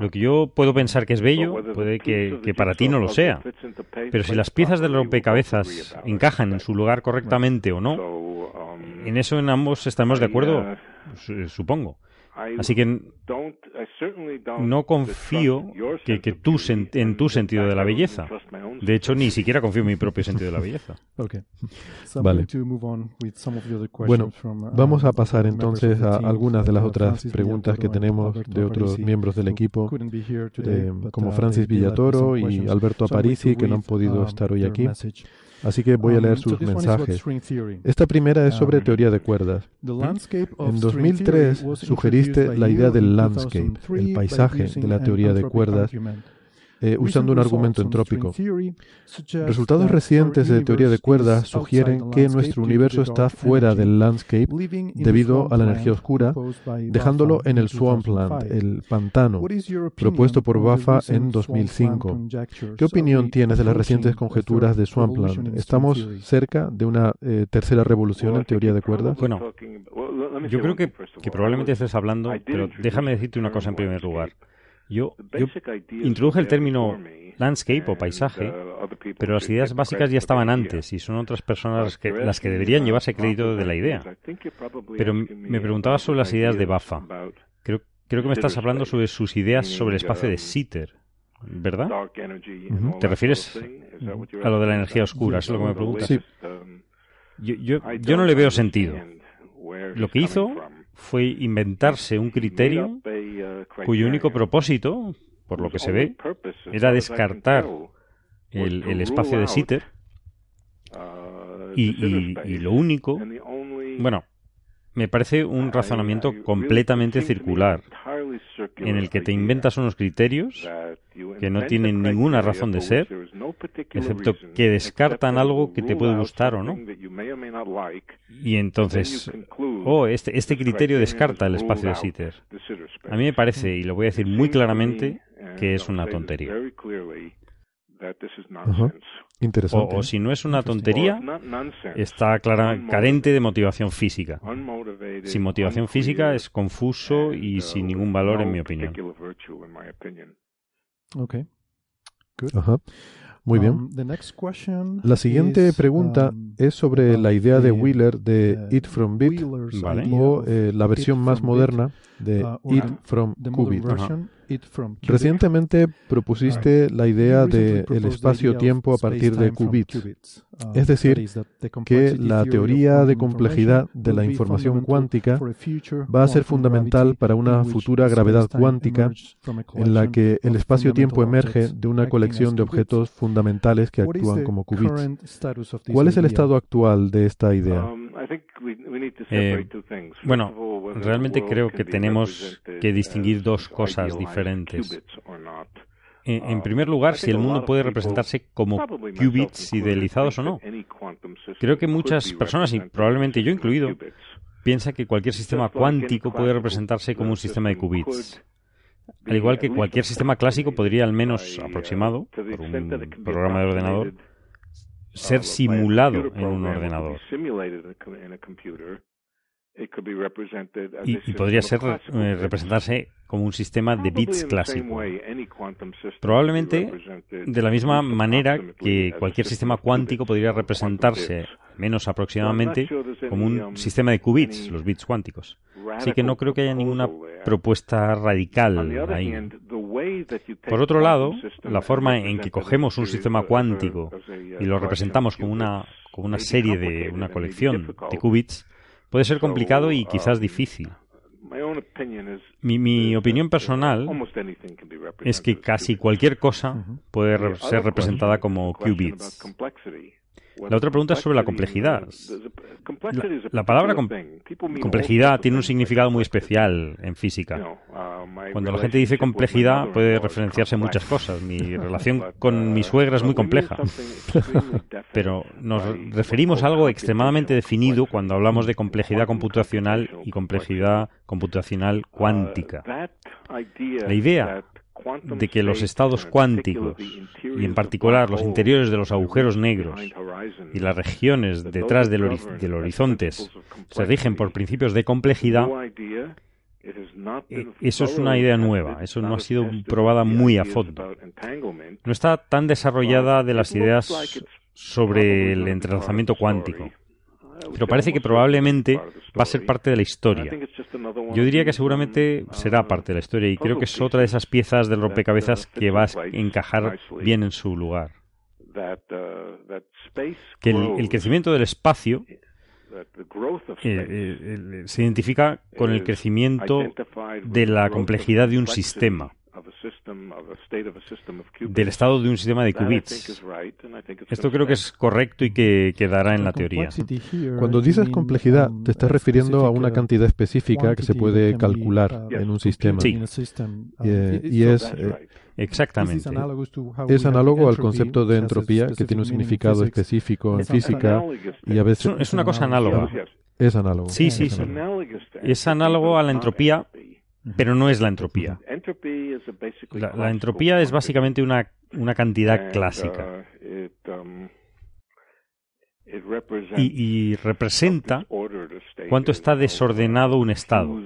Speaker 3: Lo que yo puedo pensar que es bello puede que, que, para ti no lo sea. Pero si las piezas del rompecabezas encajan en su lugar correctamente o no, en eso en ambos estamos de acuerdo, supongo. Así que no confío que, que tú en tu sentido de la belleza. De hecho, ni siquiera confío en mi propio sentido de la belleza. <laughs>
Speaker 14: Vale. Bueno, vamos a pasar entonces a algunas de las otras preguntas que tenemos de otros miembros del equipo, eh, como Francis Villatoro y Alberto Aparici, que no han podido estar hoy aquí. Así que voy a leer sus mensajes. Esta primera es sobre teoría de cuerdas. En 2003 sugeriste la idea del landscape, el paisaje de la teoría de cuerdas, eh, usando un argumento entrópico. Resultados recientes de teoría de cuerdas sugieren que nuestro universo está fuera del landscape debido a la energía oscura, dejándolo en el swampland, el pantano, propuesto por Bafa en 2005. ¿Qué opinión tienes de las recientes conjeturas de swampland? ¿Estamos cerca de una eh, tercera revolución en teoría de cuerdas?
Speaker 3: Bueno, yo creo que, que probablemente estés hablando, pero déjame decirte una cosa en primer lugar. Yo, yo introduje el término landscape o paisaje, pero las ideas básicas ya estaban antes y son otras personas que, las que deberían llevarse crédito de la idea. Pero me preguntaba sobre las ideas de Bafa. Creo, creo que me estás hablando sobre sus ideas sobre el espacio de Sitter, ¿verdad? ¿Te refieres a lo de la energía oscura? ¿Es lo que me preguntas?
Speaker 15: Sí.
Speaker 3: Yo, yo, yo no le veo sentido. Lo que hizo fue inventarse un criterio cuyo único propósito, por lo que se ve, era descartar el, el espacio de Sitter y, y, y lo único, bueno, me parece un razonamiento completamente circular, en el que te inventas unos criterios que no tienen ninguna razón de ser, excepto que descartan algo que te puede gustar o no. Y entonces, oh, este, este criterio descarta el espacio de Sitter. A mí me parece, y lo voy a decir muy claramente, que es una tontería.
Speaker 15: Ajá. Interesante.
Speaker 3: O, o, si no es una tontería, está clara, carente de motivación física. Sin motivación física es confuso y sin ningún valor, en mi opinión.
Speaker 15: Ok. Ajá. Muy bien. La siguiente pregunta es sobre la idea de Wheeler de Eat from Bit
Speaker 3: Vale.
Speaker 15: o eh, la versión más moderna de Eat from Qubit. Recientemente propusiste la idea de el espacio-tiempo a partir de qubits, es decir, que la teoría de complejidad de la información cuántica va a ser fundamental para una futura gravedad cuántica en la que el espacio-tiempo emerge de una colección de objetos fundamentales que actúan como qubits. ¿Cuál es el estado actual de esta idea?
Speaker 3: Eh, bueno, realmente creo que tenemos que distinguir dos cosas diferentes. En, en, primer lugar, si el mundo puede representarse como qubits idealizados o no. Creo que muchas personas, y probablemente yo incluido, piensa que cualquier sistema cuántico puede representarse como un sistema de qubits. Al igual que cualquier sistema clásico podría, al menos aproximado, por un programa de ordenador, ser simulado en un ordenador. Y, y podría ser eh, representarse como un sistema de bits clásico. Probablemente de la misma manera que cualquier sistema cuántico podría representarse, menos aproximadamente, como un sistema de qubits, los bits cuánticos. Así que no creo que haya ninguna propuesta radical ahí. Por otro lado, la forma en que cogemos un sistema cuántico y lo representamos como una, como una serie de una colección de qubits puede ser complicado y quizás difícil. Mi, mi, opinión personal es que casi cualquier cosa puede ser representada como qubits. La otra pregunta es sobre la complejidad. La, la palabra com complejidad tiene un significado muy especial en física. Cuando la gente dice complejidad puede referenciarse a muchas cosas. Mi <laughs> relación con mi suegra es muy compleja. <laughs> Pero nos referimos a algo extremadamente definido cuando hablamos de complejidad computacional y complejidad computacional cuántica. La idea de que los estados cuánticos, y en particular los interiores de los agujeros negros y las regiones detrás del, hori del horizonte, se rigen por principios de complejidad, eso es una idea nueva, eso no ha sido probada muy a fondo. No está tan desarrollada de las ideas sobre el entrelazamiento cuántico pero parece que probablemente va a ser parte de la historia. Yo diría que seguramente será parte de la historia y creo que es otra de esas piezas del rompecabezas que va a encajar bien en su lugar. Que el, crecimiento del espacio eh, eh, se identifica con el crecimiento de la complejidad de un sistema del estado de un sistema de qubits. Esto creo que es correcto y que quedará en la teoría.
Speaker 15: Cuando dices complejidad, te estás refiriendo a una cantidad específica que se puede calcular en un sistema.
Speaker 3: Sí.
Speaker 15: Eh, y es... Eh,
Speaker 3: Exactamente.
Speaker 15: Es análogo al concepto de entropía, que tiene un significado específico en física y a veces...
Speaker 3: Es una cosa análoga.
Speaker 15: Es análogo.
Speaker 3: Sí, sí, sí. Es análogo a la entropía, pero no es la entropía. La, la entropía es básicamente una, una cantidad clásica. Y, y, representa cuánto está desordenado un estado.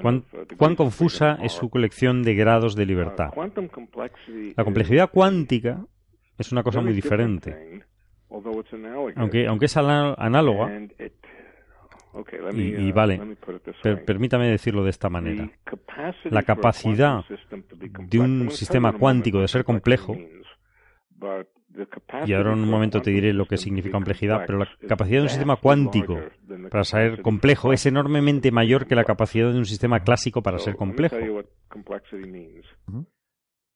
Speaker 3: ¿Cuán, cuán confusa es su colección de grados de libertad? La complejidad cuántica es una cosa muy diferente. Aunque, aunque es análoga, y, y, vale, per, permítame decirlo de esta manera. La capacidad de un sistema cuántico de ser complejo, y ahora en un momento te diré lo que significa complejidad, pero la capacidad de un sistema cuántico para ser complejo es enormemente mayor que la capacidad de un sistema clásico para ser complejo.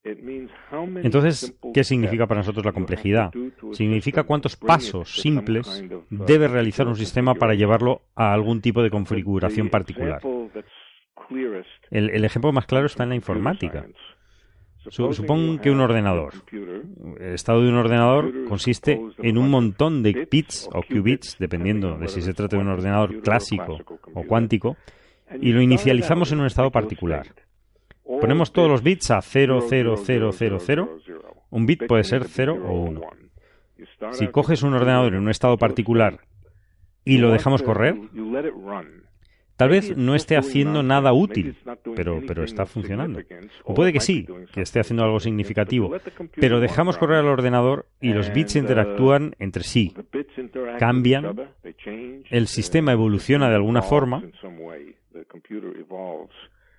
Speaker 3: Entonces, ¿qué significa para nosotros la complejidad? Significa cuántos pasos simples debe realizar un sistema para llevarlo a algún tipo de configuración particular. El, el ejemplo más claro está en la informática. Supón que un ordenador, el estado de un ordenador consiste en un montón de bits o qubits, dependiendo de si se trata de un ordenador clásico o cuántico, y lo inicializamos en un estado particular. Ponemos todos los bits a 0, 0, 0, 0, 0. Un bit puede ser 0 o 1. Si coges un ordenador en un estado particular y lo dejamos correr, tal vez no esté haciendo nada útil, pero, pero está funcionando. O puede que sí, que esté haciendo algo significativo, pero dejamos correr al ordenador y los bits interactúan entre sí, cambian, el sistema evoluciona de alguna forma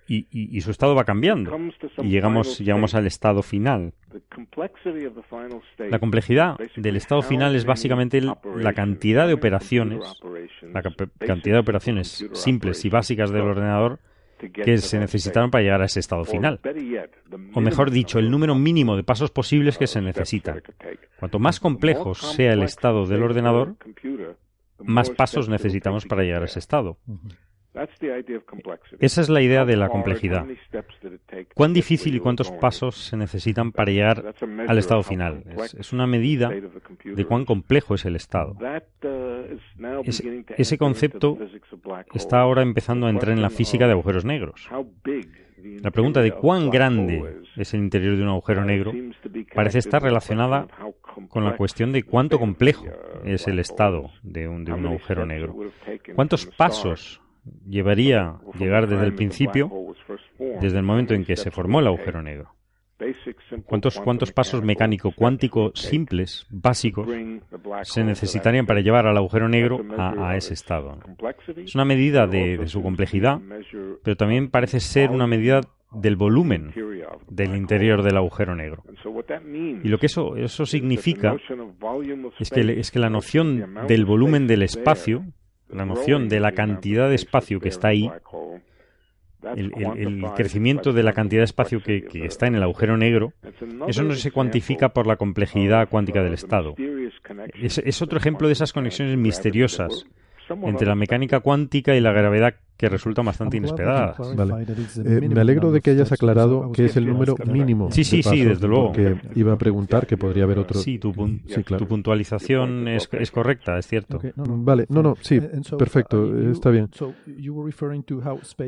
Speaker 3: y, su estado va cambiando. Y llegamos, llegamos al estado final. La complejidad del estado final es básicamente la cantidad de operaciones, la cantidad de operaciones simples y básicas del ordenador que se necesitaron para llegar a ese estado final. O mejor dicho, el número mínimo de pasos posibles que se necesitan. Cuanto más complejo sea el estado del ordenador, más pasos necesitamos para llegar a ese estado. Esa es la idea de la complejidad. ¿Cuán difícil y cuántos pasos se necesitan para llegar al estado final? Es, una medida de cuán complejo es el estado. Uh, ese concepto está ahora empezando a entrar en la física de agujeros negros. La pregunta de cuán grande es el interior de un agujero negro parece estar relacionada con la cuestión de cuánto complejo es el estado de un, de un agujero negro. ¿Cuántos pasos llevaría llegar desde el principio, desde el momento en que se formó el agujero negro. ¿Cuántos, cuántos pasos mecánico cuántico simples, básicos, se necesitarían para llevar al agujero negro a, ese estado? Es una medida de, su complejidad, pero también parece ser una medida del volumen del interior del agujero negro. Y lo que eso, eso significa es que, es que la noción del volumen del espacio la noción de la cantidad de espacio que está ahí, el, crecimiento de la cantidad de espacio que, está en el agujero negro, eso no se cuantifica por la complejidad cuántica del estado. es otro ejemplo de esas conexiones misteriosas entre la mecánica cuántica y la gravedad que resultan bastante inesperadas.
Speaker 6: Eh, me alegro de que hayas aclarado que es el número mínimo.
Speaker 3: Sí, sí, sí, desde luego.
Speaker 6: Que iba a preguntar que podría haber otro.
Speaker 3: Sí, tu, puntualización es, es, correcta, es cierto.
Speaker 6: Vale, no, no, sí, perfecto, uh, está bien.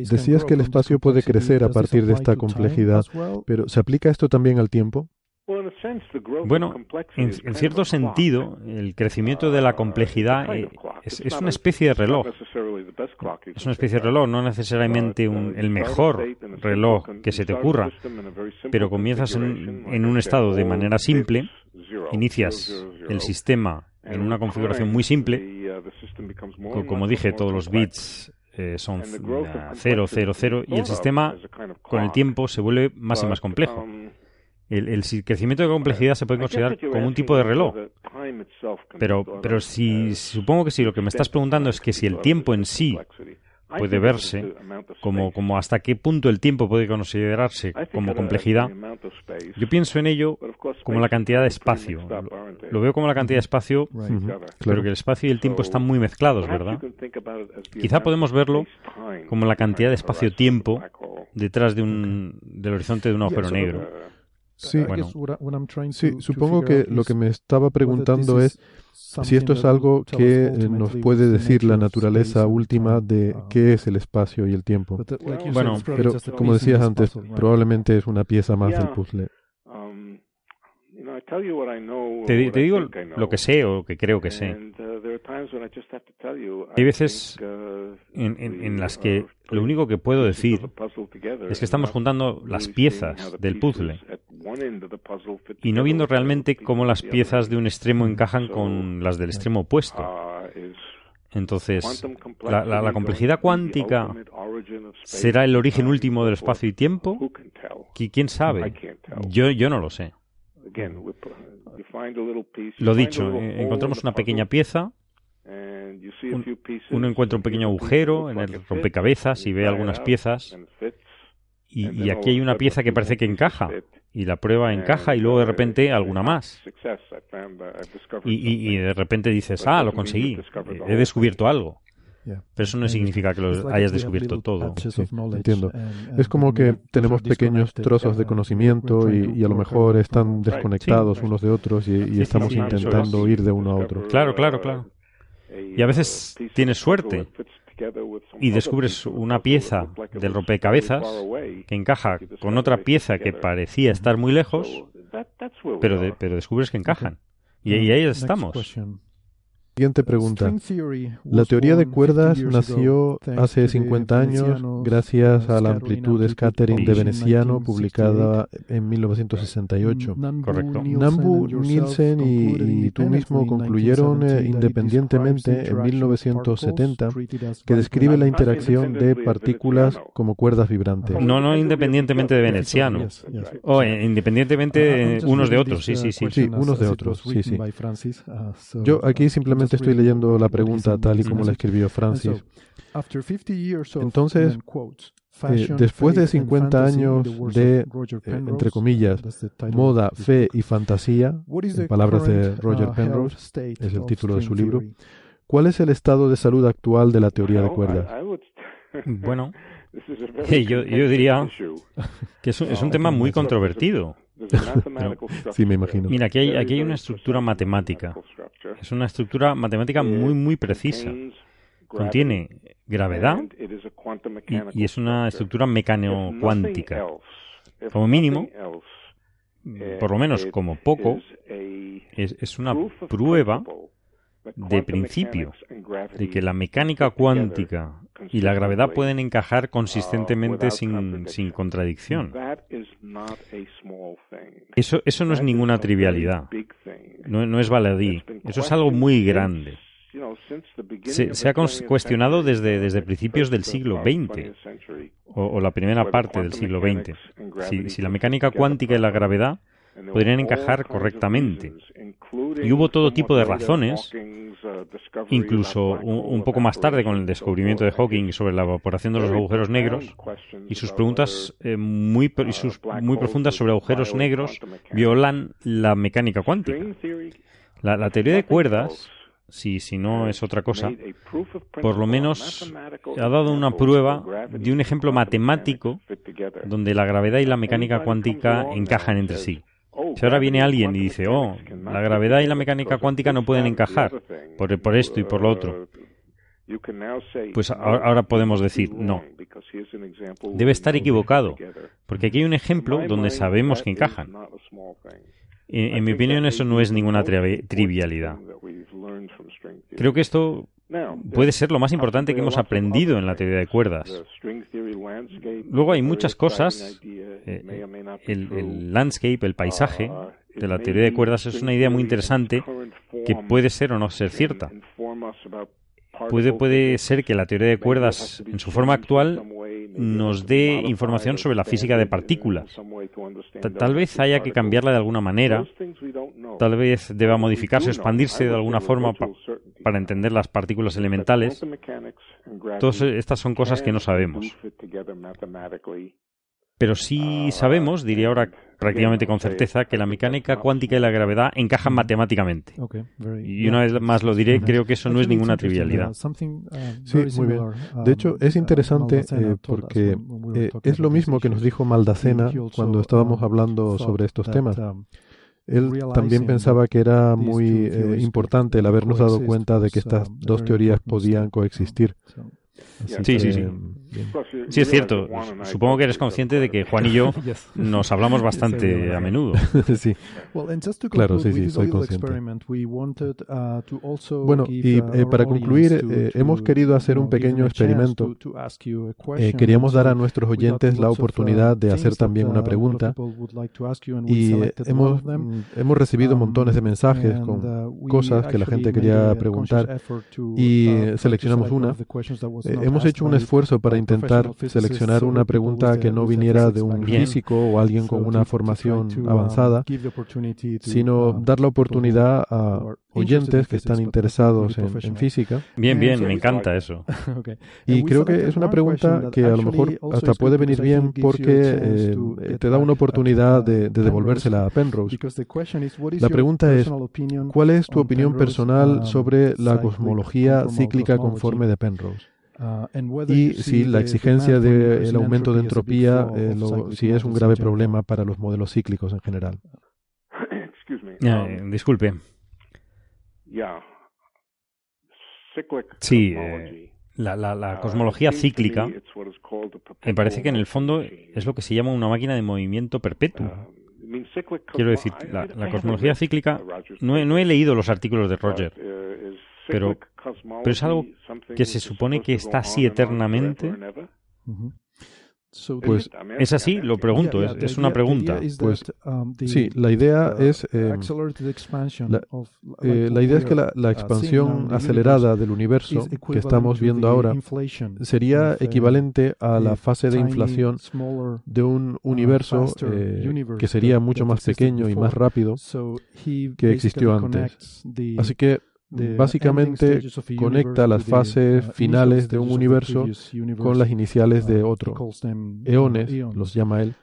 Speaker 6: Decías que el espacio puede crecer a partir de esta complejidad, pero ¿se aplica esto también al tiempo?
Speaker 3: Bueno, en, cierto sentido, el crecimiento de la complejidad eh, es, una especie de reloj. Es una especie de reloj, no necesariamente el mejor reloj que se te ocurra, pero comienzas en, un estado de manera simple, inicias el sistema en una configuración muy simple, como dije, todos los bits eh, son 0, 0, 0, y el sistema con el tiempo se vuelve más y más complejo. El, crecimiento de complejidad se puede considerar como un tipo de reloj. Pero, pero si supongo que si lo que me estás preguntando es que si el tiempo en sí puede verse como, como hasta qué punto el tiempo puede considerarse como complejidad, yo pienso en ello como la cantidad de espacio. Lo, veo como la cantidad de espacio, pero que el espacio y el tiempo están muy mezclados, ¿verdad? Quizá podemos verlo como la cantidad de espacio-tiempo detrás de un, del horizonte de un agujero negro.
Speaker 6: Sí, supongo que lo que me estaba preguntando es si esto es algo que eh, nos puede decir la naturaleza última de qué es el espacio y el tiempo. Bueno, pero como decías antes, probablemente es una pieza más del puzzle.
Speaker 3: Te, digo lo que sé o que creo que sé. Hay veces en, en, en, las que lo único que puedo decir es que estamos juntando las piezas del puzzle y no viendo realmente cómo las piezas de un extremo encajan con las del extremo opuesto. Entonces, la, la, la, complejidad cuántica será el origen último del espacio y tiempo. ¿Quién sabe? Yo, yo no lo sé. Lo dicho, eh, encontramos una pequeña pieza. Un, uno encuentra un pequeño agujero en el rompecabezas y ve algunas piezas. Y, y, aquí hay una pieza que parece que encaja. Y la prueba encaja y luego de repente alguna más. Y, y, y de repente dices, ah, lo conseguí. He descubierto algo. Pero eso no significa que lo hayas descubierto todo.
Speaker 14: Sí, entiendo. Es como que tenemos pequeños trozos de conocimiento y, y a lo mejor están desconectados unos de otros y, y estamos intentando ir de uno a otro.
Speaker 3: Claro, claro, claro. Y a veces tienes suerte y descubres una pieza del rompecabezas que encaja con otra pieza que parecía estar muy lejos, pero, de, pero descubres que encajan. Y, y ahí estamos.
Speaker 14: Siguiente pregunta. La teoría de cuerdas nació hace 50 años gracias a la amplitud scattering de Veneciano publicada en 1968.
Speaker 3: Correcto.
Speaker 14: Nambu, Nielsen y, y tú mismo concluyeron eh, independientemente en 1970 que describe la interacción de partículas como cuerdas vibrantes.
Speaker 3: No, no independientemente de Veneciano. O oh, independientemente unos de otros, sí, sí, sí.
Speaker 14: Sí, unos de otros, sí, sí. Yo aquí simplemente estoy leyendo la pregunta tal y como la escribió Francis. Entonces, eh, después de 50 años de, eh, entre comillas, moda, fe y fantasía, en palabras de Roger Penrose, es el título de su libro, ¿cuál es el estado de salud actual de la teoría de cuerdas?
Speaker 3: Bueno, <laughs> yo, yo diría que es un, es un tema muy controvertido. <laughs>
Speaker 14: sí, me imagino.
Speaker 3: Mira, aquí hay, aquí hay una estructura matemática. Es una estructura matemática muy, muy precisa. Contiene gravedad y, y es una estructura mecano-cuántica. Como mínimo, por lo menos como poco, es, es una prueba de principio de que la mecánica cuántica y la gravedad pueden encajar consistentemente sin, sin contradicción. Eso, eso no es ninguna trivialidad, no, no es baladí, eso es algo muy grande. Se, se, ha cuestionado desde, desde principios del siglo XX o, o la primera parte del siglo XX. Si, si la mecánica cuántica y la gravedad podrían encajar correctamente. Y hubo todo tipo de razones, incluso un, poco más tarde con el descubrimiento de Hawking sobre la evaporación de los agujeros negros y sus preguntas eh, muy, y sus muy profundas sobre agujeros negros violan la mecánica cuántica. La, la teoría de cuerdas si, si no es otra cosa, por lo menos ha dado una prueba de un ejemplo matemático donde la gravedad y la mecánica cuántica encajan entre sí. Si ahora viene alguien y dice, oh, la gravedad y la mecánica cuántica no pueden encajar por, por esto y por lo otro, pues ahora podemos decir, no, debe estar equivocado, porque aquí hay un ejemplo donde sabemos que encajan. En, en mi opinión, eso no es ninguna tri trivialidad. Creo que esto puede ser lo más importante que hemos aprendido en la teoría de cuerdas. Luego hay muchas cosas. Eh, el, el, landscape, el paisaje de la teoría de cuerdas es una idea muy interesante que puede ser o no ser cierta. Puede, puede ser que la teoría de cuerdas en su forma actual nos dé información sobre la física de partículas. Tal vez haya que cambiarla de alguna manera, tal vez deba modificarse expandirse de alguna forma pa para entender las partículas elementales. Todas estas son cosas que no sabemos. Pero sí sabemos, diría ahora prácticamente con certeza, que la mecánica cuántica y la gravedad encajan matemáticamente. Y una vez más lo diré, creo que eso no es ninguna trivialidad.
Speaker 14: Sí, muy bien. De hecho, es interesante eh, porque eh, es lo mismo que nos dijo Maldacena cuando estábamos hablando sobre estos temas. Él también pensaba que era muy eh, importante el habernos dado cuenta de que estas dos teorías podían coexistir.
Speaker 3: Sí, sí, sí. Sí, es cierto. Supongo que eres consciente de que Juan y yo <laughs> nos hablamos bastante a menudo. <laughs>
Speaker 15: sí. Claro, sí, sí, soy consciente. Bueno, y eh, para concluir, eh, hemos querido hacer un pequeño experimento. Eh, queríamos dar a nuestros oyentes la oportunidad de hacer también una pregunta y hemos, hemos recibido montones de mensajes con cosas que la gente quería preguntar y seleccionamos una. hemos hecho un esfuerzo para intentar seleccionar una pregunta que no viniera de un físico o alguien con una formación avanzada, sino dar la oportunidad a oyentes que están interesados en, física.
Speaker 3: Bien, bien, me encanta eso. <laughs>
Speaker 15: Y creo que es una pregunta que a lo mejor hasta puede venir bien porque eh, te da una oportunidad de, de devolvérsela a Penrose. La pregunta es, ¿cuál es tu opinión personal sobre la cosmología cíclica conforme de Penrose? Y si la exigencia del aumento de entropía eh, si es un grave problema para los modelos cíclicos en general. <coughs>
Speaker 3: Eh, disculpe. Sí, eh, la, la, la, cosmología cíclica me parece que en el fondo es lo que se llama una máquina de movimiento perpetuo. Quiero decir, la, la cosmología cíclica, no he, no he, leído los artículos de Roger, pero, pero es algo que se supone que está así eternamente. Pues es así, lo pregunto, es, es una pregunta.
Speaker 15: Pues sí, la idea es eh, la, eh, la, idea es que la, la, expansión acelerada del universo que estamos viendo ahora sería equivalente a la fase de inflación de un universo eh, que sería mucho más pequeño y más rápido que existió antes. Así que Básicamente conecta las fases finales de un universo con las iniciales de otro. Eones, los llama él,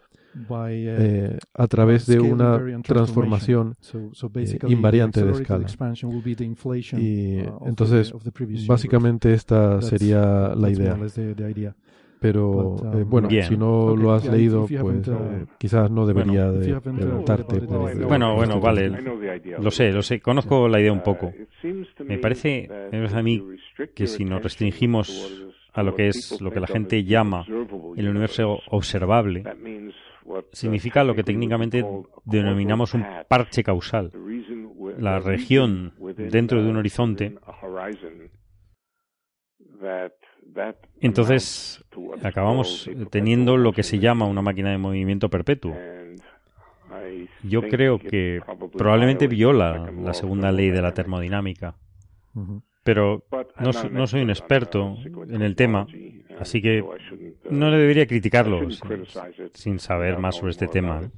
Speaker 15: eh, a través de una transformación eh, invariante de escala. Y entonces, básicamente esta sería la idea. Pero eh, um, bueno, si no lo has leído, pues eh, quizás no debería de preguntarte.
Speaker 3: Bueno, bueno, vale. Lo sé, lo sé. Conozco la idea un poco. Me parece, a mí que si nos restringimos a lo que es lo que la gente llama el universo observable, significa lo que técnicamente denominamos un parche causal. La región dentro de un horizonte entonces, acabamos teniendo lo que se llama una máquina de movimiento perpetuo. Yo creo que probablemente viola la segunda ley de la termodinámica. Pero no, no soy un experto en el tema, así que no le debería criticarlo sin, saber más sobre este tema.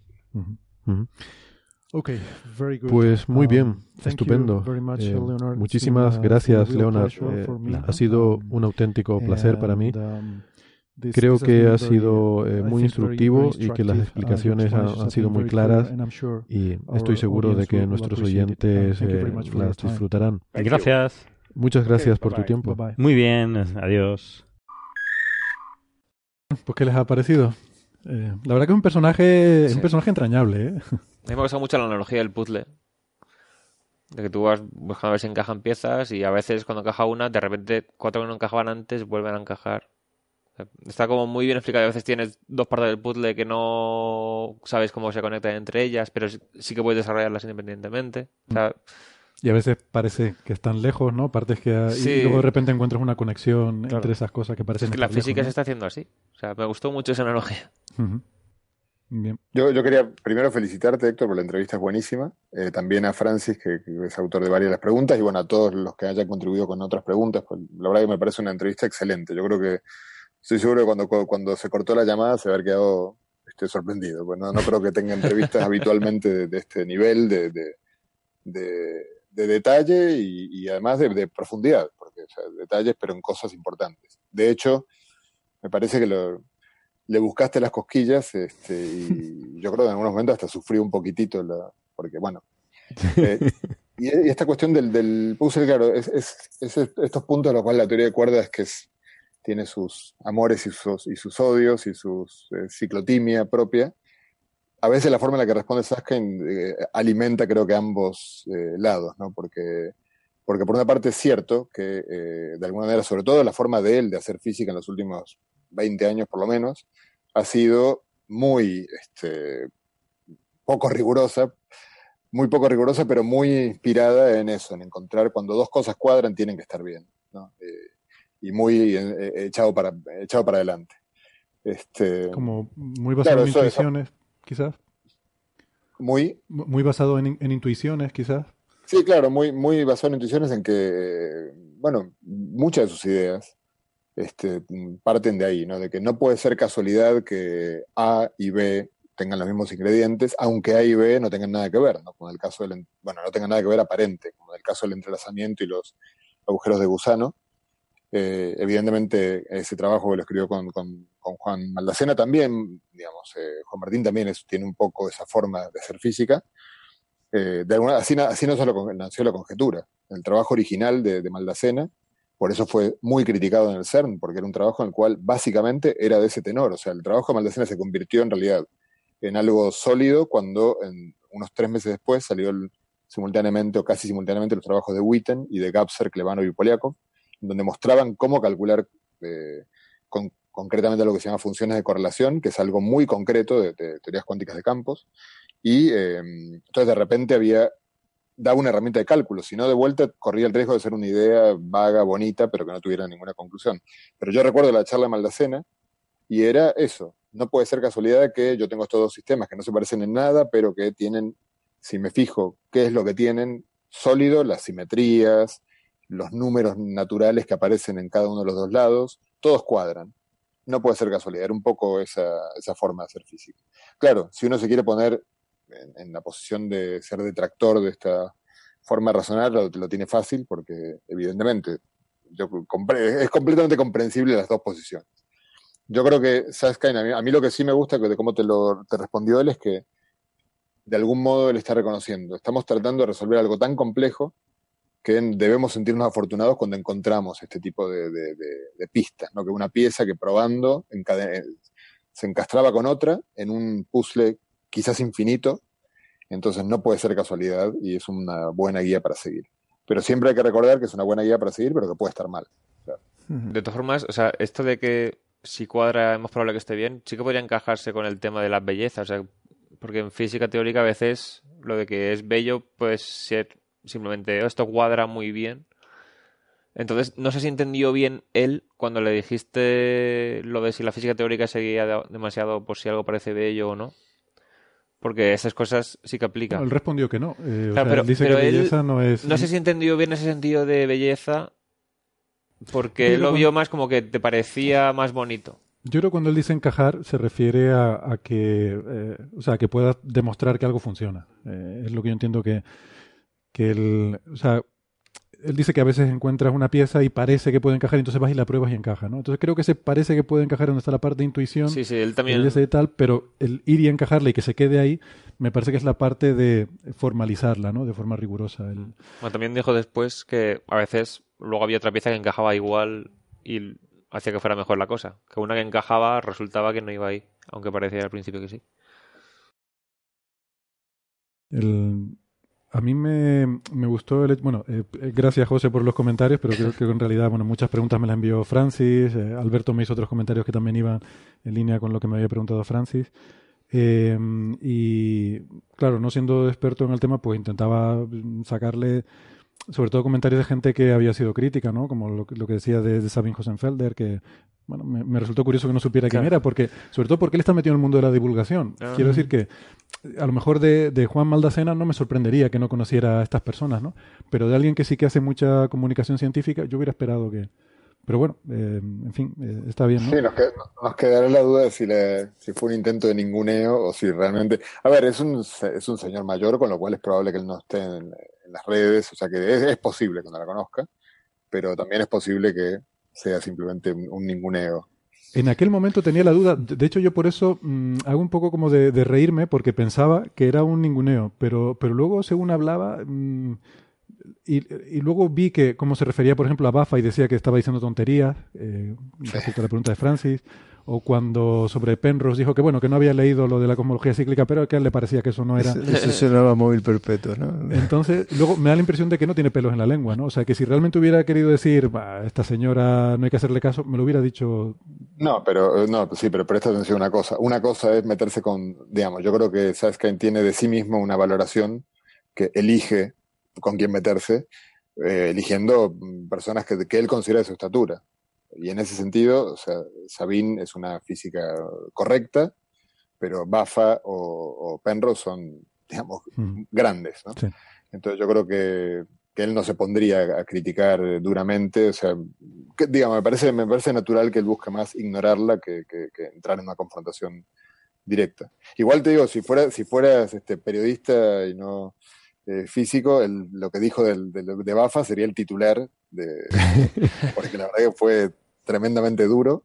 Speaker 15: Pues muy bien, um, estupendo. Eh, muchísimas uh, gracias, Leonard. Eh, ha sido un auténtico placer para mí. Um, Creo que ha sido eh, muy instructivo y que las uh, explicaciones han, sido muy claras y estoy seguro de que nuestros oyentes las disfrutarán.
Speaker 3: Gracias.
Speaker 15: Muchas gracias por tu tiempo.
Speaker 3: Muy bien, adiós.
Speaker 15: Pues, ¿qué les ha parecido? la verdad que es un personaje, un personaje entrañable. ¿eh? <laughs>
Speaker 8: A mí me gusta mucho la analogía del puzzle. De que tú vas buscando a ver si encajan piezas y a veces cuando encaja una, de repente cuatro que no encajaban antes vuelven a encajar. Está como muy bien explicado. A veces tienes dos partes del puzzle que no sabes cómo se conectan entre ellas, pero sí que puedes desarrollarlas independientemente.
Speaker 15: y a veces parece que están lejos, ¿no? Partes que... Y luego de repente encuentras una conexión entre esas cosas que parecen...
Speaker 8: Es que la física se está haciendo así. O sea, me gustó mucho esa analogía.
Speaker 13: Yo, quería primero felicitarte, Héctor, por la entrevista es buenísima. Eh, también a Francis, que, es autor de varias de las preguntas, y bueno, a todos los que hayan contribuido con otras preguntas. Pues, la verdad que me parece una entrevista excelente. Yo creo que estoy seguro que cuando, cuando se cortó la llamada se haber quedado este, sorprendido. Pues no, creo que tenga entrevistas <laughs> habitualmente de, este nivel de, de, de detalle y, además de, profundidad, porque detalles, pero en cosas importantes. De hecho, me parece que lo, le buscaste las cosquillas este, y yo creo que en algunos momentos hasta sufrió un poquitito, la, porque bueno. <laughs> Eh, y, esta cuestión del, del puzzle, claro, es, estos puntos a los cuales la teoría de cuerdas es que tiene sus amores y sus, y sus odios y su eh, ciclotimia propia. A veces la forma en la que responde Saskin eh, alimenta creo que ambos lados, ¿no? Porque, porque por una parte es cierto que de alguna manera, sobre todo la forma de él de hacer física en los últimos 20 años por lo menos, ha sido muy este, poco rigurosa, muy poco rigurosa, pero muy inspirada en eso, en encontrar cuando dos cosas cuadran tienen que estar bien, ¿no? Eh, y muy eh, echado, para, echado para adelante. Este,
Speaker 6: Como muy basado en intuiciones, quizás.
Speaker 13: Muy.
Speaker 6: Muy basado en, en, intuiciones, quizás.
Speaker 13: Sí, claro, muy, muy basado en intuiciones en que, bueno, muchas de sus ideas este, parten de ahí, ¿no? De que no puede ser casualidad que A y B tengan los mismos ingredientes, aunque A y B no tengan nada que ver, ¿no? Como el caso del, bueno, no tengan nada que ver aparente, como en el caso del entrelazamiento y los agujeros de gusano. Eh, evidentemente, ese trabajo que lo escribió con, con, Juan Maldacena también, digamos, eh, Juan Martín también tiene un poco esa forma de ser física. Eh, de alguna, así, así no solo nació la conjetura. El trabajo original de Maldacena, por eso fue muy criticado en el CERN, porque era un trabajo en el cual básicamente era de ese tenor. O sea, el trabajo de Maldacena se convirtió en realidad en algo sólido cuando en unos tres meses después salió simultáneamente o casi simultáneamente los trabajos de Witten y de Gapser, Clevanov y Poliakov, donde mostraban cómo calcular eh, concretamente lo que se llama funciones de correlación, que es algo muy concreto de, teorías cuánticas de campos. Y eh, entonces de repente había daba una herramienta de cálculo, si no de vuelta corría el riesgo de ser una idea vaga, bonita, pero que no tuviera ninguna conclusión. Pero yo recuerdo la charla de Maldacena y era eso, no puede ser casualidad que yo tengo estos dos sistemas que no se parecen en nada, pero que tienen, si me fijo qué es lo que tienen, sólido, las simetrías, los números naturales que aparecen en cada uno de los dos lados, todos cuadran. No puede ser casualidad, era un poco esa, esa forma de hacer física. Claro, si uno se quiere poner en, la posición de ser detractor de esta forma de razonar, lo, tiene fácil porque evidentemente es completamente comprensible las dos posiciones. Yo creo que, ¿sabes, A mí, lo que sí me gusta de cómo te respondió él es que de algún modo él está reconociendo. Estamos tratando de resolver algo tan complejo que debemos sentirnos afortunados cuando encontramos este tipo de, pistas, ¿no? Que una pieza que probando se encastraba con otra en un puzzle quizás infinito, entonces no puede ser casualidad y es una buena guía para seguir. Pero siempre hay que recordar que es una buena guía para seguir, pero que puede estar mal.
Speaker 8: De todas formas, o sea, esto de que si cuadra es más probable que esté bien, sí que podría encajarse con el tema de la belleza, o sea, porque en física teórica a veces lo de que es bello puede ser simplemente oh, esto cuadra muy bien. Entonces, no sé si entendió bien él cuando le dijiste lo de si la física teórica seguía demasiado por si algo parece bello o no. Porque esas cosas sí que aplican.
Speaker 6: él respondió que no. Eh, pero, dice que belleza no es.
Speaker 8: No sé si entendió bien ese sentido de belleza. Porque él lo vio más como que te parecía más bonito.
Speaker 6: Yo creo que cuando él dice encajar se refiere a, que, eh, o sea, que pueda demostrar que algo funciona. Eh, es lo que yo entiendo que, que él, o sea, él dice que a veces encuentras una pieza y parece que puede encajar, y entonces vas y la pruebas y encaja, ¿no? Entonces creo que ese parece que puede encajar donde está la parte de intuición.
Speaker 8: Sí, sí, él también.
Speaker 6: tal, pero el ir y encajarla y que se quede ahí, me parece que es la parte de formalizarla, ¿no? De forma rigurosa. Bueno,
Speaker 8: también dijo después que a veces luego había otra pieza que encajaba igual y hacía que fuera mejor la cosa. Que una que encajaba resultaba que no iba ahí, aunque parecía al principio que sí.
Speaker 6: El, a mí me, me gustó el bueno, eh, eh, gracias José por los comentarios, pero creo que en realidad, bueno, muchas preguntas me las envió Francis, eh, Alberto me hizo otros comentarios que también iban en línea con lo que me había preguntado Francis. y claro, no siendo experto en el tema, pues intentaba sacarle sobre todo comentarios de gente que había sido crítica, ¿no? Como lo, lo que decía de, de Sabine Hosenfelder, que bueno, me, resultó curioso que no supiera quién era, porque, sobre todo porque él está metido en el mundo de la divulgación. Ah. Quiero decir que a lo mejor de, de, Juan Maldacena no me sorprendería que no conociera a estas personas, ¿no? Pero de alguien que sí que hace mucha comunicación científica, yo hubiera esperado que... Pero bueno, eh, en fin, eh, está bien, ¿no?
Speaker 13: Sí, nos, quedará la duda de si, le, si fue un intento de ninguneo o si realmente... A ver, es un, es un señor mayor, con lo cual es probable que él no esté en, las redes, o sea que es, posible que no la conozca, pero también es posible que sea simplemente un, ninguneo.
Speaker 6: En aquel momento tenía la duda, de hecho yo por eso mm, hago un poco como de, reírme porque pensaba que era un ninguneo, pero, pero luego según hablaba mm, y, luego vi que como se refería por ejemplo a Bafa y decía que estaba diciendo tonterías, eh, respecto a la pregunta de Francis, o cuando sobre Penrose dijo que bueno que no había leído lo de la cosmología cíclica pero que a él le parecía que eso no era.
Speaker 7: Eso llamaba móvil perpetuo ¿no?
Speaker 6: entonces luego me da la impresión de que no tiene pelos en la lengua no o sea que si realmente hubiera querido decir esta señora no hay que hacerle caso me lo hubiera dicho.
Speaker 13: No pero no sí pero presta atención a una cosa. Una cosa es meterse con digamos yo creo que Saskin tiene de sí mismo una valoración que elige con quién meterse eh, eligiendo personas que, que él considera de su estatura y en ese sentido, o sea, Sabine es una física correcta, pero Bafa o, Penrose son, digamos, grandes, ¿no? Entonces yo creo que, que, él no se pondría a criticar duramente, o sea, que, digamos, me parece, me parece natural que él busque más ignorarla que, que, entrar en una confrontación directa. Igual te digo, si, fuera, si fueras este, periodista y no eh, físico, el, lo que dijo del, de Bafa sería el titular de, <laughs> porque la verdad que fue tremendamente duro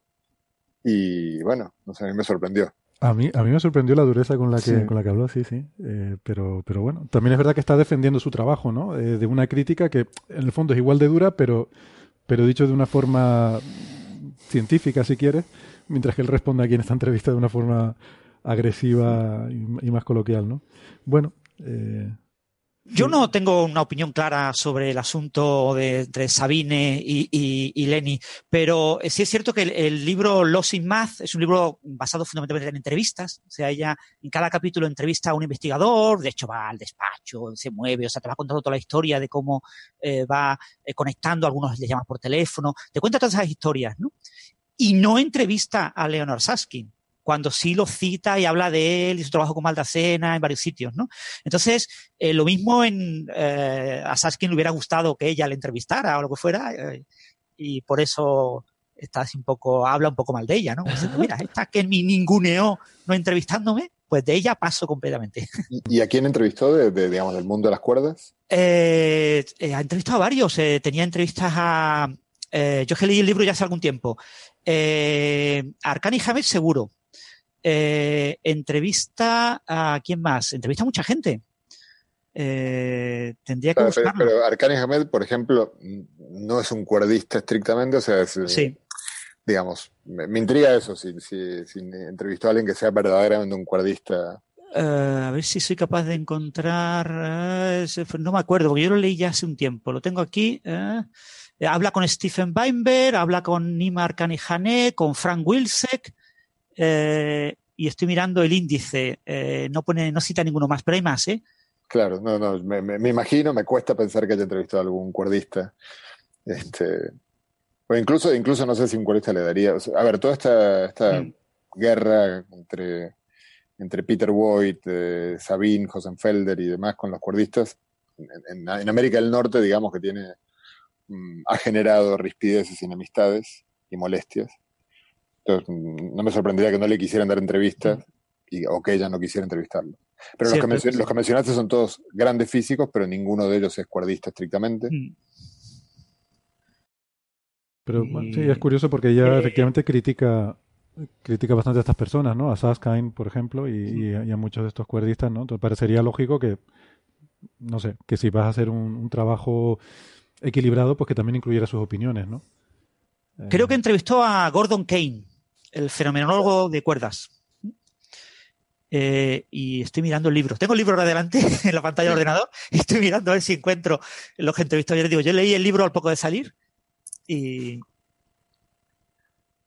Speaker 13: y bueno, no sé, a mí me sorprendió.
Speaker 6: A mí, a mí me sorprendió la dureza con la que, con la que habló, sí, sí. Eh, pero, pero bueno, también es verdad que está defendiendo su trabajo, ¿no? Eh, de una crítica que en el fondo es igual de dura, pero, pero dicho de una forma científica, si quieres, mientras que él responde aquí en esta entrevista de una forma agresiva y, más coloquial, ¿no? Bueno, eh,
Speaker 9: yo no tengo una opinión clara sobre el asunto de, entre Sabine y, y, Lenny, pero sí es cierto que el, libro Lost in Math es un libro basado fundamentalmente en entrevistas. O sea, ella en cada capítulo entrevista a un investigador, de hecho va al despacho, se mueve, o sea, te va contando toda la historia de cómo eh, va eh, conectando, algunos le llaman por teléfono, te cuenta todas esas historias, ¿no? Y no entrevista a Leonard Saskin cuando sí lo cita y habla de él y su trabajo con Maldacena en varios sitios, ¿no? Entonces, eh, lo mismo en, eh, a Saskin le hubiera gustado que ella le entrevistara o lo que fuera, eh, y por eso está así un poco, habla un poco mal de ella, ¿no? Mira, esta que me ninguneó no entrevistándome, pues de ella paso completamente.
Speaker 13: ¿Y a quién entrevistó, de, digamos, del mundo de las cuerdas?
Speaker 9: ha entrevistado a varios. tenía entrevistas a. yo que leí el libro ya hace algún tiempo. a Arcani Hamed, seguro. Eh, entrevista a quién más? Entrevista a mucha gente. Eh, tendría que buscarlo.
Speaker 13: Pero, Arcani Hamed, por ejemplo, no es un cuerdista estrictamente, o sea,
Speaker 9: sí.
Speaker 13: digamos, me, intriga eso, si, entrevistó a alguien que sea verdaderamente un cuerdista.
Speaker 9: Eh, a ver si soy capaz de encontrar. no me acuerdo, porque yo lo leí ya hace un tiempo. Lo tengo aquí. habla con Stephen Weinberg, habla con Nima Arcani Hanet, con Frank Wilczek. Eh, y estoy mirando el índice, eh, no pone, no cita ninguno más, pero hay más, ¿eh?
Speaker 13: Claro, no, no, me, imagino, me cuesta pensar que haya entrevistado a algún cuerdista. Este, o incluso, incluso no sé si un cuerdista le daría. a ver, toda esta, esta mm. guerra entre, entre Peter Boyd, eh, Sabine, Hosenfelder y demás con los cuerdistas, en, América del Norte, digamos que tiene, mm, ha generado rispideces, enemistades y molestias. Entonces, no me sorprendería que no le quisieran dar entrevistas y, o que ella no quisiera entrevistarlo. Pero los, que los, que mencionaste son todos grandes físicos, pero ninguno de ellos es cuerdista estrictamente. Mm.
Speaker 6: Pero sí, es curioso porque ella eh, efectivamente critica critica bastante a estas personas, ¿no? A Saskine, por ejemplo, y, a, muchos de estos cuerdistas, ¿no? Entonces parecería lógico que, no sé, que si vas a hacer un trabajo equilibrado, pues que también incluyera sus opiniones, ¿no?
Speaker 9: Creo que entrevistó a Gordon Kane, el fenomenólogo de cuerdas. Eh, y estoy mirando el libro. Tengo el libro ahora delante <laughs> en la pantalla del ordenador y estoy mirando a ver si encuentro los que entrevistó. Les digo, yo leí el libro al poco de salir y...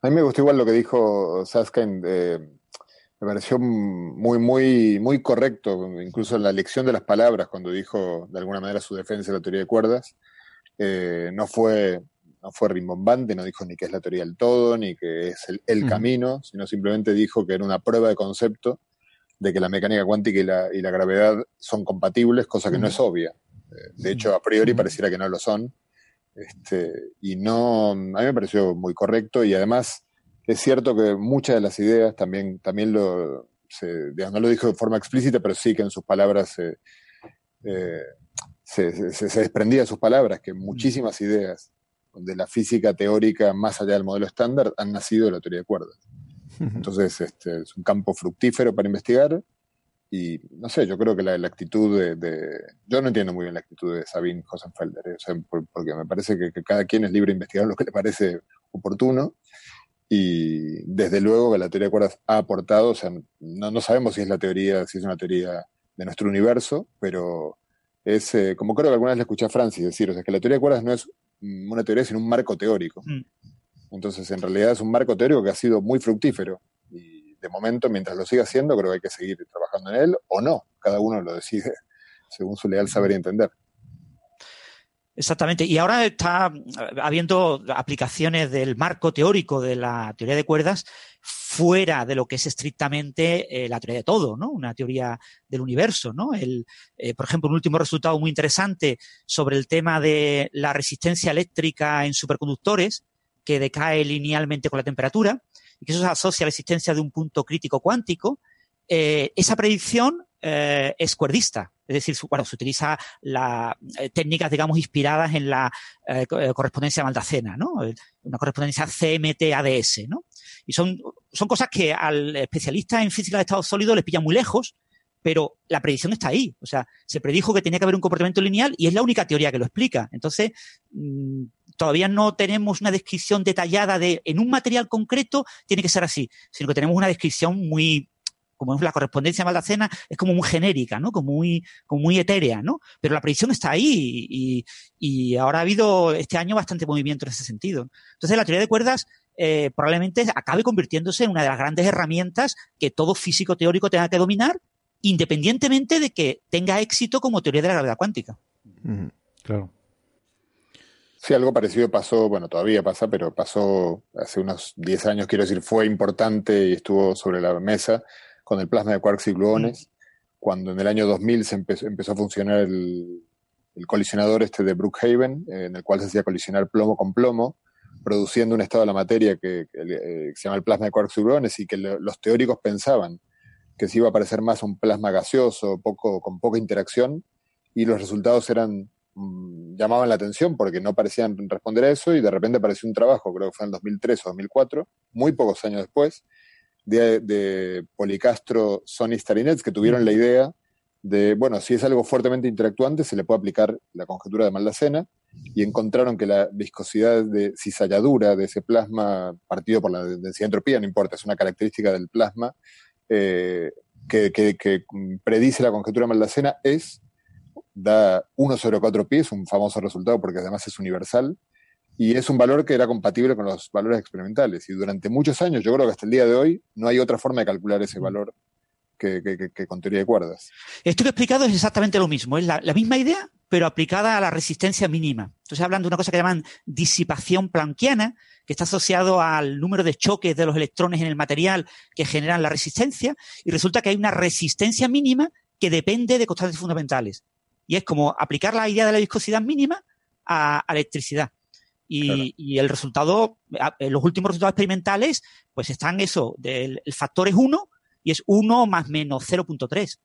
Speaker 13: A mí me gustó igual lo que dijo Saskind. Eh, me pareció muy, muy, muy correcto, incluso en la elección de las palabras, cuando dijo de alguna manera su defensa de la teoría de cuerdas. Eh, no fue no fue rimbombante, no dijo ni que es la teoría del todo, ni que es el, camino, sino simplemente dijo que era una prueba de concepto de que la mecánica cuántica y la, y la gravedad son compatibles, cosa que no es obvia. Eh, de hecho, a priori pareciera que no lo son. Este, y no, a mí me pareció muy correcto y además es cierto que muchas de las ideas también, también lo, no lo dijo de forma explícita, pero sí que en sus palabras eh, se, se, desprendía de sus palabras, que muchísimas ideas de la física teórica más allá del modelo estándar han nacido de la teoría de cuerdas. Entonces, este, es un campo fructífero para investigar y, no sé, yo creo que la, actitud de, Yo no entiendo muy bien la actitud de Sabine Hosenfelder, ¿eh? porque me parece que, cada quien es libre de investigar lo que le parece oportuno, y desde luego que la teoría de cuerdas ha aportado, o sea, no, no sabemos si es la teoría, si es una teoría de nuestro universo, pero es, eh, como creo que alguna vez le escuché a Francis decir, o sea, que la teoría de cuerdas no es una teoría, sino un marco teórico. Mm. Entonces, en realidad es un marco teórico que ha sido muy fructífero. Y de momento, mientras lo siga haciendo, creo que hay que seguir trabajando en él o no. Cada uno lo decide <laughs> según su leal saber y entender.
Speaker 9: Exactamente. Y ahora está habiendo aplicaciones del marco teórico de la teoría de cuerdas fuera de lo que es estrictamente eh, la teoría de todo, ¿no? Una teoría del universo, ¿no? El, eh, por ejemplo, un último resultado muy interesante sobre el tema de la resistencia eléctrica en superconductores, que decae linealmente con la temperatura, y que eso se asocia a la existencia de un punto crítico cuántico. Eh, esa predicción es cuerdista. Es decir, bueno, se utiliza la, eh, técnicas, digamos, inspiradas en la eh, eh, correspondencia maldacena, ¿no? Una correspondencia CMT-ADS, ¿no? Y son, son cosas que al especialista en física de estado sólido le pillan muy lejos, pero la predicción está ahí. O sea, se predijo que tenía que haber un comportamiento lineal y es la única teoría que lo explica. Entonces, mm, todavía no tenemos una descripción detallada de en un material concreto tiene que ser así, sino que tenemos una descripción muy como es la correspondencia maldacena, es como muy genérica, ¿no? Como muy, como muy etérea, ¿no? Pero la predicción está ahí y, y ahora ha habido este año bastante movimiento en ese sentido. Entonces, la teoría de cuerdas eh, probablemente acabe convirtiéndose en una de las grandes herramientas que todo físico teórico tenga que dominar, independientemente de que tenga éxito como teoría de la gravedad cuántica.
Speaker 6: claro.
Speaker 13: Sí, algo parecido pasó, bueno, todavía pasa, pero pasó hace unos 10 años, quiero decir, fue importante y estuvo sobre la mesa con el plasma de quarks y gluones, cuando en el año 2000 se empezó, empezó a funcionar el, colisionador este de Brookhaven, en el cual se hacía colisionar plomo con plomo, produciendo un estado de la materia que, eh, se llama el plasma de quarks y gluones y que los teóricos pensaban que se iba a parecer más un plasma gaseoso, poco, con poca interacción, y los resultados eran mm, llamaban la atención porque no parecían responder a eso y de repente apareció un trabajo, creo que fue en 2003 o 2004, muy pocos años después, de, Policastro, Sony Starinets, que tuvieron la idea de, bueno, si es algo fuertemente interactuante, se le puede aplicar la conjetura de Maldacena, y encontraron que la viscosidad de cizalladura de ese plasma, partido por la densidad de entropía, no importa, es una característica del plasma, eh, que, predice la conjetura de Maldacena, es, da 1 sobre 4 pies, un famoso resultado porque además es universal, y es un valor que era compatible con los valores experimentales. Y durante muchos años, yo creo que hasta el día de hoy, no hay otra forma de calcular ese valor que, con teoría de cuerdas.
Speaker 9: Esto que he explicado es exactamente lo mismo. Es la, misma idea, pero aplicada a la resistencia mínima. Entonces, hablando de una cosa que llaman disipación planquiana, que está asociado al número de choques de los electrones en el material que generan la resistencia, y resulta que hay una resistencia mínima que depende de constantes fundamentales. Y es como aplicar la idea de la viscosidad mínima a electricidad. Y, el resultado, los últimos resultados experimentales, pues están eso, el factor es 1 y es 1 más menos 0.3.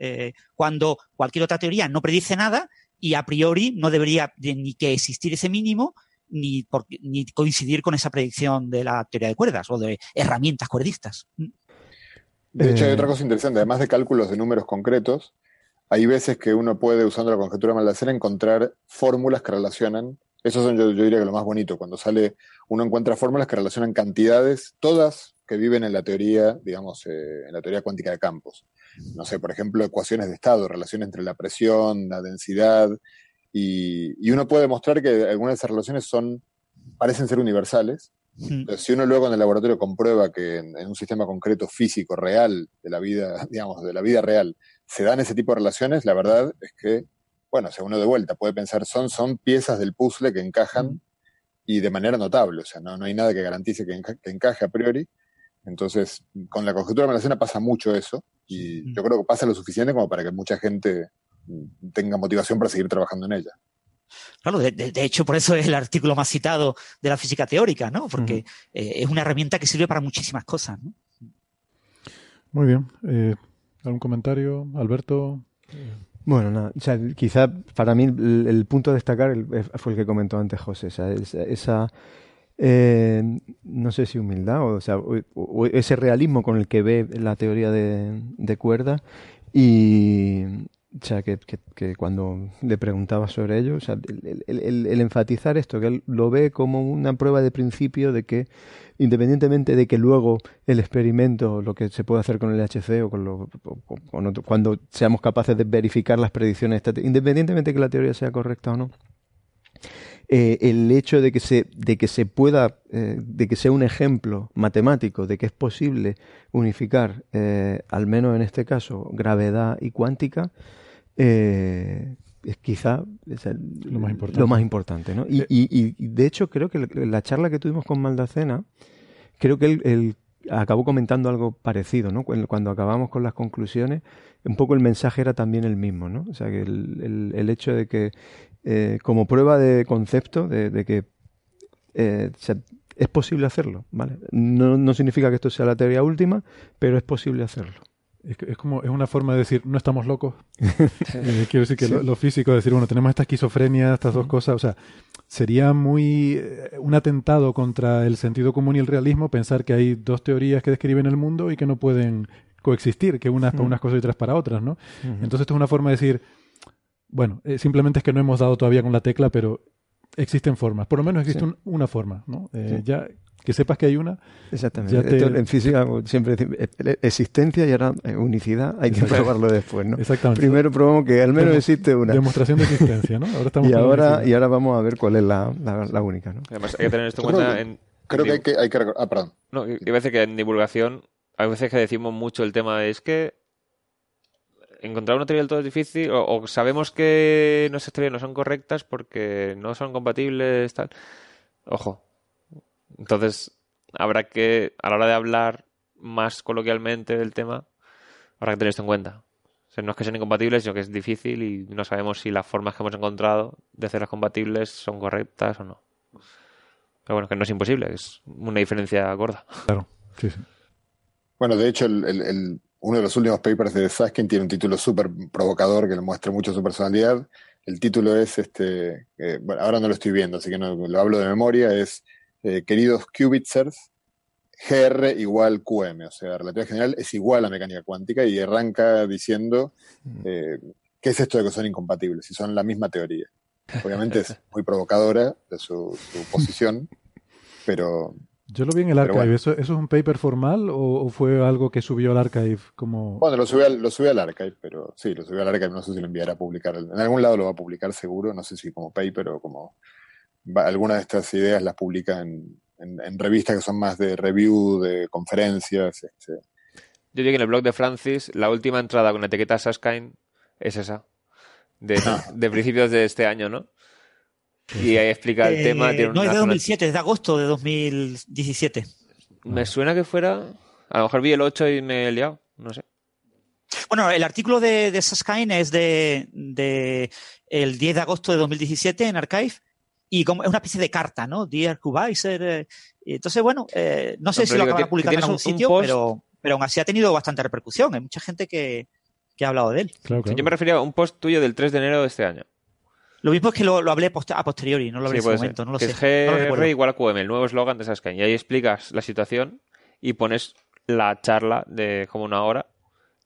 Speaker 9: Eh, cuando cualquier otra teoría no predice nada y a priori no debería ni que existir ese mínimo ni, ni coincidir con esa predicción de la teoría de cuerdas o de herramientas cuerdistas. Mm.
Speaker 13: De hecho, hay otra cosa interesante, además de cálculos de números concretos, hay veces que uno puede, usando la conjetura de Maldacena, encontrar fórmulas que relacionan eso son, yo, diría que lo más bonito, cuando sale, uno encuentra fórmulas que relacionan cantidades, todas que viven en la teoría, digamos, eh, en la teoría cuántica de campos. No sé, por ejemplo, ecuaciones de estado, relación entre la presión, la densidad, y, uno puede demostrar que algunas de esas relaciones son, parecen ser universales. si uno luego en el laboratorio comprueba que en, un sistema concreto físico real de la vida, <laughs> digamos, de la vida real, se dan ese tipo de relaciones, la verdad es que bueno, o uno de vuelta puede pensar, son, son piezas del puzzle que encajan y de manera notable, o sea, no, no hay nada que garantice que, encaje a priori. Entonces, con la conjetura de Malacena pasa mucho eso, y yo creo que pasa lo suficiente como para que mucha gente mm, tenga motivación para seguir trabajando en ella.
Speaker 9: Claro, de, hecho, por eso es el artículo más citado de la física teórica, ¿no? Porque eh, es una herramienta que sirve para muchísimas cosas, ¿no?
Speaker 6: Muy bien. Eh, ¿Algún comentario, Alberto?
Speaker 7: Bueno, nada, o sea, quizá para mí el, punto a destacar fue el que comentó antes José, esa, eh, no sé si humildad o, sea, ese realismo con el que ve la teoría de, cuerda y, o sea, que, cuando le preguntaba sobre ello, o sea, el, enfatizar esto, que él lo ve como una prueba de principio de que, independientemente de que luego el experimento, lo que se puede hacer con el HC o con, lo, cuando seamos capaces de verificar las predicciones, independientemente de que la teoría sea correcta o no, eh, el hecho de que se, de que se pueda, eh, de que sea un ejemplo matemático de que es posible unificar, eh, al menos en este caso, gravedad y cuántica, es quizá
Speaker 6: lo más importante.
Speaker 7: Lo más importante ¿no? y, y, de hecho creo que la charla que tuvimos con Maldacena, creo que él, acabó comentando algo parecido, ¿no? Cuando acabamos con las conclusiones, un poco el mensaje era también el mismo, ¿no? O sea, que el, el hecho de que eh, como prueba de concepto de, que eh, es posible hacerlo, ¿vale? No, no, significa que esto sea la teoría última, pero es posible hacerlo.
Speaker 6: Es, es como es una forma de decir no estamos locos. <laughs> Eh, quiero decir que lo, físico, decir bueno tenemos esta esquizofrenia, estas dos cosas, o sea sería muy un atentado contra el sentido común y el realismo pensar que hay dos teorías que describen el mundo y que no pueden coexistir, que unas para unas cosas y otras para otras, ¿no? Entonces esto es una forma de decir bueno, eh, simplemente es que no hemos dado todavía con la tecla, pero existen formas. Por lo menos existe una forma, ¿no? Eh, ya que sepas que hay una.
Speaker 7: Exactamente. en física siempre decimos eh, existencia y ahora unicidad, hay que probarlo después, ¿no?
Speaker 6: Exactamente.
Speaker 7: Primero probamos que al menos existe una.
Speaker 6: Demostración de existencia, ¿no?
Speaker 7: Ahora estamos <laughs> y, ahora, y ahora vamos a ver cuál es la, la, única, ¿no?
Speaker 8: Además, hay que tener esto en cuenta. En,
Speaker 13: creo que hay que, hay que. Ah, perdón.
Speaker 8: No, a decir que en divulgación hay veces que decimos mucho el tema de es que encontrar una teoría del todo es difícil o, sabemos que nuestras teorías no son correctas porque no son compatibles, tal. Ojo. Entonces, habrá que, a la hora de hablar más coloquialmente del tema, habrá que tener esto en cuenta. O sea, no es que sean incompatibles, sino que es difícil y no sabemos si las formas que hemos encontrado de hacerlas compatibles son correctas o no. Pero bueno, que no es imposible, es una diferencia gorda.
Speaker 6: Claro, sí, sí.
Speaker 13: Bueno, de hecho, el uno de los últimos papers de Saskin tiene un título súper provocador que le muestra mucho su personalidad. El título es, este, eh, bueno, ahora no lo estoy viendo, así que no lo hablo de memoria, es eh, Queridos Qubitzers, GR igual QM, o sea, relatividad general es igual a mecánica cuántica y arranca diciendo mm. eh, qué es esto de que son incompatibles, si son la misma teoría. Obviamente es <laughs> muy provocadora de su posición, pero
Speaker 6: yo lo vi en el archive. ¿Eso, es un paper formal o, fue algo que subió al archive como...?
Speaker 13: Bueno, lo subió, al, lo al archive, pero sí, lo subió al archive. No sé si lo enviará a publicar. En algún lado lo va a publicar seguro. No sé si como paper o como... Algunas de estas ideas las publica en, en, revistas que son más de review, de conferencias. Este.
Speaker 8: Yo digo que en el blog de Francis la última entrada con la etiqueta Saskine es esa. De, de principios de este año, ¿no? Y ahí explica el tema.
Speaker 9: Eh, no, es de 2007, es de agosto de 2017.
Speaker 8: Me suena que fuera. A lo mejor vi el 8 y me he liado, no sé.
Speaker 9: Bueno, el artículo de, de Saskine es de, de, el 10 de agosto de 2017 en Archive y como es una especie de carta, ¿no? Dear Kubiser. Eh, entonces, bueno, eh, no sé si lo acaban publicado en algún sitio, pero, pero aún así ha tenido bastante repercusión. Hay mucha gente que, que ha hablado de él.
Speaker 8: Yo me refería a un post tuyo del 3 de enero de este año.
Speaker 9: Lo mismo es que lo, hablé a posteriori, no lo hablé en ese momento, no lo
Speaker 8: que
Speaker 9: sé.
Speaker 8: Es GR igual a QM, el nuevo eslogan de Sasken. Y ahí explicas la situación y pones la charla de como una hora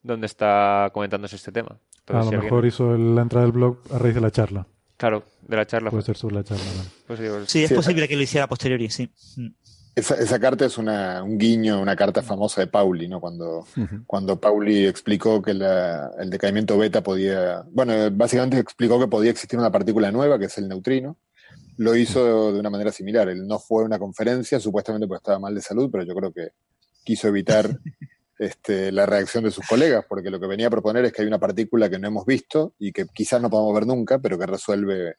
Speaker 8: donde está comentándose este tema.
Speaker 6: a lo mejor hizo la entrada del blog a raíz de la charla.
Speaker 8: Claro, de la charla.
Speaker 6: Puede ser sobre la charla.
Speaker 9: Pues sí, es posible que lo hiciera a posteriori, sí. Mm.
Speaker 13: Esa, carta es una, un guiño, una carta famosa de Pauli, ¿no? Cuando, cuando Pauli explicó que el decaimiento beta podía, bueno, básicamente explicó que podía existir una partícula nueva, que es el neutrino. Lo hizo de una manera similar. Él no fue a una conferencia, supuestamente porque estaba mal de salud, pero yo creo que quiso evitar <laughs> este, la reacción de sus colegas, porque lo que venía a proponer es que hay una partícula que no hemos visto y que quizás no podamos ver nunca, pero que resuelve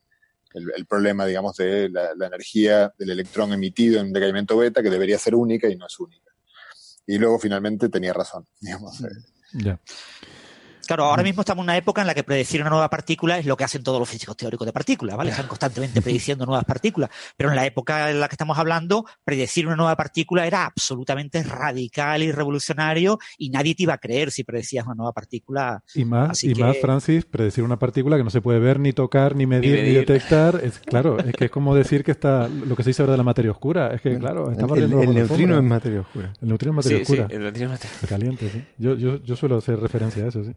Speaker 13: el, problema, digamos, de la, energía del electrón emitido en decaimiento beta, que debería ser única y no es única. Y luego finalmente tenía razón, <laughs> digamos.
Speaker 9: Claro, ahora mismo estamos en una época en la que predecir una nueva partícula es lo que hacen todos los físicos teóricos de partículas, ¿vale? Están constantemente prediciendo nuevas partículas. Pero en la época en la que estamos hablando, predecir una nueva partícula era absolutamente radical y revolucionario y nadie te iba a creer si predecías una nueva partícula.
Speaker 6: Y más, y más, Francis, predecir una partícula que no se puede ver, ni tocar, ni medir, ni, detectar. Es, claro, es que es como decir que está lo que se dice ahora de la materia oscura. Es que, claro, está
Speaker 7: El, el neutrino es materia oscura.
Speaker 6: El neutrino es materia oscura.
Speaker 8: Sí, el neutrino es materia
Speaker 6: Caliente, sí. Yo, yo, yo suelo hacer referencia a eso, sí.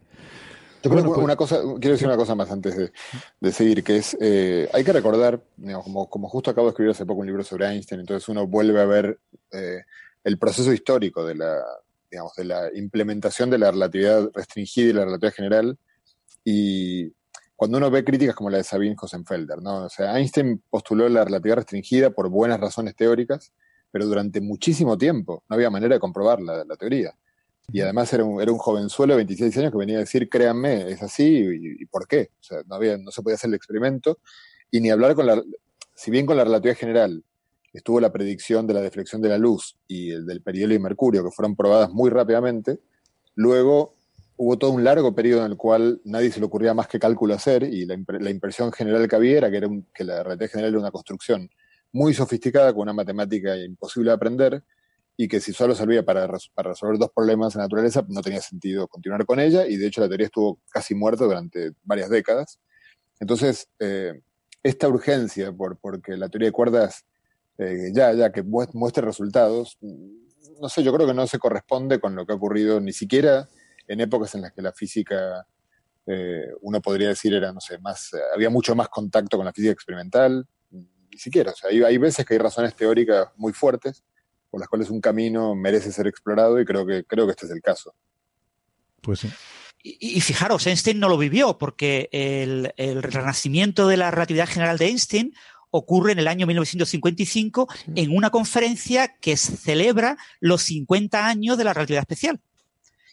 Speaker 13: Yo creo pues una cosa, quiero decir una cosa más antes de, seguir, que es, eh, hay que recordar, como, como, justo acabo de escribir hace poco un libro sobre Einstein, entonces uno vuelve a ver eh, el proceso histórico de la, digamos, de la implementación de la relatividad restringida y la relatividad general, y cuando uno ve críticas como la de Sabine Hosenfelder, ¿no? O sea, Einstein postuló la relatividad restringida por buenas razones teóricas, pero durante muchísimo tiempo no había manera de comprobar la, la teoría. Y además era un, era un jovenzuelo de 26 años que venía a decir, créanme, es así, y, por qué. O sea, no, había, no se podía hacer el experimento, y ni hablar con la... Si bien con la relatividad general estuvo la predicción de la deflexión de la luz y el del perihelio y mercurio, que fueron probadas muy rápidamente, luego hubo todo un largo periodo en el cual nadie se le ocurría más que cálculo hacer, y la, la impresión general que había era que, era que la relatividad general era una construcción muy sofisticada, con una matemática imposible de aprender, y que si solo servía para, para, resolver dos problemas la naturaleza, no tenía sentido continuar con ella, y de hecho la teoría estuvo casi muerta durante varias décadas. Entonces, eh, esta urgencia por porque la teoría de cuerdas eh, ya, ya que muestre resultados, no sé, yo creo que no se corresponde con lo que ha ocurrido ni siquiera en épocas en las que la física, eh, uno podría decir, era, no sé, más, había mucho más contacto con la física experimental, ni siquiera, o sea, hay, hay veces que hay razones teóricas muy fuertes, por las cuales un camino merece ser explorado y creo que, creo que este es el caso.
Speaker 3: Pues sí.
Speaker 9: Y, fijaros, Einstein no lo vivió porque el, el, renacimiento de la relatividad general de Einstein ocurre en el año 1955 en una conferencia que celebra los 50 años de la relatividad especial.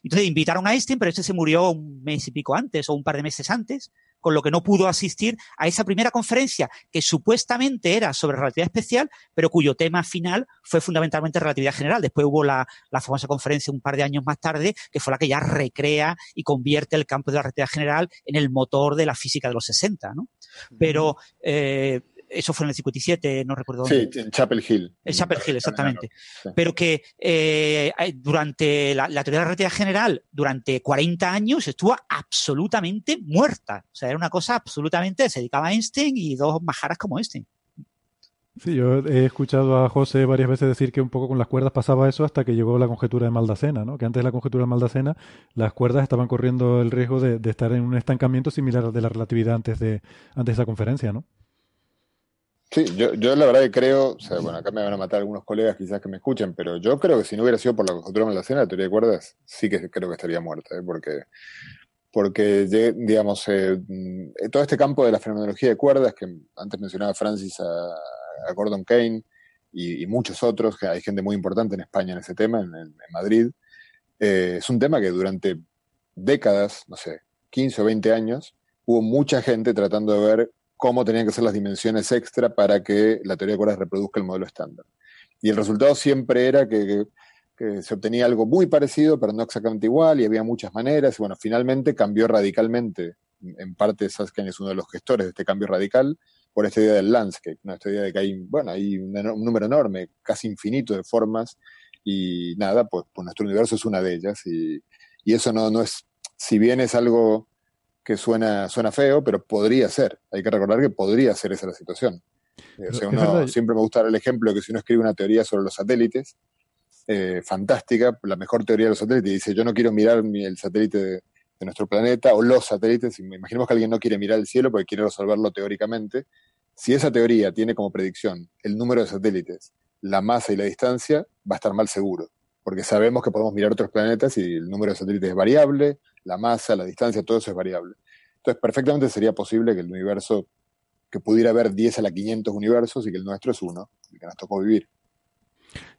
Speaker 9: Entonces invitaron a Einstein, pero este se murió un mes y pico antes o un par de meses antes con lo que no pudo asistir a esa primera conferencia que supuestamente era sobre relatividad especial, pero cuyo tema final fue fundamentalmente relatividad general. Después hubo la, famosa conferencia un par de años más tarde, que fue la que ya recrea y convierte el campo de la relatividad general en el motor de la física de los 60, ¿no? Pero eh, eso fue en el 57, no recuerdo
Speaker 13: dónde. Sí, en Chapel Hill.
Speaker 9: En Chapel Hill, exactamente. Pero que eh, durante la, teoría de la relatividad general, durante 40 años, estuvo absolutamente muerta. O sea, era una cosa absolutamente, se dedicaba a Einstein y dos majaras como Einstein.
Speaker 6: Sí, yo he escuchado a José varias veces decir que un poco con las cuerdas pasaba eso hasta que llegó la conjetura de Maldacena, ¿no? Que antes de la conjetura de Maldacena las cuerdas estaban corriendo el riesgo de, de estar en un estancamiento similar al de la relatividad antes de, antes de esa conferencia, ¿no?
Speaker 13: Sí, yo, yo la verdad que creo, o sea, bueno, acá me van a matar algunos colegas quizás que me escuchen, pero yo creo que si no hubiera sido por la conjetura de la la teoría de cuerdas, sí que creo que estaría muerta, ¿eh? porque, porque, digamos, eh, mm, todo este campo de la fenomenología de cuerdas, que antes mencionaba Francis a, Gordon Kane y, muchos otros, que hay gente muy importante en España en ese tema, en, Madrid, eh, es un tema que durante décadas, no sé, 15 o 20 años, hubo mucha gente tratando de ver cómo tenían que ser las dimensiones extra para que la teoría de cuerdas reproduzca el modelo estándar. Y el resultado siempre era que, se obtenía algo muy parecido, pero no exactamente igual, y había muchas maneras. Y bueno, finalmente cambió radicalmente. En parte, Saskin es uno de los gestores de este cambio radical por esta idea del landscape, ¿no? esta idea de que hay, bueno, hay un, número enorme, casi infinito de formas, y nada, pues, pues nuestro universo es una de ellas. Y, y eso no, no es, si bien es algo que suena, suena feo, pero podría ser. Hay que recordar que podría ser esa la situación. Eh, siempre me gusta dar el ejemplo de que si uno escribe una teoría sobre los satélites, eh, fantástica, la mejor teoría de los satélites, dice, yo no quiero mirar el satélite de, nuestro planeta o los satélites, imaginemos que alguien no quiere mirar el cielo porque quiere resolverlo teóricamente, si esa teoría tiene como predicción el número de satélites, la masa y la distancia, va a estar mal seguro, porque sabemos que podemos mirar otros planetas y el número de satélites es variable, la masa, la distancia, todo eso es variable. Entonces, perfectamente sería posible que el universo, que pudiera haber 10 a la 500 universos y que el nuestro es uno, el que nos tocó vivir.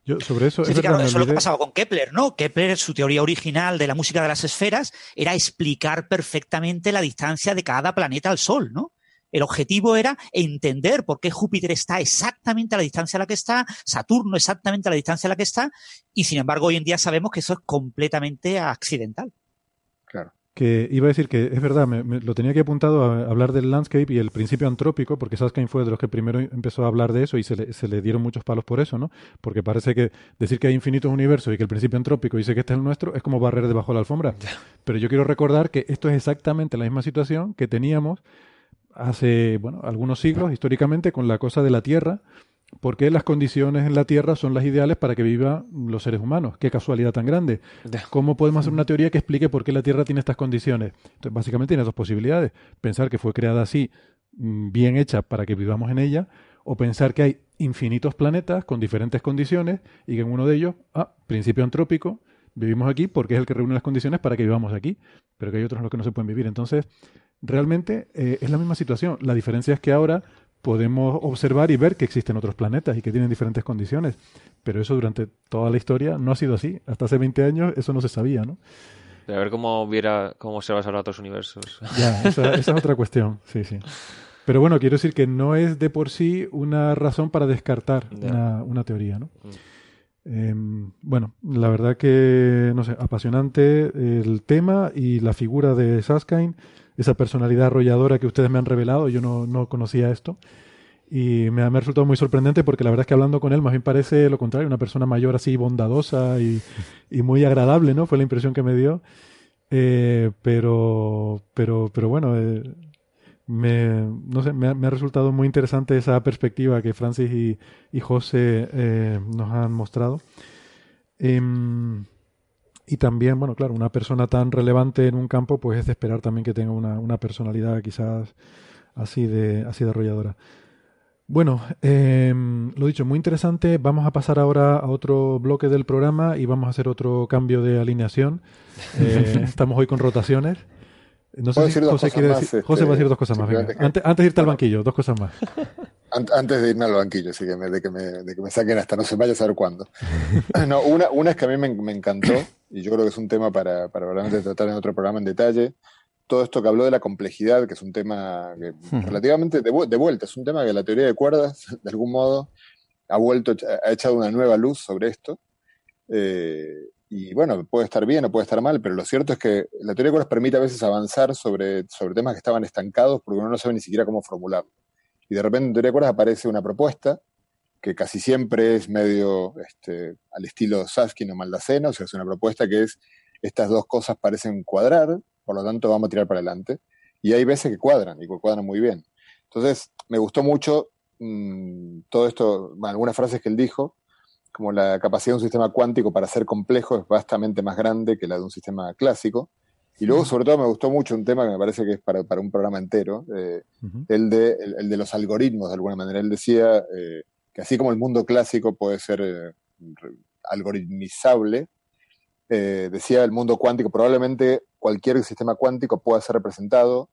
Speaker 6: Yo, sobre eso.
Speaker 9: es, eso es lo que pasaba con Kepler, ¿no? Kepler, su teoría original de la música de las esferas era explicar perfectamente la distancia de cada planeta al Sol, ¿no? El objetivo era entender por qué Júpiter está exactamente a la distancia a la que está, Saturno exactamente a la distancia a la que está, y sin embargo hoy en día sabemos que eso es completamente accidental.
Speaker 6: Que iba a decir que es verdad, me, lo tenía que apuntado a hablar del landscape y el principio antrópico, porque Saskine fue de los que primero empezó a hablar de eso y se le, se le dieron muchos palos por eso, ¿no? Porque parece que decir que hay infinitos universos y que el principio antrópico dice que este es el nuestro es como barrer debajo de la alfombra. Pero yo quiero recordar que esto es exactamente la misma situación que teníamos hace, bueno, algunos siglos históricamente con la cosa de la Tierra, porque las condiciones en la Tierra son las ideales para que vivan los seres humanos. Qué casualidad tan grande. ¿Cómo podemos hacer una teoría que explique por qué la Tierra tiene estas condiciones? Entonces, básicamente tiene dos posibilidades. Pensar que fue creada así, mm, bien hecha para que vivamos en ella, o pensar que hay infinitos planetas con diferentes condiciones y que en uno de ellos, ah, principio antrópico, vivimos aquí porque es el que reúne las condiciones para que vivamos aquí, pero que hay otros en los que no se pueden vivir. Entonces, realmente eh, es la misma situación. La diferencia es que ahora podemos observar y ver que existen otros planetas y que tienen diferentes condiciones, pero eso durante toda la historia no ha sido así. Hasta hace 20 años eso no se sabía, ¿no?
Speaker 8: A ver cómo viera cómo se ahora otros universos.
Speaker 6: Ya, esa, <laughs> esa es otra cuestión, sí, sí. Pero bueno, quiero decir que no es de por sí una razón para descartar una, una, teoría, ¿no? Mm. Em, bueno, la verdad que, no sé, apasionante el tema y la figura de Saskine, esa personalidad arrolladora que ustedes me han revelado, yo no, no conocía esto. Y me ha, me ha, resultado muy sorprendente porque la verdad es que hablando con él más bien parece lo contrario, una persona mayor así bondadosa y, y muy agradable, ¿no? Fue la impresión que me dio. Eh, pero, pero, pero bueno, eh, me, no sé, me, ha, resultado muy interesante esa perspectiva que Francis y, y José eh, nos han mostrado. Em, y también, bueno, claro, una persona tan relevante en un campo, pues es de esperar también que tenga una, una personalidad quizás así de, así de arrolladora. Bueno, eh, lo dicho, muy interesante. Vamos a pasar ahora a otro bloque del programa y vamos a hacer otro cambio de alineación. <laughs> Eh, estamos hoy con rotaciones. No sé si José quiere decir, José va a decir dos cosas más. Antes, antes, de irte al banquillo, dos cosas más.
Speaker 13: Antes de irme al banquillo, así que me, de, que me, de que me saquen hasta no se vaya a saber cuándo. <laughs> no, una, una es que a mí me, me, encantó, y yo creo que es un tema para, para realmente tratar en otro programa en detalle. Todo esto que habló de la complejidad, que es un tema que, relativamente de, de, vuelta, es un tema que la teoría de cuerdas, <laughs> de algún modo, ha vuelto, ha echado una nueva luz sobre esto. Eh, y bueno, puede estar bien o puede estar mal, pero lo cierto es que la teoría de cuerdas permite a veces avanzar sobre, sobre temas que estaban estancados porque uno no sabe ni siquiera cómo formularlo. Y de repente en teoría de cuerdas aparece una propuesta que casi siempre es medio este, al estilo Saskin o Maldaceno, o sea, es una propuesta que es estas dos cosas parecen cuadrar, por lo tanto vamos a tirar para adelante. Y hay veces que cuadran, y que cuadran muy bien. Entonces, me gustó mucho mmm, todo esto, bueno, algunas frases que él dijo, como la capacidad de un sistema cuántico para ser complejo es bastante más grande que la de un sistema clásico. Y luego, sobre todo, me gustó mucho un tema que me parece que es para, para un programa entero, eh, el, de, el, de los algoritmos, de alguna manera. Él decía eh, que así como el mundo clásico puede ser eh, algoritmizable, eh, decía el mundo cuántico, probablemente cualquier sistema cuántico pueda ser representado,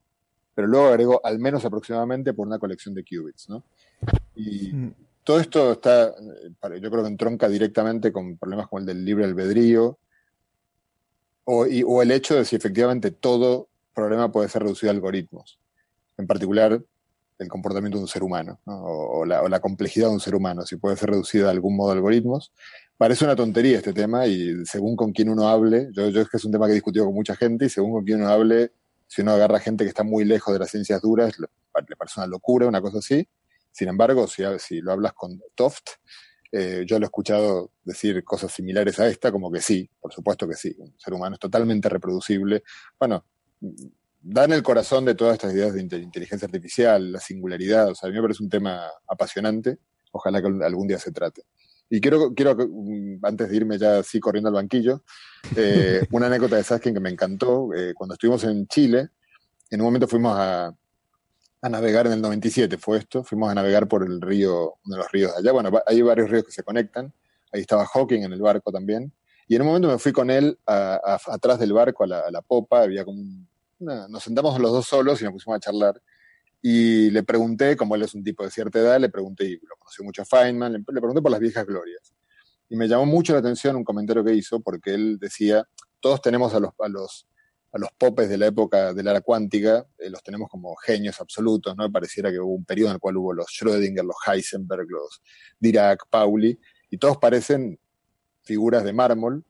Speaker 13: pero luego agregó al menos aproximadamente por una colección de qubits. ¿no? Y, mm todo esto está, eh, yo creo que entronca directamente con problemas como el del libre albedrío, o, o el hecho de si efectivamente todo problema puede ser reducido a algoritmos, en particular el comportamiento de un ser humano, o, la, complejidad de un ser humano, si puede ser reducido de algún modo a algoritmos. Parece una tontería este tema y según con quién uno hable, yo, yo es que es un tema que he discutido con mucha gente y según con quién uno hable, si uno agarra gente que está muy lejos de las ciencias duras, le, le parece una locura, una cosa así, sin embargo, si, si lo hablas con Toft, eh, yo lo he escuchado decir cosas similares a esta, como que sí, por supuesto que sí, un ser humano es totalmente reproducible. Bueno, dan el corazón de todas estas ideas de inteligencia artificial, la singularidad, o sea, a mí me parece un tema apasionante, ojalá que algún día se trate. Y quiero, quiero mm, antes de irme ya así corriendo al banquillo, eh, una anécdota de Saskin que me encantó. Eh, cuando estuvimos en Chile, en un momento fuimos a, a navegar en el 97, fue esto. Fuimos a navegar por el río, uno de los ríos allá. Bueno, hay varios ríos que se conectan. Ahí estaba Hawking en el barco también. Y en un momento me fui con él atrás del barco, a la, popa. Había como nos sentamos los dos solos y nos pusimos a charlar. Y le pregunté, como él es un tipo de cierta edad, le pregunté, y lo conoció mucho a Feynman, le, le pregunté por las viejas glorias. Y me llamó mucho la atención un comentario que hizo, porque él decía, todos tenemos a los, a los a los popes de la época de la era cuántica, eh, los tenemos como genios absolutos, ¿no? Pareciera que hubo un periodo en el cual hubo los Schrödinger, los Heisenberg, los Dirac, Pauli, y todos parecen figuras de mármol.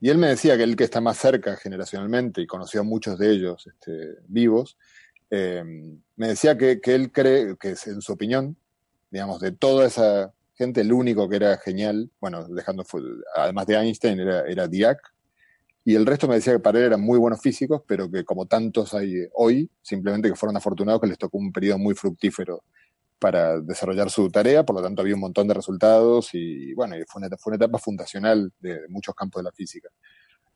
Speaker 13: Y él me decía que él que está más cerca generacionalmente y conoció a muchos de ellos este, vivos, eh, me decía que, él cree que en su opinión, digamos, de toda esa gente, el único que era genial, bueno, dejando, además de Einstein, era, era Dirac, y el resto me decía que para él eran muy buenos físicos, pero que como tantos hay hoy, simplemente que fueron afortunados que les tocó un periodo muy fructífero para desarrollar su tarea, por lo tanto había un montón de resultados y bueno, fue una, fue una etapa fundacional de, muchos campos de la física.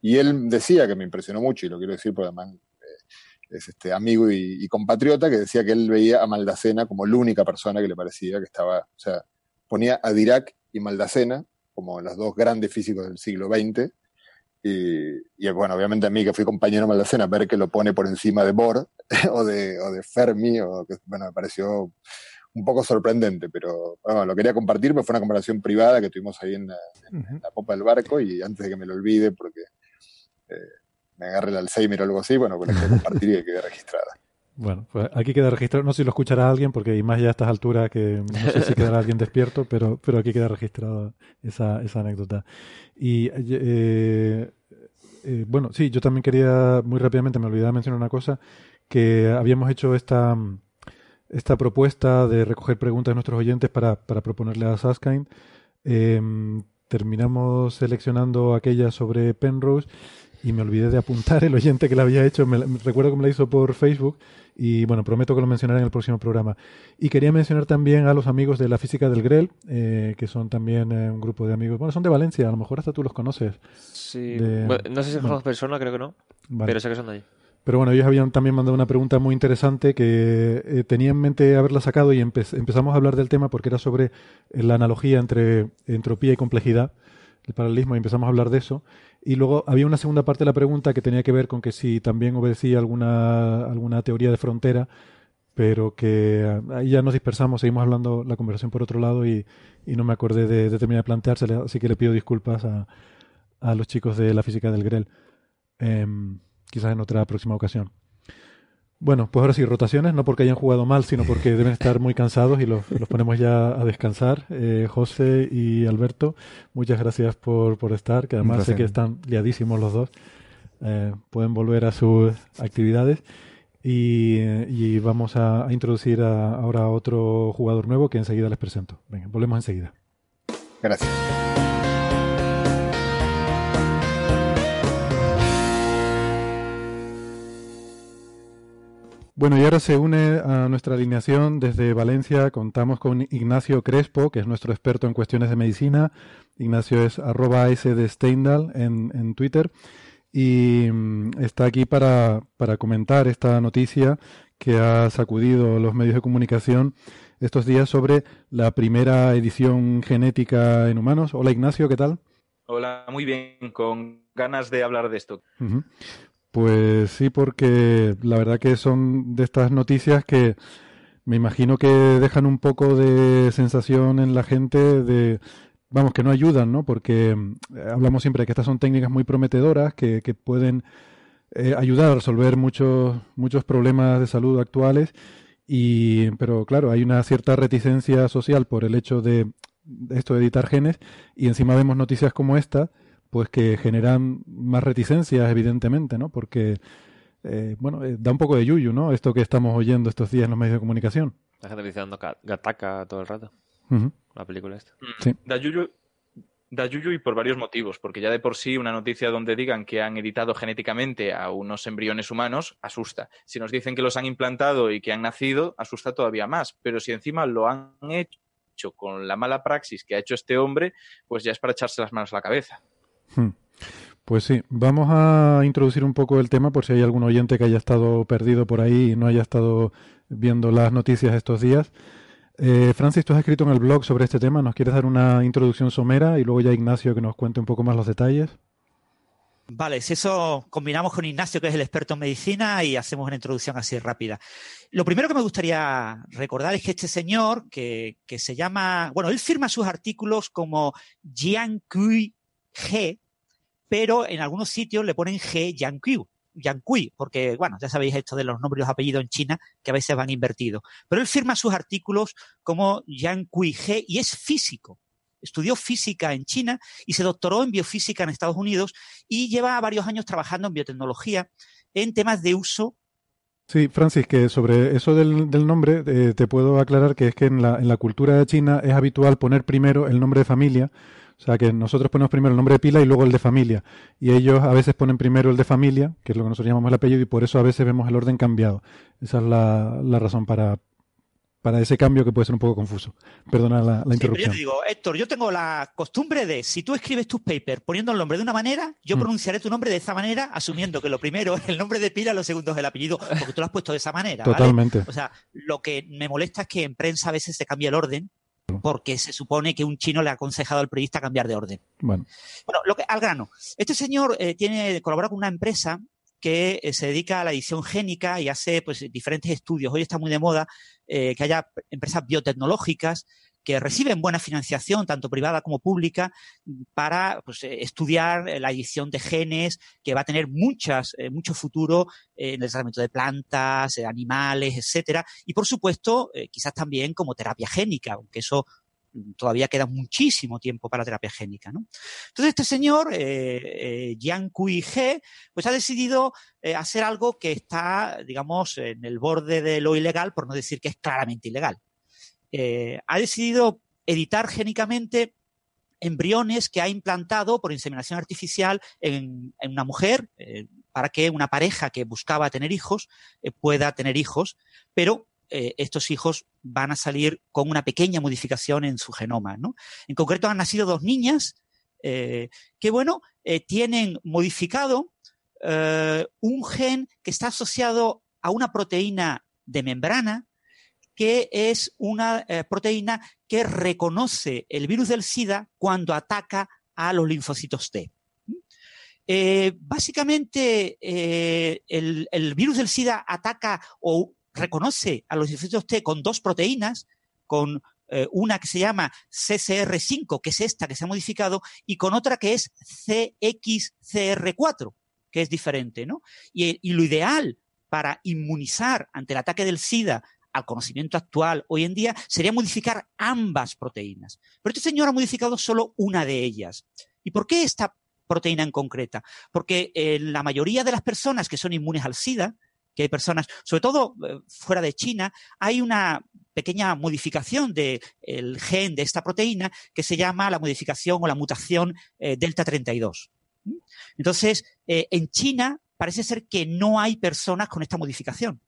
Speaker 13: Y él decía, que me impresionó mucho, y lo quiero decir porque además eh, es este amigo y, compatriota, que decía que él veía a Maldacena como la única persona que le parecía que estaba, o sea, ponía a Dirac y Maldacena como los dos grandes físicos del siglo XX, y, bueno, obviamente a mí que fui compañero Maldacena, ver que lo pone por encima de Bohr <laughs> o de, o de Fermi, o que, bueno, me pareció un poco sorprendente, pero bueno, lo quería compartir, porque fue una conversación privada que tuvimos ahí en la, popa del barco y antes de que me lo olvide, porque eh, me agarre el Alzheimer o algo así, bueno, pues la quería compartir y que quede registrada. <laughs>
Speaker 6: Bueno, pues aquí queda registrado, no sé si lo escuchará alguien, porque hay más ya a estas alturas que no sé si <laughs> quedará alguien despierto, pero, pero aquí queda registrada esa, esa anécdota. Y eh, eh, bueno, sí, yo también quería, muy rápidamente, me olvidaba mencionar una cosa, que habíamos hecho esta esta propuesta de recoger preguntas de nuestros oyentes para, para proponerle a Saskind. Em, terminamos seleccionando aquella sobre Penrose y me olvidé de apuntar el oyente que la había hecho. Me, recuerdo que me la hizo por Facebook y bueno, prometo que lo mencionaré en el próximo programa. Y quería mencionar también a los amigos de la física del Grel, eh, que son también eh, un grupo de amigos. Bueno, son de Valencia, a lo mejor hasta tú los conoces.
Speaker 8: Sí, no sé si son persona, creo que no, pero sé que son de allí.
Speaker 6: Pero bueno, ellos habían también mandado una pregunta muy interesante que eh, tenía en mente haberla sacado y empezamos a hablar del tema porque era sobre eh, la analogía entre entropía y complejidad, el paralelismo, y empezamos a hablar de eso. Y luego había una segunda parte de la pregunta que tenía que ver con que si también obedecía alguna, alguna teoría de frontera, pero que eh, ahí ya nos dispersamos, seguimos hablando la conversación por otro lado y, no me acordé de, terminar de planteársela, así que le pido disculpas a, a los chicos de la física del Grel. Em, quizás en otra próxima ocasión. Bueno, pues ahora sí, rotaciones, no porque hayan jugado mal, sino porque deben estar muy cansados y los, ponemos ya a descansar. Eh, José y Alberto, muchas gracias por, por estar, que además sé que están liadísimos los dos. Eh, pueden volver a sus actividades. Y, vamos a, introducir ahora a otro jugador nuevo que enseguida les presento. Venga, volvemos enseguida.
Speaker 13: Gracias.
Speaker 6: Bueno, y ahora se une a nuestra alineación desde Valencia. Contamos con Ignacio Crespo, que es nuestro experto en cuestiones de medicina. Ignacio es arroba S de Steindal en, en Twitter. Y mm, está aquí para, para comentar esta noticia que ha sacudido los medios de comunicación estos días sobre la primera edición genética en humanos. Hola Ignacio, ¿qué tal?
Speaker 17: Hola, muy bien, con ganas de hablar de esto.
Speaker 6: Pues sí, porque la verdad que son de estas noticias que me imagino que dejan un poco de sensación en la gente de, vamos, que no ayudan, ¿no? Porque mm, hablamos siempre de que estas son técnicas muy prometedoras que, que pueden eh, ayudar a resolver muchos, muchos problemas de salud actuales. Y, pero claro, hay una cierta reticencia social por el hecho de esto de editar genes y encima vemos noticias como esta pues que generan más reticencias, evidentemente, ¿no? Porque, eh, bueno, eh, da un poco de yuyu, ¿no? Esto que estamos oyendo estos días en los medios de comunicación.
Speaker 8: La gente diciendo Gataka todo el rato. La película esta.
Speaker 17: Mm, sí. Da yuyu, da yuyu y por varios motivos, porque ya de por sí una noticia donde digan que han editado genéticamente a unos embriones humanos asusta. Si nos dicen que los han implantado y que han nacido, asusta todavía más. Pero si encima lo han hecho con la mala praxis que ha hecho este hombre, pues ya es para echarse las manos a la cabeza.
Speaker 6: Hmm. Pues sí, vamos a introducir un poco el tema por si hay algún oyente que haya estado perdido por ahí y no haya estado viendo las noticias estos días. Eh, Francis, tú has escrito en el blog sobre este tema, ¿nos quieres dar una introducción somera y luego ya Ignacio que nos cuente un poco más los detalles?
Speaker 9: Vale, si eso combinamos con Ignacio, que es el experto en medicina, y hacemos una introducción así rápida. Lo primero que me gustaría recordar es que este señor, que, que se llama, bueno, él firma sus artículos como Jian Kui G, pero en algunos sitios le ponen G Yankui, porque, bueno, ya sabéis esto de los nombres y los apellidos en China, que a veces van invertidos. Pero él firma sus artículos como Yankui G y es físico. Estudió física en China y se doctoró en biofísica en Estados Unidos y lleva varios años trabajando en biotecnología en temas de uso.
Speaker 6: Sí, Francis, que sobre eso del, nombre eh, te puedo aclarar que es que en la, en la cultura de China es habitual poner primero el nombre de familia o sea que nosotros ponemos primero el nombre de pila y luego el de familia. Y ellos a veces ponen primero el de familia, que es lo que nosotros llamamos el apellido, y por eso a veces vemos el orden cambiado. Esa es la, razón para, para ese cambio que puede ser un poco confuso. Perdona la, interrupción.
Speaker 9: yo te digo, Héctor, yo tengo la costumbre de, si tú escribes tus papers poniendo el nombre de una manera, yo mm. pronunciaré tu nombre de esa manera, asumiendo que lo primero es el nombre de pila, lo segundo es el apellido, porque tú lo has puesto de esa manera.
Speaker 6: Totalmente.
Speaker 9: O sea, lo que me molesta es que en prensa a veces se cambia el orden porque se supone que un chino le ha aconsejado al periodista cambiar de orden.
Speaker 6: Bueno,
Speaker 9: bueno lo que, al grano. Este señor eh, tiene, colabora con una empresa que eh, se dedica a la edición génica y hace pues, diferentes estudios. Hoy está muy de moda eh, que haya empresas biotecnológicas que reciben buena financiación, tanto privada como pública, para pues, eh, estudiar la edición de genes, que va a tener muchas, eh, mucho futuro en el tratamiento de plantas, animales, etcétera. Y por supuesto, quizás también como terapia génica, aunque eso mm, todavía queda muchísimo tiempo para la terapia génica. Entonces, este señor, eh, Jiang Kui He, pues ha decidido hacer algo que está, digamos, en el borde de lo ilegal, por no decir que es claramente ilegal. Eh, ha decidido editar génicamente embriones que ha implantado por inseminación artificial en, una mujer eh, para que una pareja que buscaba tener hijos eh, pueda tener hijos, pero estos hijos van a salir con una pequeña modificación en su genoma. En concreto han nacido dos niñas que, bueno, tienen modificado un gen que está asociado a una proteína de membrana que es una eh, proteína que reconoce el virus del SIDA cuando ataca a los linfocitos T. Eh, básicamente, eh, el, virus del SIDA ataca o reconoce a los linfocitos T con dos proteínas, con una que se llama CCR5, que es esta que se ha modificado, y con otra que es CXCR4, que es diferente, ¿no? Y, y lo ideal para inmunizar ante el ataque del SIDA al conocimiento actual hoy en día sería modificar ambas proteínas. Pero este señor ha modificado solo una de ellas. ¿Y por qué esta proteína en concreta? Porque en eh, la mayoría de las personas que son inmunes al SIDA, que hay personas, sobre todo eh, fuera de China, hay una pequeña modificación del gen de esta proteína que se llama la modificación o la mutación eh, delta 32. Entonces, en China parece ser que no hay personas con esta modificación.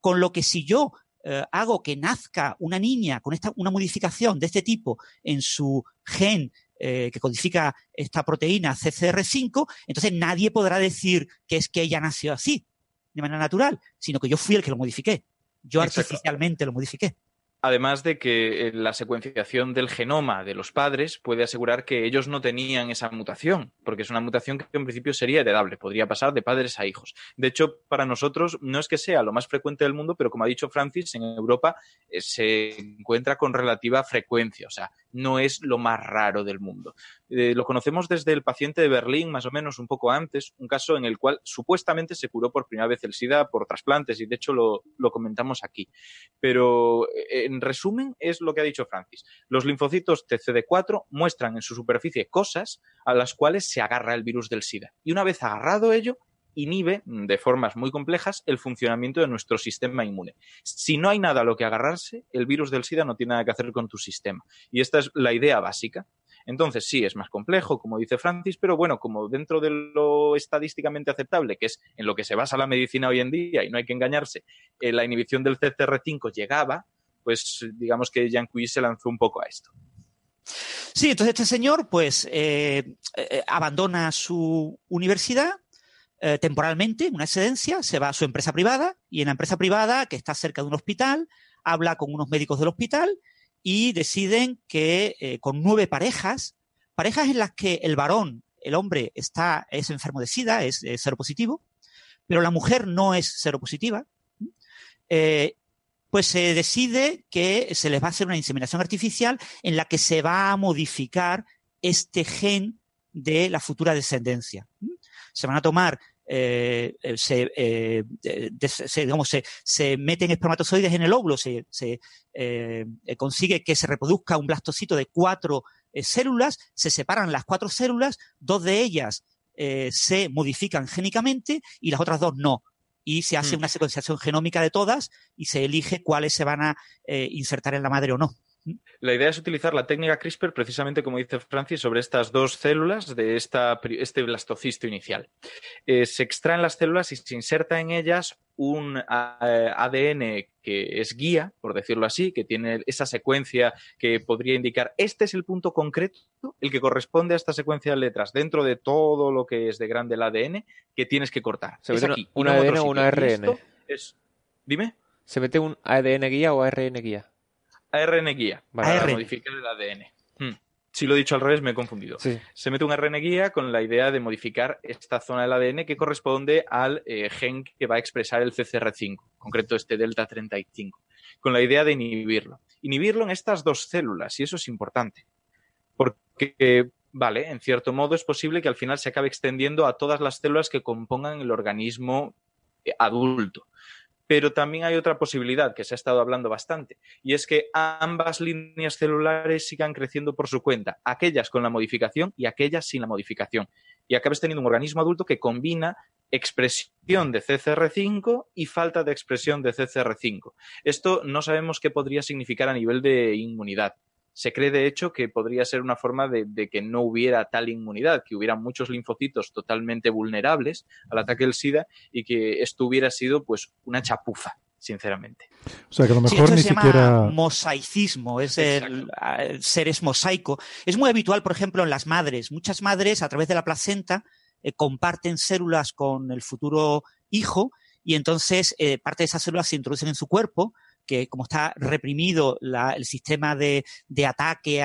Speaker 9: Con lo que si yo eh, hago que nazca una niña con esta, una modificación de este tipo en su gen eh, que codifica esta proteína CCR5, entonces nadie podrá decir que es que ella nació así, de manera natural, sino que yo fui el que lo modifiqué. Yo artificialmente lo modifiqué.
Speaker 17: Además de que eh, la secuenciación del genoma de los padres puede asegurar que ellos no tenían esa mutación, porque es una mutación que en principio sería heredable, podría pasar de padres a hijos. De hecho, para nosotros no es que sea lo más frecuente del mundo, pero como ha dicho Francis, en Europa eh, se encuentra con relativa frecuencia, o sea, no es lo más raro del mundo. Eh, lo conocemos desde el paciente de Berlín, más o menos un poco antes, un caso en el cual supuestamente se curó por primera vez el SIDA por trasplantes, y de hecho lo, comentamos aquí. Pero en en resumen, es lo que ha dicho Francis. Los linfocitos TCD4 muestran en su superficie cosas a las cuales se agarra el virus del SIDA. Y una vez agarrado ello, inhibe de formas muy complejas el funcionamiento de nuestro sistema inmune. Si no hay nada a lo que agarrarse, el virus del SIDA no tiene nada que hacer con tu sistema. Y esta es la idea básica. Entonces, sí, es más complejo, como dice Francis, pero bueno, como dentro de lo estadísticamente aceptable, que es en lo que se basa la medicina hoy en día, y no hay que engañarse, eh, la inhibición del CCR5 llegaba, pues digamos que Jean Cui se lanzó un poco a esto.
Speaker 9: Sí, entonces este señor pues eh, eh, abandona su universidad eh, temporalmente, una excedencia, se va a su empresa privada y en la empresa privada, que está cerca de un hospital, habla con unos médicos del hospital y deciden que con nueve parejas, parejas en las que el varón, el hombre, está, es enfermo de SIDA, es, es seropositivo, pero la mujer no es seropositiva, pues se decide que se les va a hacer una inseminación artificial en la que se va a modificar este gen de la futura descendencia. Se van a tomar eh, eh, eh, se, digamos, se, meten espermatozoides en el óvulo, se, consigue que se reproduzca un blastocito de cuatro células, se separan las cuatro células, dos de ellas se modifican génicamente y las otras dos no y se hace mm. una secuenciación genómica de todas y se elige cuáles se van a eh, insertar en la madre o no.
Speaker 17: La idea es utilizar la técnica CRISPR precisamente como dice Francis sobre estas dos células de esta, este blastocisto inicial. Eh, se extraen las células y se inserta en ellas un ADN que es guía, por decirlo así, que tiene esa secuencia que podría indicar este es el punto concreto, el que corresponde a esta secuencia de letras dentro de todo lo que es de grande el ADN que tienes que cortar.
Speaker 8: ¿Se mete aquí, un ADN o un ARN?
Speaker 17: Dime.
Speaker 8: ¿Se mete un ADN guía o ARN guía?
Speaker 17: ARN guía, para modificar el ADN. Hmm. Si lo he dicho al revés, me he confundido. Se mete un ARN guía con la idea de modificar esta zona del ADN que corresponde al eh, gen que va a expresar el CCR5, concreto este delta 35, con la idea de inhibirlo. Inhibirlo en estas dos células, y eso es importante. Porque, vale, en cierto modo es posible que al final se acabe extendiendo a todas las células que compongan el organismo eh, adulto pero también hay otra posibilidad que se ha estado hablando bastante, y es que ambas líneas celulares sigan creciendo por su cuenta, aquellas con la modificación y aquellas sin la modificación, y acabes teniendo un organismo adulto que combina expresión de CCR5 y falta de expresión de CCR5. Esto no sabemos qué podría significar a nivel de inmunidad. Se cree, de hecho, que podría ser una forma de, que no hubiera tal inmunidad, que hubiera muchos linfocitos totalmente vulnerables al ataque del SIDA y que esto hubiera sido pues una chapuza sinceramente.
Speaker 6: O sea, que a lo mejor ni
Speaker 9: se llama mosaicismo, es el, ser es mosaico. Es muy habitual, por ejemplo, en las madres. Muchas madres, a través de la placenta, eh, comparten células con el futuro hijo y entonces eh, parte de esas células se introducen en su cuerpo que como está reprimido el sistema de, ataque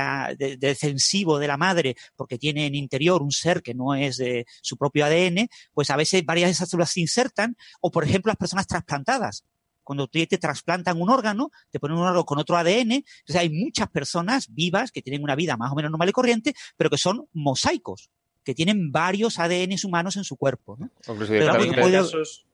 Speaker 9: defensivo de la madre porque tiene en interior un ser que no es de su propio ADN, pues a veces varias de esas células se insertan o, por ejemplo, las personas trasplantadas. Cuando te, te trasplantan un órgano, te ponen un órgano con otro ADN. Entonces hay muchas personas vivas que tienen una vida más o menos normal y corriente, pero que son mosaicos que tienen varios ADNs humanos en su cuerpo. ¿no?
Speaker 17: hay casos,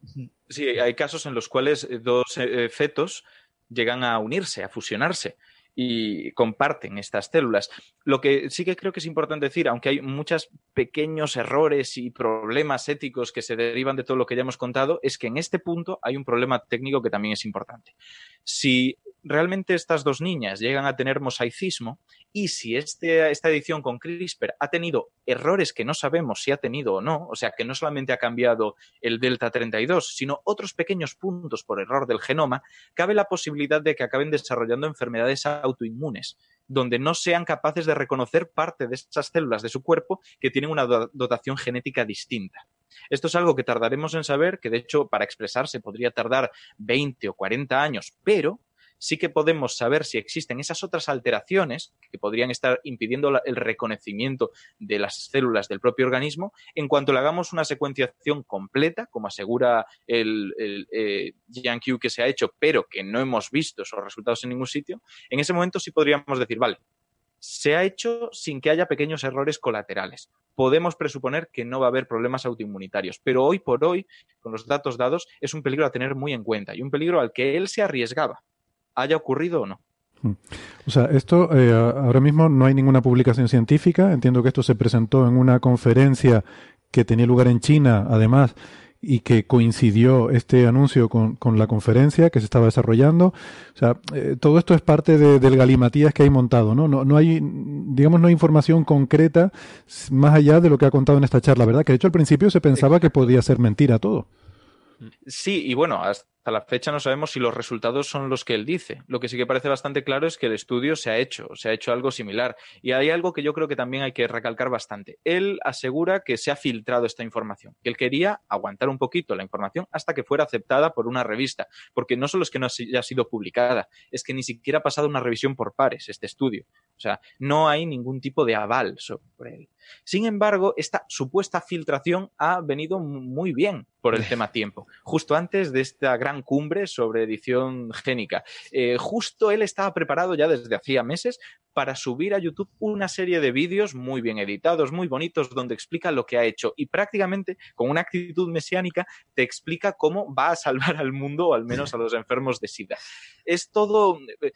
Speaker 17: sí, hay casos en los cuales dos eh, fetos llegan a unirse, a fusionarse y comparten estas células. Lo que sí que creo que es importante decir, aunque hay muchos pequeños errores y problemas éticos que se derivan de todo lo que ya hemos contado, es que en este punto hay un problema técnico que también es importante. Si realmente estas dos niñas llegan a tener mosaicismo y si este, esta edición con CRISPR ha tenido errores que no sabemos si ha tenido o no, o sea, que no solamente ha cambiado el delta 32, sino otros pequeños puntos por error del genoma, cabe la posibilidad de que acaben desarrollando enfermedades autoinmunes, donde no sean capaces de reconocer parte de esas células de su cuerpo que tienen una dotación genética distinta. Esto es algo que tardaremos en saber, que de hecho para expresarse podría tardar 20 o 40 años, pero sí que podemos saber si existen esas otras alteraciones que podrían estar impidiendo el reconocimiento de las células del propio organismo en cuanto le hagamos una secuenciación completa, como asegura el, el eh, que se ha hecho, pero que no hemos visto esos resultados en ningún sitio, en ese momento sí podríamos decir, vale, se ha hecho sin que haya pequeños errores colaterales. Podemos presuponer que no va a haber problemas autoinmunitarios, pero hoy por hoy, con los datos dados, es un peligro a tener muy en cuenta y un peligro al que él se arriesgaba haya ocurrido o no.
Speaker 6: Mm. O sea, esto eh, ahora mismo no hay ninguna publicación científica. Entiendo que esto se presentó en una conferencia que tenía lugar en China, además, y que coincidió este anuncio con, la conferencia que se estaba desarrollando. O sea, eh, todo esto es parte del galimatías que hay montado, ¿no? ¿no? No hay, digamos, no hay información concreta más allá de lo que ha contado en esta charla, ¿verdad? Que de hecho al principio se pensaba que podía ser mentira todo.
Speaker 17: Sí, y bueno, hasta la fecha no sabemos si los resultados son los que él dice. Lo que sí que parece bastante claro es que el estudio se ha hecho, se ha hecho algo similar. Y hay algo que yo creo que también hay que recalcar bastante. Él asegura que se ha filtrado esta información, que él quería aguantar un poquito la información hasta que fuera aceptada por una revista, porque no solo es que no haya sido publicada, es que ni siquiera ha pasado una revisión por pares este estudio. O sea, no hay ningún tipo de aval sobre él. Sin embargo, esta supuesta filtración ha venido muy bien por el <laughs> tema tiempo, justo antes de esta gran cumbre sobre edición génica. Eh, justo él estaba preparado ya desde hacía meses para subir a YouTube una serie de vídeos muy bien editados, muy bonitos, donde explica lo que ha hecho y prácticamente con una actitud mesiánica te explica cómo va a salvar al mundo o al menos a los enfermos de SIDA. Es todo eh,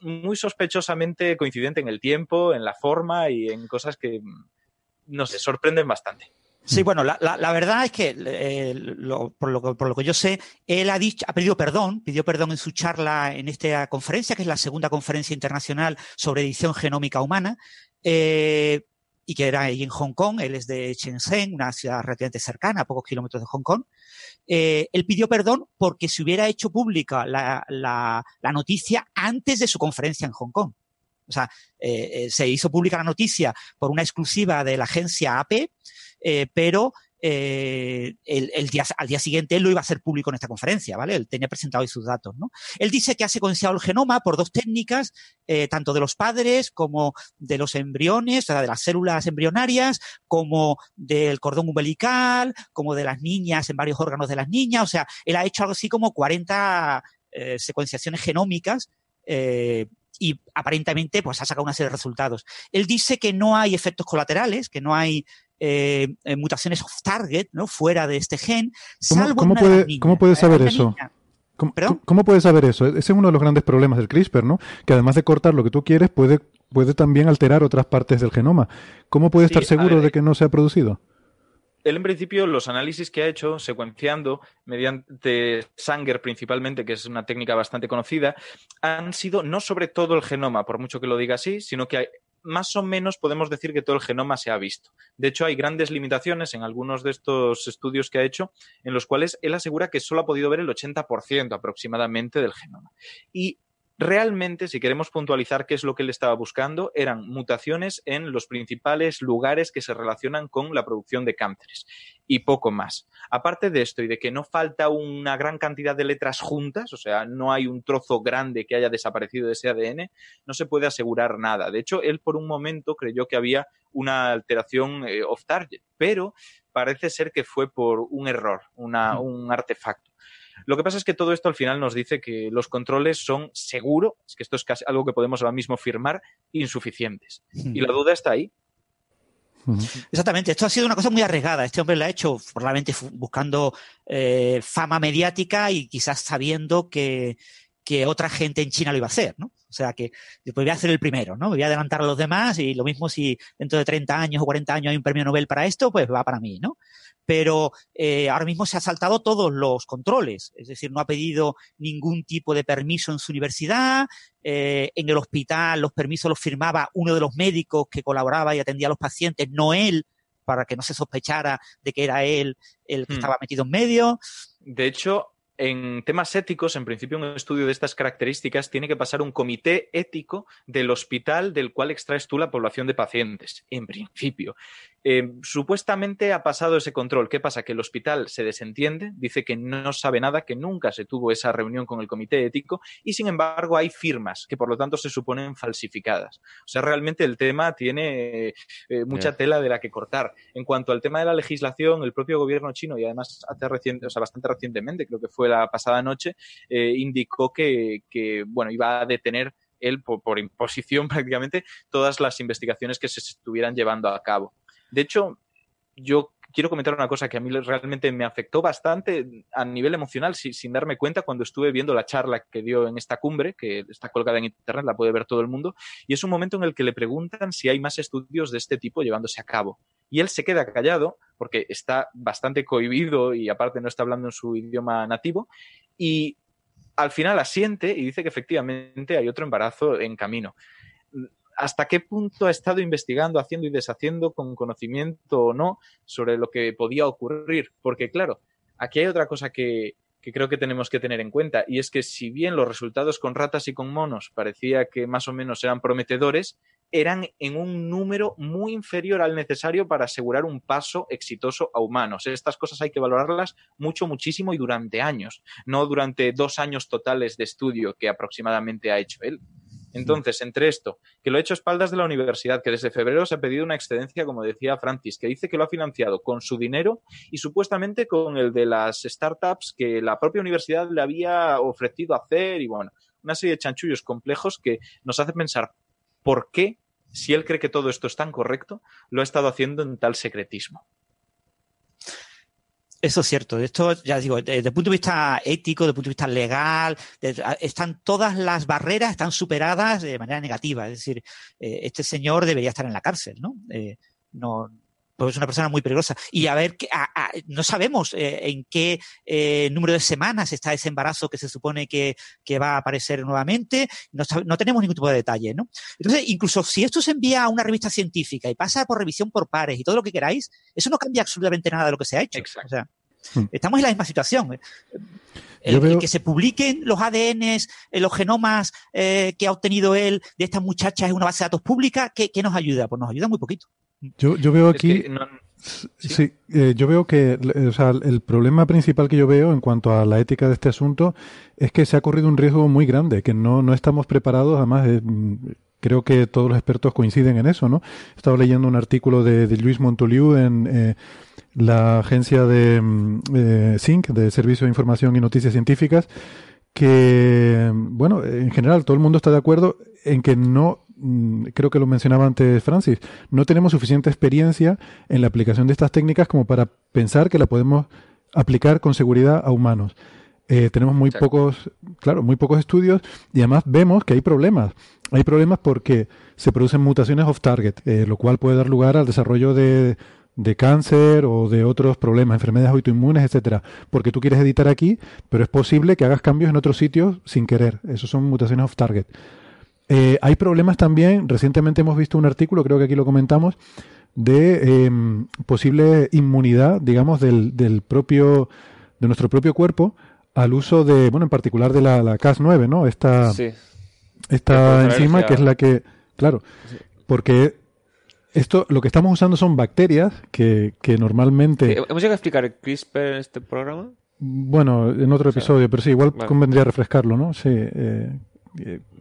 Speaker 17: muy sospechosamente coincidente en el tiempo, en la forma y en cosas que, no sé, sorprenden bastante.
Speaker 9: Sí, bueno, la, verdad es que, eh, por, lo, que yo sé, él ha, dicho, ha pedido perdón, pidió perdón en su charla en esta conferencia, que es la segunda conferencia internacional sobre edición genómica humana, eh, y que era ahí en Hong Kong, él es de Shenzhen, una ciudad relativamente cercana, a pocos kilómetros de Hong Kong, eh, él pidió perdón porque se hubiera hecho pública la, la, la, noticia antes de su conferencia en Hong Kong. O sea, eh, se hizo pública la noticia por una exclusiva de la agencia AP, eh, pero eh, el, el día, al día siguiente él lo iba a hacer público en esta conferencia, ¿vale? Él tenía presentado ahí sus datos, ¿no? Él dice que ha secuenciado el genoma por dos técnicas, eh, tanto de los padres como de los embriones, o sea, de las células embrionarias, como del cordón umbilical, como de las niñas en varios órganos de las niñas, o sea, él ha hecho algo así como 40 eh, secuenciaciones genómicas eh, y aparentemente pues ha sacado una serie de resultados. Él dice que no hay efectos colaterales, que no hay eh, mutaciones off target, ¿no? Fuera de este gen.
Speaker 6: ¿Cómo, ¿cómo puede, ¿cómo puede saber eso? ¿Cómo, ¿Cómo, puede saber eso? Ese es uno de los grandes problemas del CRISPR, ¿no? Que además de cortar lo que tú quieres, puede, puede también alterar otras partes del genoma. ¿Cómo puede estar
Speaker 17: Sí,
Speaker 6: seguro
Speaker 17: ver,
Speaker 6: de que no se ha producido?
Speaker 17: Él, en principio, los análisis que ha hecho, secuenciando mediante Sanger principalmente, que es una técnica bastante conocida, han sido no sobre todo el genoma, por mucho que lo diga así, sino que hay- más o menos podemos decir que todo el genoma se ha visto. De hecho, hay grandes limitaciones en algunos de estos estudios que ha hecho, en los cuales él asegura que solo ha podido ver el 80% aproximadamente del genoma. Y realmente, si queremos puntualizar qué es lo que él estaba buscando, eran mutaciones en los principales lugares que se relacionan con la producción de cánceres y poco más. Aparte de esto y de que no falta una gran cantidad de letras juntas, o sea, no hay un trozo grande que haya desaparecido de ese ADN, no se puede asegurar nada. De hecho, él por un momento creyó que había una alteración eh, off target, pero parece ser que fue por un error, una- un artefacto. Lo que pasa es que todo esto al final nos dice que los controles son seguro, es que esto es casi algo que podemos ahora mismo firmar, insuficientes. Y la duda está ahí.
Speaker 9: Exactamente, esto ha sido una cosa muy arriesgada. Este hombre lo ha hecho probablemente buscando eh, fama mediática y quizás sabiendo que, que otra gente en China lo iba a hacer, ¿no? O sea que yo pues voy a ser el primero, ¿no? Me voy a adelantar a los demás y lo mismo si dentro de 30 años o 40 años hay un premio Nobel para esto, pues va para mí, ¿no? Pero eh, ahora mismo se ha saltado todos los controles, es decir, no ha pedido ningún tipo de permiso en su universidad, eh, en el hospital los permisos los firmaba uno de los médicos que colaboraba y atendía a los pacientes, no él, para que no se sospechara de que era él el que
Speaker 17: Hmm.
Speaker 9: estaba metido en medio.
Speaker 17: De hecho, en temas éticos, en principio, un estudio de estas características tiene que pasar un comité ético del hospital del cual extraes tú la población de pacientes, en principio. Eh, supuestamente ha pasado ese control. ¿Qué pasa? Que el hospital se desentiende, dice que no sabe nada, que nunca se tuvo esa reunión con el comité ético y, sin embargo, hay firmas que, por lo tanto, se suponen falsificadas. O sea, realmente el tema tiene eh, mucha
Speaker 8: Ya.
Speaker 17: tela de la que cortar. En cuanto al tema de la legislación, el propio gobierno chino, y además hace reciente, o sea, bastante recientemente, creo que fue la pasada noche, eh, indicó que, que, bueno, iba a detener él por, por imposición <laughs> prácticamente todas las investigaciones que se estuvieran llevando a cabo. De hecho, yo quiero comentar una cosa que a mí realmente me afectó bastante a nivel emocional, si- sin darme cuenta, cuando estuve viendo la charla que dio en esta cumbre, que está colgada en internet, la puede ver todo el mundo, y es un momento en el que le preguntan si hay más estudios de este tipo llevándose a cabo. Y él se queda callado porque está bastante cohibido y aparte no está hablando en su idioma nativo, y al final asiente y dice que efectivamente hay otro embarazo en camino hasta qué punto ha estado investigando, haciendo y deshaciendo con conocimiento o no sobre lo que podía ocurrir. Porque claro, aquí hay otra cosa que, que creo que tenemos que tener en cuenta y es que si bien los resultados con ratas y con monos parecía que más o menos eran prometedores, eran en un número muy inferior al necesario para asegurar un paso exitoso a humanos. Estas cosas hay que valorarlas mucho, muchísimo y durante años, no durante dos años totales de estudio que aproximadamente ha hecho él. Entonces, entre esto, que lo ha hecho a espaldas de la universidad, que desde febrero se ha pedido una excedencia, como decía Francis, que dice que lo ha financiado con su dinero y supuestamente con el de las startups que la propia universidad le había ofrecido hacer y bueno, una serie de chanchullos complejos que nos hace pensar por qué, si él cree que todo esto es tan correcto, lo ha estado haciendo en tal secretismo.
Speaker 9: Eso es cierto. Esto, ya digo, desde el punto de vista ético, desde el punto de vista legal, de- están todas las barreras están superadas de manera negativa. Es decir, eh, este señor debería estar en la cárcel, ¿no? Eh, no, pues es una persona muy peligrosa. Y a ver, no sabemos eh, en qué eh, número de semanas está ese embarazo que se supone que, va a aparecer nuevamente. No, tenemos ningún tipo de detalle, ¿no? Entonces, incluso si esto se envía a una revista científica y pasa por revisión por pares y todo lo que queráis, eso no cambia absolutamente nada de lo que se ha hecho. O sea, hmm. estamos en la misma situación. El, que se publiquen los ADNs, eh, los genomas que ha obtenido él de estas muchachas en una base de datos pública, ¿qué, ¿qué, nos ayuda? Pues nos ayuda muy poquito.
Speaker 6: Yo, yo veo aquí. ¿Sí? Eh, yo veo que o sea, el problema principal que yo veo en cuanto a la ética de este asunto es que se ha corrido un riesgo muy grande, que no, no estamos preparados, además eh, creo que todos los expertos coinciden en eso, ¿no? He estado leyendo un artículo de, de Luis Montoliu en eh, la agencia de mm, SINC, de Servicio de Información y Noticias Científicas, que, bueno, en general todo el mundo está de acuerdo en que no Mm, creo que lo mencionaba antes Francis, no tenemos suficiente experiencia en la aplicación de estas técnicas como para pensar que la podemos aplicar con seguridad a humanos. Eh, tenemos muy pocos, claro, muy pocos estudios y además vemos que hay problemas. Hay problemas porque se producen mutaciones off target, eh, lo cual puede dar lugar al desarrollo de, de cáncer o de otros problemas, enfermedades autoinmunes, etcétera, porque tú quieres editar aquí, pero es posible que hagas cambios en otros sitios sin querer. Esos son mutaciones off target. Eh, hay problemas también, recientemente hemos visto un artículo, creo que aquí lo comentamos, de em, posible inmunidad, digamos, del, del, propio, de nuestro propio cuerpo al uso de, bueno, en particular de la, Cas9, ¿no? Esta, esta enzima que es la que, claro, porque esto, lo que estamos usando son bacterias que, que normalmente...
Speaker 8: ¿Hemos llegado a explicar CRISPR en este programa?
Speaker 6: Bueno, en otro episodio, pero sí, igual convendría refrescarlo, ¿no? Sí. Eh, eh,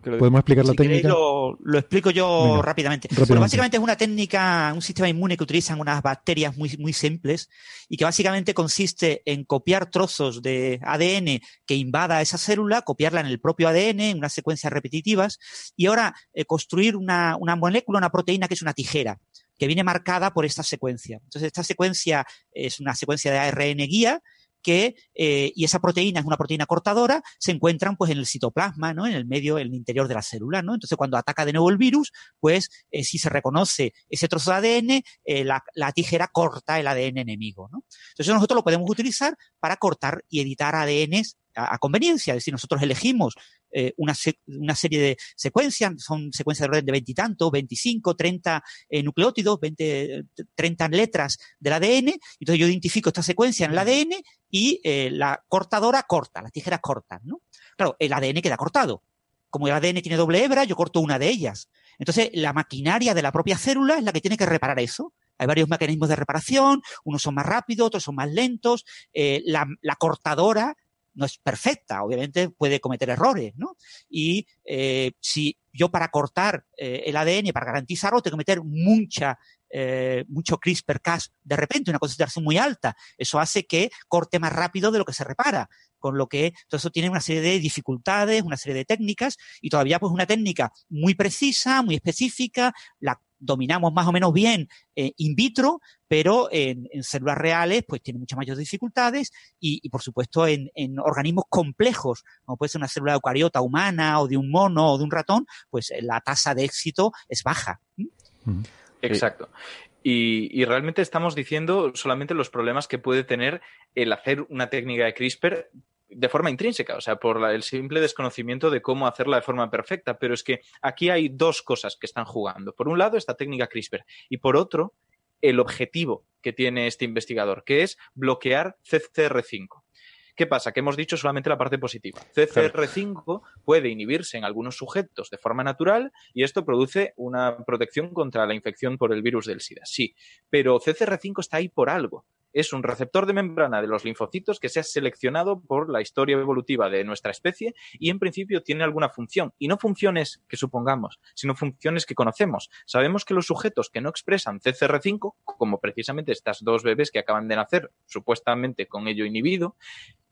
Speaker 6: ¿Podemos explicar la técnica?
Speaker 9: Lo, lo, explico yo rápidamente. básicamente es una técnica, un sistema inmune que utilizan unas bacterias muy, muy simples y que básicamente consiste en copiar trozos de ADN que invada esa célula, copiarla en el propio ADN, en unas secuencias repetitivas, y ahora eh, construir una, una molécula, una proteína que es una tijera que viene marcada por esta secuencia. Entonces, esta secuencia es una secuencia de ARN guía que, eh, y esa proteína es una proteína cortadora, se encuentran pues en el citoplasma, ¿no? En el medio, en el interior de la célula, ¿no? Entonces cuando ataca de nuevo el virus, pues eh, si se reconoce ese trozo de ADN, eh, la, tijera corta el ADN enemigo, ¿no? Entonces nosotros lo podemos utilizar para cortar y editar ADNs a, conveniencia. Es decir, nosotros elegimos eh, una, una, serie de secuencias, son secuencias de orden de veintitantos, veinticinco, treinta eh, nucleótidos, 20, 30 letras del ADN. Entonces yo identifico esta secuencia en el ADN y eh, la cortadora corta, las tijeras cortan, ¿no? Claro, el ADN queda cortado. Como el ADN tiene doble hebra, yo corto una de ellas. Entonces, la maquinaria de la propia célula es la que tiene que reparar eso. Hay varios mecanismos de reparación, unos son más rápidos, otros son más lentos. la, la, cortadora no es perfecta, obviamente puede cometer errores, ¿no? Y eh, si yo para cortar eh, el ADN, para garantizarlo, tengo que meter mucha, eh, mucho CRISPR-Cas de repente, una concentración muy alta. Eso hace que corte más rápido de lo que se repara. Con lo que todo eso tiene una serie de dificultades, una serie de técnicas y todavía pues una técnica muy precisa, muy específica, la dominamos más o menos bien eh, in vitro, pero en, células reales pues tiene muchas mayores dificultades y, por supuesto en, organismos complejos, como puede ser una célula eucariota humana o de un mono o de un ratón, pues eh, la tasa de éxito es baja.
Speaker 17: Exacto. Y, y, realmente estamos diciendo solamente los problemas que puede tener el hacer una técnica de CRISPR de forma intrínseca, o sea, por el simple desconocimiento de cómo hacerla de forma perfecta. Pero es que aquí hay dos cosas que están jugando. Por un lado, esta técnica CRISPR y por otro, el objetivo que tiene este investigador, que es bloquear CCR5. ¿Qué pasa? Que hemos dicho solamente la parte positiva. CCR5 puede inhibirse en algunos sujetos de forma natural y esto produce una protección contra la infección por el virus del SIDA. Sí, pero CCR5 está ahí por algo es un receptor de membrana de los linfocitos que se ha seleccionado por la historia evolutiva de nuestra especie y en principio tiene alguna función. Y no funciones que supongamos, sino funciones que conocemos. Sabemos que los sujetos que no expresan CCR5, como precisamente estas dos bebés que acaban de nacer, supuestamente con ello inhibido,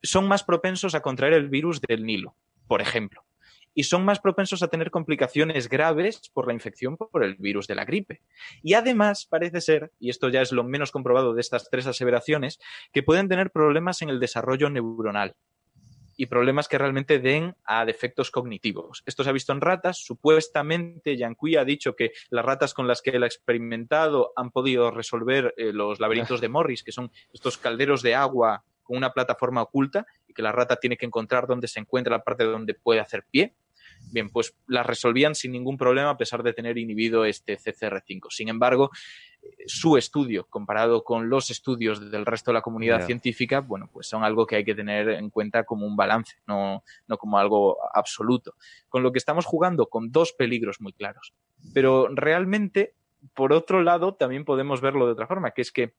Speaker 17: son más propensos a contraer el virus del Nilo, por ejemplo y son más propensos a tener complicaciones graves por la infección por el virus de la gripe. Y además parece ser, y esto ya es lo menos comprobado de estas tres aseveraciones, que pueden tener problemas en el desarrollo neuronal. y problemas que realmente den a defectos cognitivos. Esto se ha visto en ratas. Supuestamente, Yanqui ha dicho que las ratas con las que él ha experimentado han podido resolver eh, los laberintos de Morris, que son estos calderos de agua con una plataforma oculta y que la rata tiene que encontrar dónde se encuentra la parte donde puede hacer pie. Bien, pues las resolvían sin ningún problema a pesar de tener inhibido este CCR5. Sin embargo, su estudio comparado con los estudios del resto de la comunidad científica, bueno, pues son algo que hay que tener en cuenta como un balance, no, no como algo absoluto. Con lo que estamos jugando con dos peligros muy claros. Pero realmente, por otro lado, también podemos verlo de otra forma, que es que,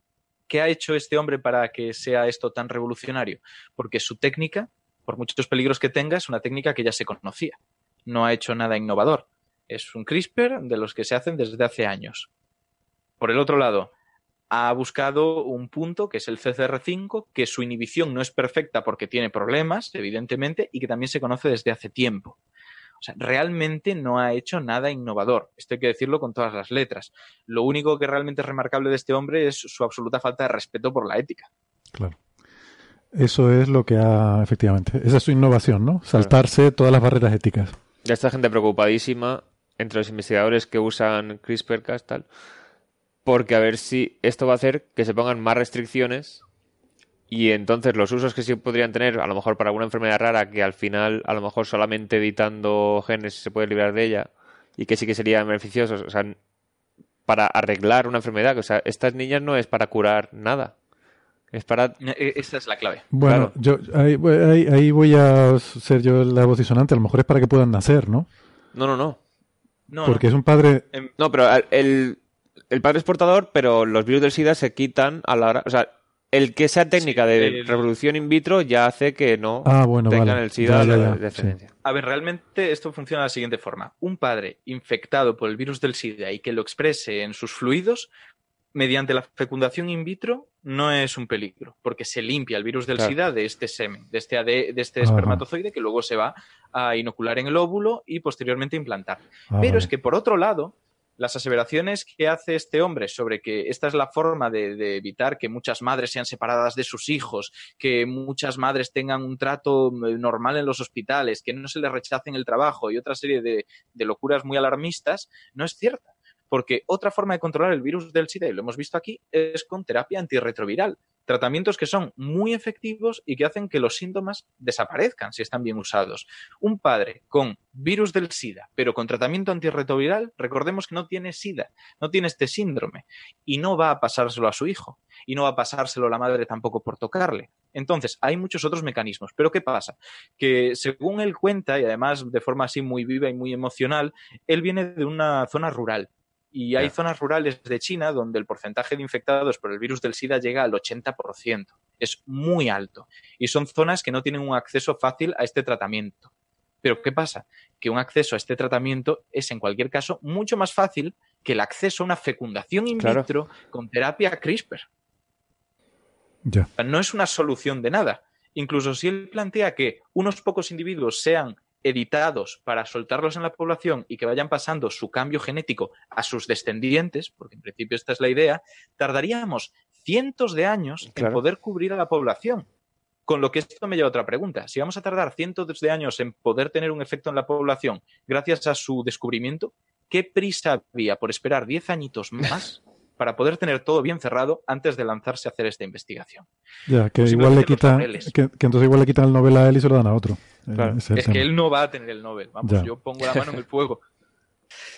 Speaker 17: ¿qué ha hecho este hombre para que sea esto tan revolucionario? Porque su técnica, por muchos peligros que tenga, es una técnica que ya se conocía. No ha hecho nada innovador. Es un CRISPR de los que se hacen desde hace años por el otro lado, ha buscado un punto que es el CCR5, que su inhibición no es perfecta porque tiene problemas, evidentemente, y que también se conoce desde hace tiempo. O sea, realmente no ha hecho nada innovador. Esto hay que decirlo con todas las letras. Lo único que realmente es remarcable de este hombre es su absoluta falta de respeto por la ética.
Speaker 6: Claro. Eso es lo que ha, efectivamente, esa es su innovación, ¿no? Saltarse todas las barreras éticas.
Speaker 8: Ya está gente preocupadísima entre los investigadores que usan CRISPR-Cas tal porque a ver si esto va a hacer que se pongan más restricciones y entonces los usos que sí podrían tener, a lo mejor para alguna enfermedad rara que al final, a lo mejor solamente editando genes se puede librar de ella y que sí que serían beneficiosos, o sea, para arreglar una enfermedad, o sea, estas niñas no es para curar nada. Es para...
Speaker 17: E, e, esa es la clave.
Speaker 6: Bueno, yo ahí, ahí, voy a ser yo la voz disonante. A lo mejor es para que puedan nacer, ¿no?
Speaker 8: No, no, no.
Speaker 6: no Porque es un padre...
Speaker 8: No, pero el, el padre es portador, pero los virus del SIDA se quitan a la hora. O sea, el que sea técnica de revolución in vitro ya hace que no
Speaker 6: ah,
Speaker 8: tengan el SIDA de descendencia.
Speaker 17: A ver, realmente esto funciona de la siguiente forma. Un padre infectado por el virus del SIDA y que lo exprese en sus fluidos mediante la fecundación in vitro no es un peligro, porque se limpia el virus del SIDA de este semen, de este, de este espermatozoide que luego se va a inocular en el óvulo y posteriormente implantar. Ah, Pero es que por otro lado, las aseveraciones que hace este hombre sobre que esta es la forma de, evitar que muchas madres sean separadas de sus hijos, que muchas madres tengan un trato eh, normal en los hospitales, que no se les rechacen el trabajo y otra serie de, de locuras muy alarmistas, no es cierta. Porque otra forma de controlar el virus del SIDA, y lo hemos visto aquí, es con terapia antirretroviral tratamientos que son muy efectivos y que hacen que los síntomas desaparezcan si están bien usados. Un padre con virus del SIDA, pero con tratamiento antirretroviral, recordemos que no tiene SIDA, no tiene este síndrome y no va a pasárselo a su hijo y no va a pasárselo a la madre tampoco por tocarle. Entonces, hay muchos otros mecanismos. Pero ¿qué pasa? Que según él cuenta, y además de forma así muy viva y muy emocional, él viene de una zona rural y hay zonas rurales de China donde el porcentaje de infectados por el virus del SIDA llega al 80%. Es muy alto. Y son zonas que no tienen un acceso fácil a este tratamiento. Pero ¿qué pasa? Que un acceso a este tratamiento es en cualquier caso mucho más fácil que el acceso a una fecundación in vitro con terapia CRISPR. No es una solución de nada. Incluso si él plantea que unos pocos individuos sean editados para soltarlos en la población y que vayan pasando su cambio genético a sus descendientes, porque en principio esta es la idea, tardaríamos cientos de años en poder cubrir a la población. Con lo que esto me lleva a otra pregunta. Si vamos a tardar cientos de años en poder tener un efecto en la población gracias a su descubrimiento, ¿qué prisa había por esperar 10 añitos más para poder tener todo bien cerrado antes de lanzarse a hacer esta investigación.
Speaker 6: Ya, que igual le quita, que, entonces igual le quitan el Nobel a él y se lo dan a otro.
Speaker 17: Eh, es, que él no va a tener el Nobel. Vamos, yo pongo la mano en el fuego. <laughs>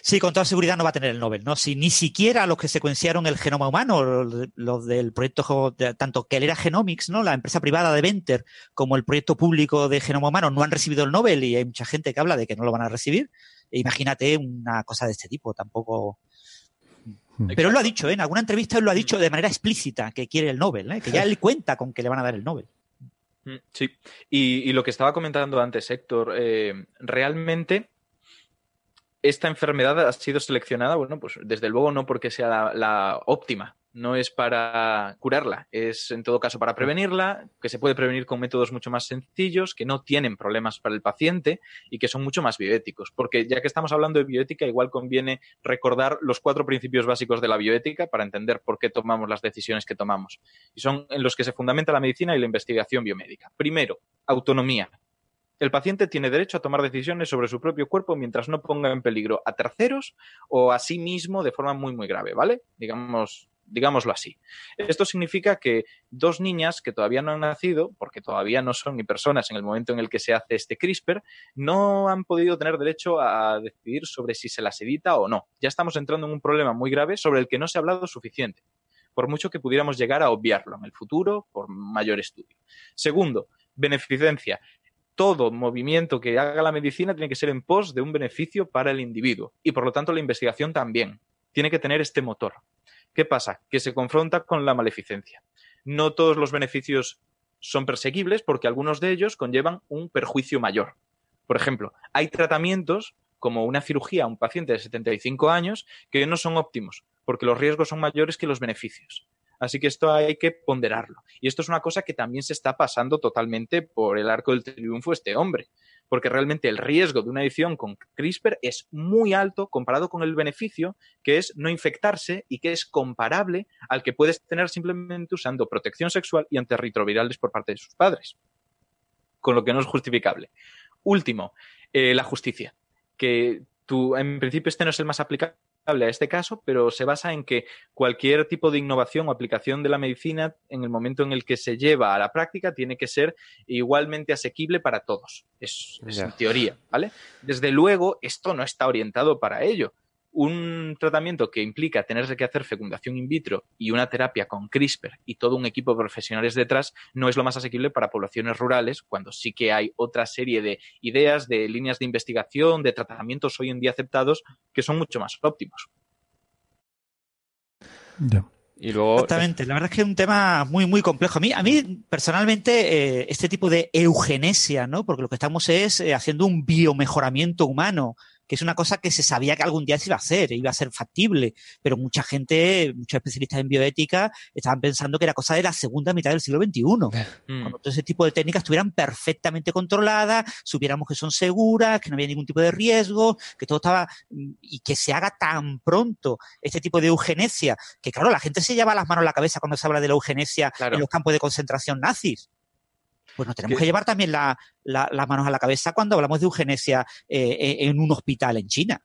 Speaker 9: Sí, con toda seguridad no va a tener el Nobel, ¿no? Si ni siquiera los que secuenciaron el genoma humano, los del proyecto, tanto que era Genomics, ¿no? La empresa privada de Venter, como el proyecto público de genoma humano, no han recibido el Nobel y hay mucha gente que habla de que no lo van a recibir. Imagínate una cosa de este tipo, tampoco pero él lo ha dicho, ¿eh? en alguna entrevista él lo ha dicho de manera explícita, que quiere el Nobel, ¿eh? que ya él cuenta con que le van a dar el Nobel.
Speaker 17: Mm, sí, y, lo que estaba comentando antes Héctor, eh, realmente esta enfermedad ha sido seleccionada, bueno, pues desde luego no porque sea la óptima, no es para curarla, es en todo caso para prevenirla, que se puede prevenir con métodos mucho más sencillos, que no tienen problemas para el paciente y que son mucho más bioéticos. Porque ya que estamos hablando de bioética, igual conviene recordar los cuatro principios básicos de la bioética para entender por qué tomamos las decisiones que tomamos. Y son en los que se fundamenta la medicina y la investigación biomédica. Primero, autonomía. El paciente tiene derecho a tomar decisiones sobre su propio cuerpo mientras no ponga en peligro a terceros o a sí mismo de forma muy, muy grave, ¿vale? Digamos, digámoslo así. Esto significa que dos niñas que todavía no han nacido, porque todavía no son ni personas en el momento en el que se hace este CRISPR, no han podido tener derecho a decidir sobre si se las edita o no. Ya estamos entrando en un problema muy grave sobre el que no se ha hablado suficiente, por mucho que pudiéramos llegar a obviarlo en el futuro por mayor estudio. Segundo, beneficencia todo movimiento que haga la medicina tiene que ser en pos de un beneficio para el individuo y por lo tanto la investigación también tiene que tener este motor. ¿Qué pasa? Que se confronta con la maleficencia. No todos los beneficios son perseguibles porque algunos de ellos conllevan un perjuicio mayor. Por ejemplo, hay tratamientos como una cirugía a un paciente de 75 años que no son óptimos porque los riesgos son mayores que los beneficios. Así que esto hay que ponderarlo. Y esto es una cosa que también se está pasando totalmente por el arco del triunfo este hombre, porque realmente el riesgo de una edición con CRISPR es muy alto comparado con el beneficio, que es no infectarse y que es comparable al que puedes tener simplemente usando protección sexual y antirretrovirales por parte de sus padres, con lo que no es justificable. Último, eh, la justicia, que tú, en principio este no es el más aplicable a este caso, pero se basa en que cualquier tipo de innovación o aplicación de la medicina en el momento en el que se lleva a la práctica tiene que ser igualmente asequible para todos. Es, es en teoría, ¿vale? Desde luego, esto no está orientado para ello un tratamiento que implica tener que hacer fecundación in vitro y una terapia con CRISPR y todo un equipo de profesionales detrás no es lo más asequible para poblaciones rurales, cuando sí que hay otra serie de ideas, de líneas de investigación, de tratamientos hoy en día aceptados que son mucho más óptimos.
Speaker 9: Y luego... Exactamente, la verdad es que es un tema muy, muy complejo. A mí, a mí personalmente, eh, este tipo de eugenesia, ¿no? Porque lo que estamos es eh, haciendo un biomejoramiento humano que es una cosa que se sabía que algún día se iba a hacer, iba a ser factible, pero mucha gente, muchos especialistas en bioética estaban pensando que era cosa de la segunda mitad del siglo XXI. Mm. Cuando todo ese tipo de técnicas estuvieran perfectamente controladas, supiéramos que son seguras, que no había ningún tipo de riesgo, que todo estaba, y que se haga tan pronto este tipo de eugenesia, que claro, la gente se lleva las manos a la cabeza cuando se habla de la eugenesia en los campos de concentración nazis pues nos tenemos que llevar también las manos a la cabeza cuando hablamos de eugenesia eh, eh, en un hospital en China.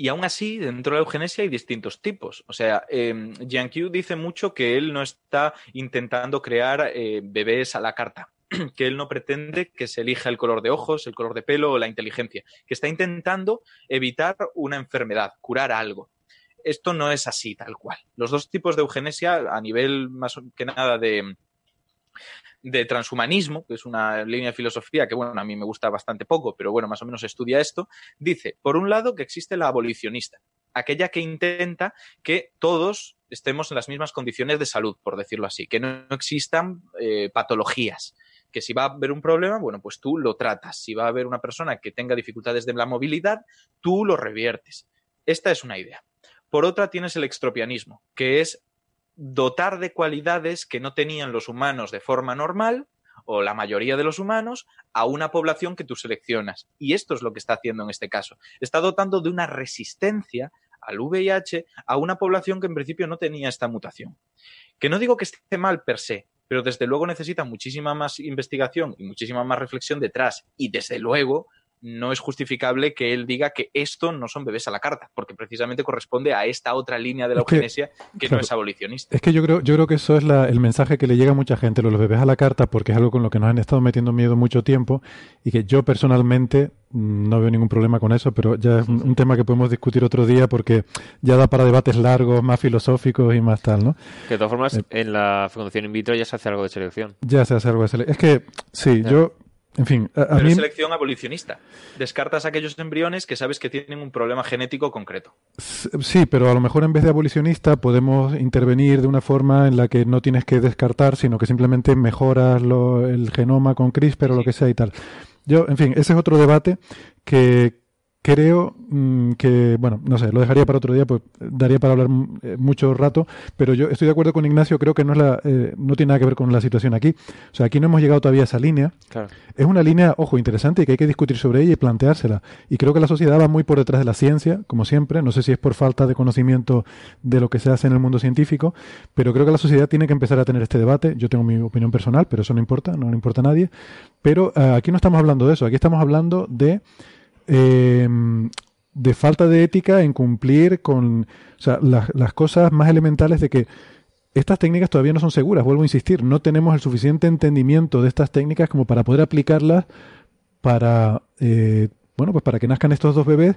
Speaker 17: Y aún así, dentro de la eugenesia hay distintos tipos. O sea, eh, Jian Qiu dice mucho que él no está intentando crear eh, bebés a la carta, <clears throat> que él no pretende que se elija el color de ojos, el color de pelo o la inteligencia, que está intentando evitar una enfermedad, curar algo. Esto no es así, tal cual. Los dos tipos de eugenesia, a nivel más que nada de, de transhumanismo, que es una línea de filosofía que, bueno, a mí me gusta bastante poco, pero bueno, más o menos estudia esto, dice, por un lado, que existe la abolicionista, aquella que intenta que todos estemos en las mismas condiciones de salud, por decirlo así, que no existan eh, patologías que si va a haber un problema, bueno, pues tú lo tratas. Si va a haber una persona que tenga dificultades de la movilidad, tú lo reviertes. Esta es una idea. Por otra, tienes el extropianismo, que es dotar de cualidades que no tenían los humanos de forma normal o la mayoría de los humanos a una población que tú seleccionas. Y esto es lo que está haciendo en este caso. Está dotando de una resistencia al VIH a una población que en principio no tenía esta mutación. Que no digo que esté mal per se, pero desde luego necesita muchísima más investigación y muchísima más reflexión detrás. Y desde luego no es justificable que él diga que esto no son bebés a la carta, porque precisamente corresponde a esta otra línea de la eugenesia que, no es abolicionista.
Speaker 6: Es que yo creo, yo creo que eso es el mensaje que le llega a mucha gente, los bebés a la carta, porque es algo con lo que nos han estado metiendo miedo mucho tiempo y que yo personalmente mm, no veo ningún problema con eso, pero ya es un, tema que podemos discutir otro día porque ya da para debates largos, más filosóficos y más tal, ¿no?
Speaker 8: Que de todas formas, eh, en la fecundación in vitro ya se hace algo de selección.
Speaker 6: Ya se hace algo de selección. Es que, sí, yo en fin, a,
Speaker 17: Pero es selección abolicionista. Descartas aquellos embriones que sabes que tienen un problema genético concreto.
Speaker 6: Sí, pero a lo mejor en vez de abolicionista podemos intervenir de una forma en la que no tienes que descartar, sino que simplemente mejoras el genoma con CRISPR o lo que sea y tal. Yo, en fin, ese es otro debate que creo mm, que, bueno, no sé, lo dejaría para otro día, pues daría para hablar eh, mucho rato, pero yo estoy de acuerdo con Ignacio, creo que no, es la, eh, no tiene nada que ver con la situación aquí. O sea, aquí no hemos llegado todavía a esa línea. Es una línea, ojo, interesante y que hay que discutir sobre ella y planteársela. Y creo que la sociedad va muy por detrás de la ciencia, como siempre. No sé si es por falta de conocimiento de lo que se hace en el mundo científico, pero creo que la sociedad tiene que empezar a tener este debate. Yo tengo mi opinión personal, pero eso no importa, no le importa a nadie. Pero eh, aquí no estamos hablando de eso, aquí estamos hablando de eh, de falta de ética en cumplir con o sea, las, las cosas más elementales de que estas técnicas todavía no son seguras, vuelvo a insistir, no tenemos el suficiente entendimiento de estas técnicas como para poder aplicarlas para, eh, bueno, pues para que nazcan estos dos bebés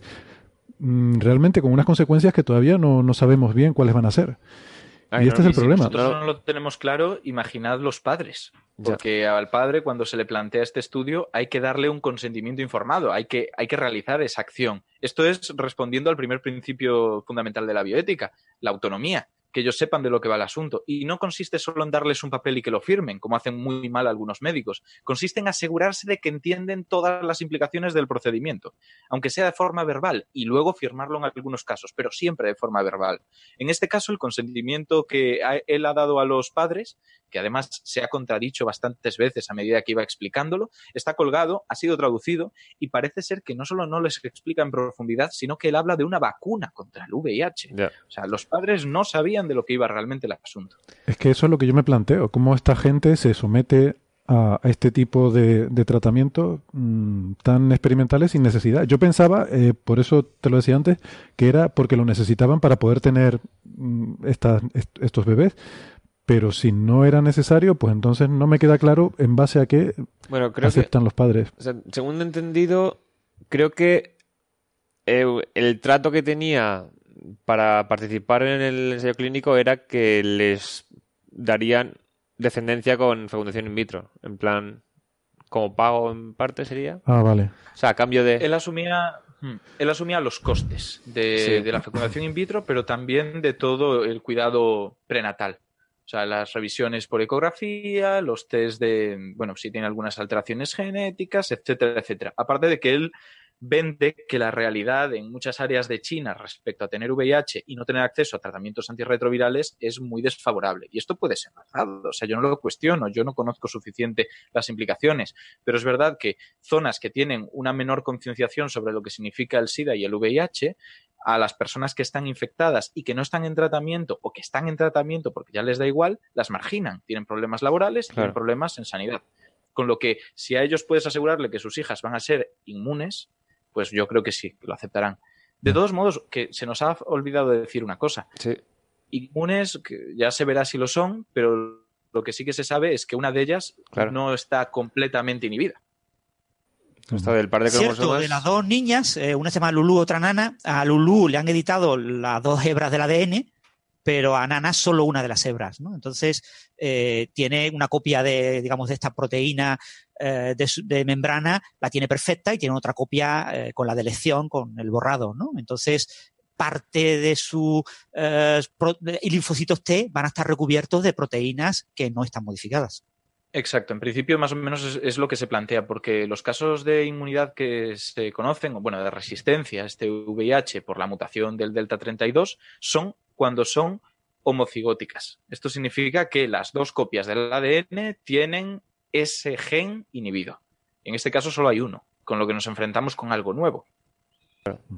Speaker 6: mmm, realmente con unas consecuencias que todavía no, no sabemos bien cuáles van a ser.
Speaker 17: Ay,
Speaker 6: y este
Speaker 17: no,
Speaker 6: es el
Speaker 17: si
Speaker 6: problema.
Speaker 17: nosotros no lo tenemos claro, imaginad los padres. Porque al padre, cuando se le plantea este estudio, hay que darle un consentimiento informado, hay que, hay que realizar esa acción. Esto es respondiendo al primer principio fundamental de la bioética, la autonomía que ellos sepan de lo que va el asunto. Y no consiste solo en darles un papel y que lo firmen, como hacen muy mal algunos médicos. Consiste en asegurarse de que entienden todas las implicaciones del procedimiento, aunque sea de forma verbal, y luego firmarlo en algunos casos, pero siempre de forma verbal. En este caso, el consentimiento que él ha dado a los padres, que además se ha contradicho bastantes veces a medida que iba explicándolo, está colgado, ha sido traducido y parece ser que no solo no les explica en profundidad, sino que él habla de una vacuna contra el VIH.
Speaker 8: Yeah.
Speaker 17: O sea, los padres no sabían de lo que iba realmente el asunto.
Speaker 6: Es que eso es lo que yo me planteo, cómo esta gente se somete a, a este tipo de, de tratamientos mmm, tan experimentales sin necesidad. Yo pensaba, eh, por eso te lo decía antes, que era porque lo necesitaban para poder tener mmm, estas, est estos bebés. Pero si no era necesario, pues entonces no me queda claro en base a qué
Speaker 8: bueno, creo
Speaker 6: aceptan
Speaker 8: que,
Speaker 6: los padres.
Speaker 8: O sea, según he entendido, creo que eh, el trato que tenía para participar en el ensayo clínico era que les darían descendencia con fecundación in vitro. En plan, como pago en parte sería.
Speaker 6: Ah, vale.
Speaker 8: O sea, a cambio de.
Speaker 17: Él asumía. Él asumía los costes de, sí. de la fecundación in vitro, pero también de todo el cuidado prenatal. O sea, las revisiones por ecografía, los test de, bueno, si tiene algunas alteraciones genéticas, etcétera, etcétera. Aparte de que él vende que la realidad en muchas áreas de China respecto a tener VIH y no tener acceso a tratamientos antirretrovirales es muy desfavorable. Y esto puede ser verdad. O sea, yo no lo cuestiono, yo no conozco suficiente las implicaciones, pero es verdad que zonas que tienen una menor concienciación sobre lo que significa el SIDA y el VIH, a las personas que están infectadas y que no están en tratamiento o que están en tratamiento porque ya les da igual, las marginan. Tienen problemas laborales, claro. tienen problemas en sanidad. Con lo que si a ellos puedes asegurarle que sus hijas van a ser inmunes, pues yo creo que sí, lo aceptarán. De todos modos, que se nos ha olvidado de decir una cosa.
Speaker 8: Sí.
Speaker 17: Inmunes, que ya se verá si lo son, pero lo que sí que se sabe es que una de ellas claro. no está completamente inhibida.
Speaker 8: Está del par de
Speaker 9: Cierto, de las dos niñas, eh, una se llama Lulu, otra Nana. A Lulu le han editado las dos hebras del ADN, pero a Nana solo una de las hebras, ¿no? Entonces, eh, tiene una copia de, digamos, de esta proteína eh, de, membrana, la tiene perfecta y tiene otra copia eh, con la delección, con el borrado, ¿no? Entonces, parte de sus linfocitos T van a estar recubiertos de proteínas que no están modificadas.
Speaker 17: Exacto, en principio más o menos es, es, lo que se plantea, porque los casos de inmunidad que se conocen, bueno, de resistencia a este VIH por la mutación del delta 32, son cuando son homocigóticas. Esto significa que las dos copias del ADN tienen ese gen inhibido. En este caso solo hay uno, con lo que nos enfrentamos con algo nuevo.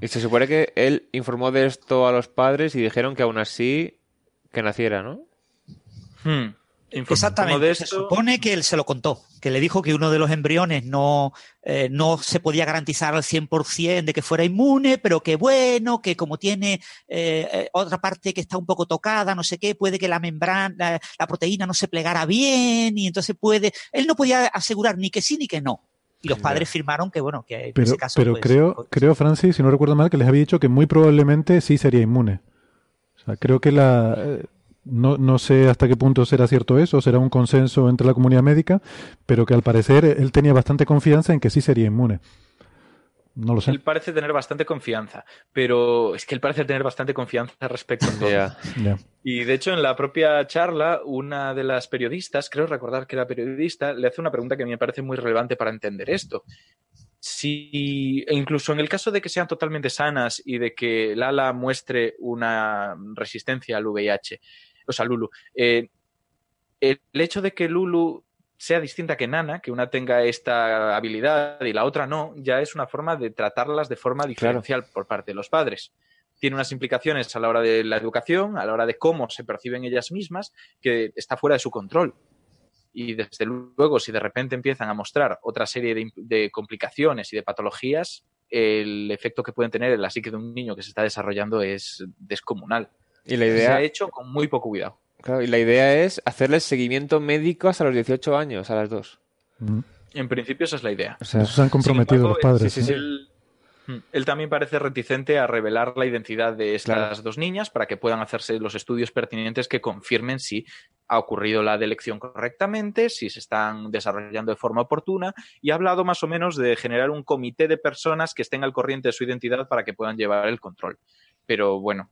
Speaker 8: Y se supone que él informó de esto a los padres y dijeron que aún así que naciera, ¿no?
Speaker 17: Hmm.
Speaker 9: Exactamente. Se supone que él se lo contó, que le dijo que uno de los embriones no, eh, no se podía garantizar al 100% de que fuera inmune, pero que bueno, que como tiene eh, otra parte que está un poco tocada, no sé qué, puede que la membrana, la, la, proteína no se plegara bien y entonces puede. Él no podía asegurar ni que sí ni que no. Y los padres firmaron que, bueno, que en
Speaker 6: pero,
Speaker 9: ese caso.
Speaker 6: Pero
Speaker 9: pues,
Speaker 6: creo,
Speaker 9: pues,
Speaker 6: creo, Francis, si no recuerdo mal, que les había dicho que muy probablemente sí sería inmune. O sea, creo que la. Eh, no, no sé hasta qué punto será cierto eso, será un consenso entre la comunidad médica, pero que al parecer él tenía bastante confianza en que sí sería inmune. No lo sé.
Speaker 17: Él parece tener bastante confianza, pero es que él parece tener bastante confianza respecto a todo.
Speaker 8: Yeah.
Speaker 6: Yeah.
Speaker 17: Y de hecho, en la propia charla, una de las periodistas, creo recordar que era periodista, le hace una pregunta que a mí me parece muy relevante para entender esto. si incluso en el caso de que sean totalmente sanas y de que Lala muestre una resistencia al VIH, o sea, Lulu, eh, el hecho de que Lulu sea distinta que Nana, que una tenga esta habilidad y la otra no, ya es una forma de tratarlas de forma diferencial por parte de los padres. Tiene unas implicaciones a la hora de la educación, a la hora de cómo se perciben ellas mismas, que está fuera de su control. Y desde luego, si de repente empiezan a mostrar otra serie de, complicaciones y de patologías, el efecto que pueden tener en la psique de un niño que se está desarrollando es descomunal.
Speaker 8: Y la idea...
Speaker 17: Se ha hecho con muy poco cuidado.
Speaker 8: Claro, y la idea es hacerles seguimiento médico hasta los 18 años a las dos.
Speaker 17: En principio esa es la idea.
Speaker 6: O sea, se han comprometido los padres.
Speaker 17: Sí, Mm. Él también parece reticente a revelar la identidad de estas dos niñas para que puedan hacerse los estudios pertinentes que confirmen si ha ocurrido la delección correctamente, si se están desarrollando de forma oportuna y ha hablado más o menos de generar un comité de personas que estén al corriente de su identidad para que puedan llevar el control. Pero bueno,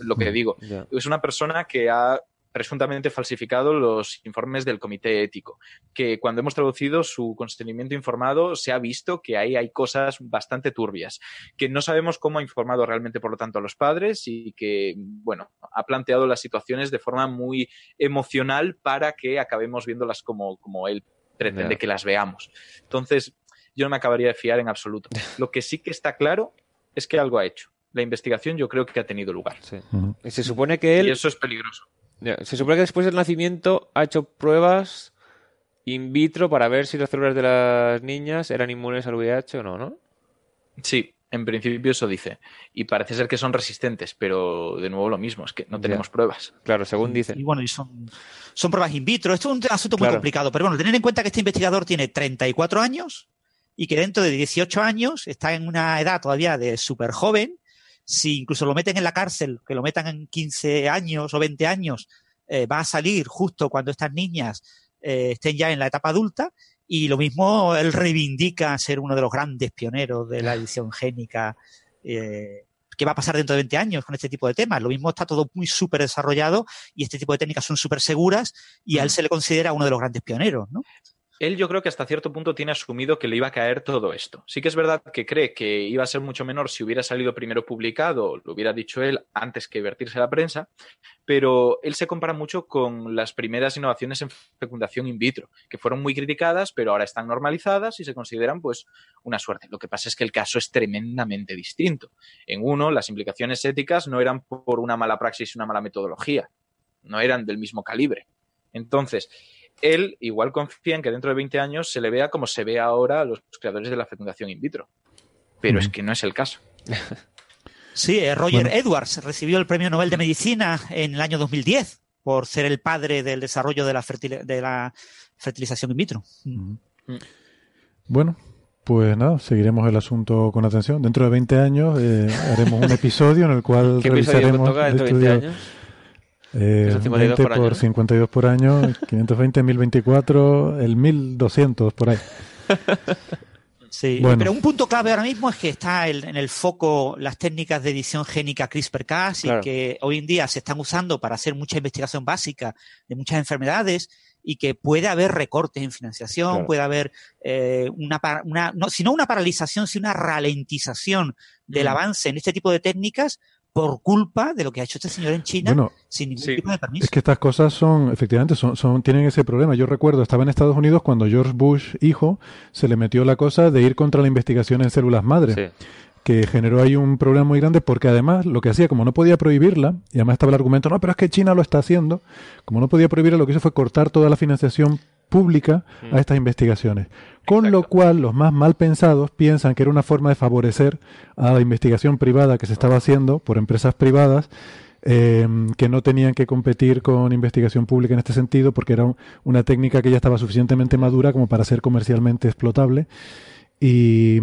Speaker 17: lo que mm, digo, es una persona que ha presuntamente falsificado los informes del comité ético, que cuando hemos traducido su consentimiento informado se ha visto que ahí hay cosas bastante turbias, que no sabemos cómo ha informado realmente, por lo tanto, a los padres y que, bueno, ha planteado las situaciones de forma muy emocional para que acabemos viéndolas como, como él pretende que las veamos. Entonces, yo no me acabaría de fiar en absoluto. <laughs> Lo que sí que está claro es que algo ha hecho. La investigación yo creo que ha tenido lugar.
Speaker 8: Se supone que él...
Speaker 17: Y eso es peligroso.
Speaker 8: Se supone que después del nacimiento ha hecho pruebas in vitro para ver si las células de las niñas eran inmunes al VIH o no, ¿no?
Speaker 17: Sí, en principio eso dice. Y parece ser que son resistentes, pero de nuevo lo mismo, es que no tenemos pruebas.
Speaker 8: Claro, según dicen.
Speaker 9: Y bueno, y son, son pruebas in vitro. Esto es un asunto muy complicado, pero bueno, tener en cuenta que este investigador tiene 34 años y que dentro de 18 años está en una edad todavía de súper joven si incluso lo meten en la cárcel, que lo metan en 15 años o 20 años, eh, va a salir justo cuando estas niñas eh, estén ya en la etapa adulta. Y lo mismo, él reivindica ser uno de los grandes pioneros de la edición génica. Eh, ¿Qué va a pasar dentro de 20 años con este tipo de temas? Lo mismo está todo muy súper desarrollado y este tipo de técnicas son súper seguras y a él se le considera uno de los grandes pioneros, ¿no?
Speaker 17: Él yo creo que hasta cierto punto tiene asumido que le iba a caer todo esto. Sí que es verdad que cree que iba a ser mucho menor si hubiera salido primero publicado, lo hubiera dicho él antes que vertirse a la prensa, pero él se compara mucho con las primeras innovaciones en fecundación in vitro, que fueron muy criticadas, pero ahora están normalizadas y se consideran pues una suerte. Lo que pasa es que el caso es tremendamente distinto. En uno, las implicaciones éticas no eran por una mala praxis y una mala metodología, no eran del mismo calibre. Entonces, él igual confía en que dentro de 20 años se le vea como se ve ahora a los creadores de la fecundación in vitro. Pero es que no es el caso. <laughs>
Speaker 9: Sí, eh, Roger Edwards recibió el Premio Nobel de Medicina en el año 2010 por ser el padre del desarrollo de la, de la fertilización in vitro. Mm.
Speaker 6: Bueno, pues nada, seguiremos el asunto con atención. Dentro de 20 años eh, haremos un <laughs> episodio en el cual
Speaker 8: ¿Qué revisaremos toca dentro de 20 años?
Speaker 6: Eh, 20 por, 52 por año, 520, 1024, <laughs> el 1200 por ahí.
Speaker 9: Sí, pero un punto clave ahora mismo es que está en el foco las técnicas de edición génica CRISPR-Cas y que hoy en día se están usando para hacer mucha investigación básica de muchas enfermedades y que puede haber recortes en financiación, puede haber eh, una, una no, si no una paralización, sino una ralentización del mm. avance en este tipo de técnicas por culpa de lo que ha hecho este señor en China sin ningún tipo de permiso.
Speaker 6: Es que estas cosas son, efectivamente, son, son, tienen ese problema. Yo recuerdo, estaba en Estados Unidos cuando George Bush, hijo, se le metió la cosa de ir contra la investigación en células madre. que generó ahí un problema muy grande porque además lo que hacía, como no podía prohibirla, y además estaba el argumento, no, pero es que China lo está haciendo, como no podía prohibirla, lo que hizo fue cortar toda la financiación pública a mm. estas investigaciones. Con lo cual, los más mal pensados piensan que era una forma de favorecer a la investigación privada que se estaba haciendo por empresas privadas, em, que no tenían que competir con investigación pública en este sentido, porque era una técnica que ya estaba suficientemente madura como para ser comercialmente explotable. Y,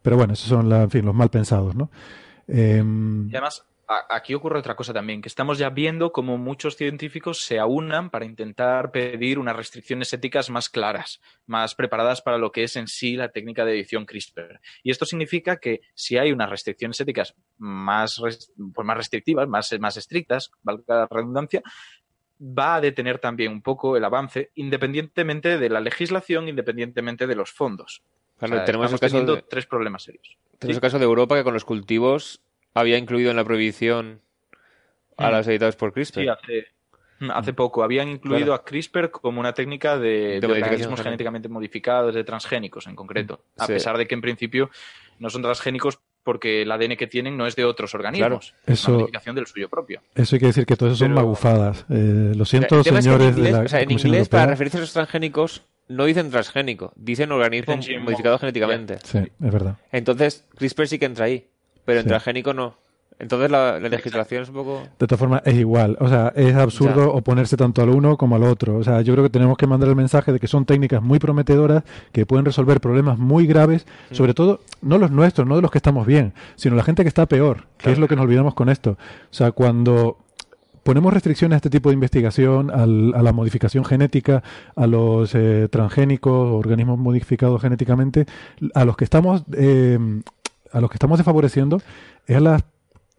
Speaker 6: pero bueno, esos son en fin, los mal pensados, ¿no?
Speaker 17: Em, y además, aquí ocurre otra cosa también, que estamos ya viendo cómo muchos científicos se aunan para intentar pedir unas restricciones éticas más claras, más preparadas para lo que es en sí la técnica de edición CRISPR. Y esto significa que si hay unas restricciones éticas más, pues más restrictivas, más, más estrictas, valga la redundancia, va a detener también un poco el avance, independientemente de la legislación, independientemente de los fondos.
Speaker 8: tenemos el caso de,
Speaker 17: tres problemas serios.
Speaker 8: Tenemos el caso de Europa que con los cultivos había incluido en la prohibición a mm. los editados por CRISPR.
Speaker 17: Sí, hace, mm, hace poco. Habían incluido a CRISPR como una técnica de, de, organismos genéticamente modificados, de transgénicos en concreto. A pesar de que en principio no son transgénicos porque el ADN que tienen no es de otros organismos, es una modificación del suyo propio.
Speaker 6: Eso hay que decir que todo eso son magufadas. Eh, lo siento, señores
Speaker 8: en inglés,
Speaker 6: de la
Speaker 8: o sea, en inglés, para referirse a los transgénicos, no dicen transgénico, dicen organismo modificado genéticamente.
Speaker 6: Sí, es verdad.
Speaker 8: Entonces, CRISPR sí que entra ahí, pero en transgénico no. Entonces la, legislación es un poco...
Speaker 6: De todas formas, es igual. O sea, es absurdo oponerse tanto al uno como al otro. O sea, yo creo que tenemos que mandar el mensaje de que son técnicas muy prometedoras, que pueden resolver problemas muy graves, mm. sobre todo, no los nuestros, no de los que estamos bien, sino la gente que está peor, que es lo que nos olvidamos con esto. O sea, cuando ponemos restricciones a este tipo de investigación, a la modificación genética, a los eh, transgénicos, organismos modificados genéticamente, a los que estamos... Eh, a los que estamos desfavoreciendo es a las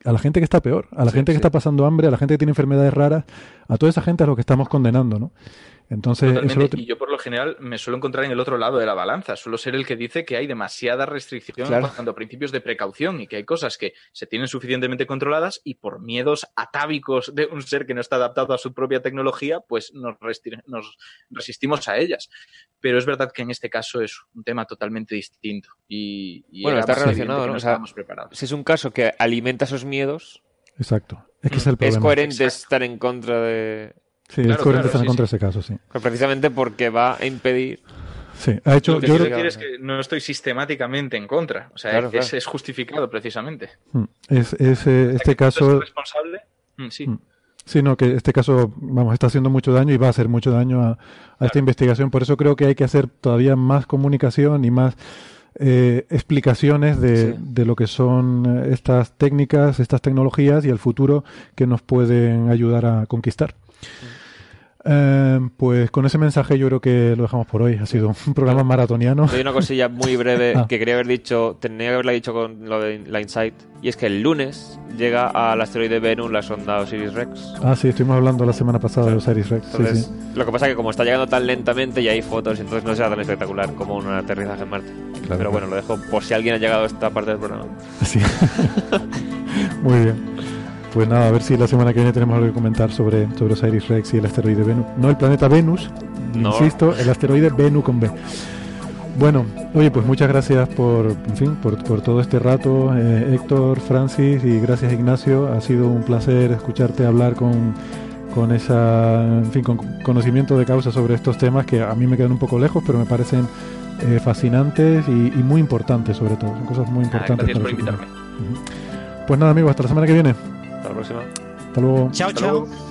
Speaker 6: a la gente que está peor, a la gente que está pasando hambre, a la gente que tiene enfermedades raras, a toda esa gente a lo que estamos condenando, ¿no? Entonces,
Speaker 17: Y yo por lo general me suelo encontrar en el otro lado de la balanza. Suelo ser el que dice que hay demasiada restricción cuando principios de precaución y que hay cosas que se tienen suficientemente controladas y por miedos atávicos de un ser que no está adaptado a su propia tecnología, pues nos, nos resistimos a ellas. Pero es verdad que en este caso es un tema totalmente distinto. Y,
Speaker 8: bueno, está relacionado, ¿no? estábamos preparados. Si es un caso que alimenta esos miedos.
Speaker 6: Exacto. Es que es el problema.
Speaker 8: Es coherente estar en contra de
Speaker 6: Sí, es coherente estar en contra de ese caso, sí.
Speaker 8: Pues precisamente porque va a impedir.
Speaker 6: Sí, ha hecho.
Speaker 17: Lo que yo creo que... es que no estoy sistemáticamente en contra. O sea, es, justificado precisamente.
Speaker 6: Mm, es, es eh, este caso.
Speaker 17: ¿Es responsable? Mm, sí. Mm.
Speaker 6: Sí, no, que este caso, vamos, está haciendo mucho daño y va a hacer mucho daño a, esta investigación. Por eso creo que hay que hacer todavía más comunicación y más eh, explicaciones de, de, lo que son eh, estas técnicas, estas tecnologías y el futuro que nos pueden ayudar a conquistar. Eh, pues con ese mensaje yo creo que lo dejamos por hoy. Ha sido un <laughs> programa maratoniano.
Speaker 8: Hay una cosilla muy breve <laughs> ah. que quería haber dicho, tenía que haberla dicho con lo de la Insight, y es que el lunes llega al asteroide Venus la sonda Osiris Rex.
Speaker 6: Ah, sí, estuvimos hablando la semana pasada de Osiris Rex.
Speaker 8: Lo que pasa es que como está llegando tan lentamente y hay fotos, entonces no será tan espectacular como un aterrizaje en Marte. Pero bueno, lo dejo por si alguien ha llegado a esta parte del programa.
Speaker 6: Sí. <laughs> muy bien. Pues nada, a ver si la semana que viene tenemos algo que comentar sobre, sobre Osiris Rex y el asteroide Venus. No el planeta Venus, insisto, el asteroide Venus con B. Bueno, oye, pues muchas gracias por, en fin, por, todo este rato, eh, Héctor, Francis y gracias Ignacio. Ha sido un placer escucharte hablar con, con esa, en fin, con conocimiento de causa sobre estos temas que a mí me quedan un poco lejos, pero me parecen eh, fascinantes y, muy importantes sobre todo. Son cosas muy importantes.
Speaker 17: gracias por invitarme.
Speaker 6: Pues nada, amigos, hasta la semana que viene.
Speaker 8: Hasta la próxima.
Speaker 6: Hasta luego.
Speaker 9: Chao, chao.
Speaker 11: Gender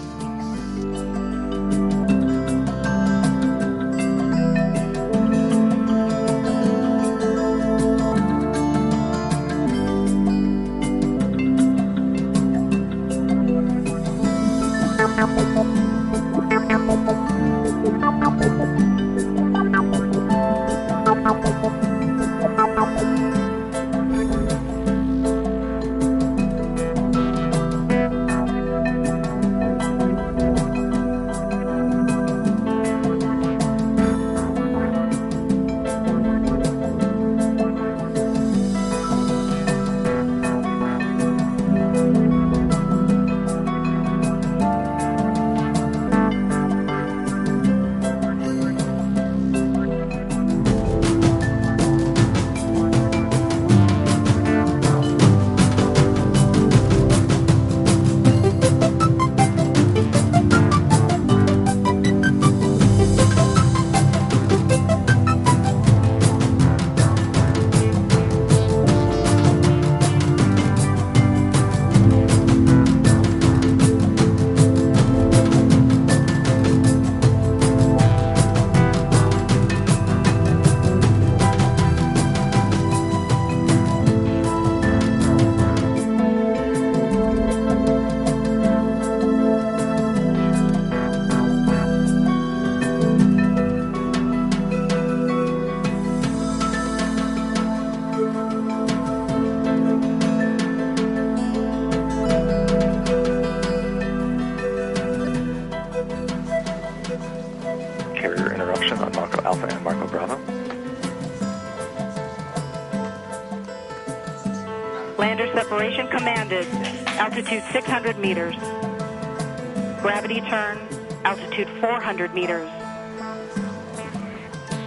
Speaker 11: 400 meters.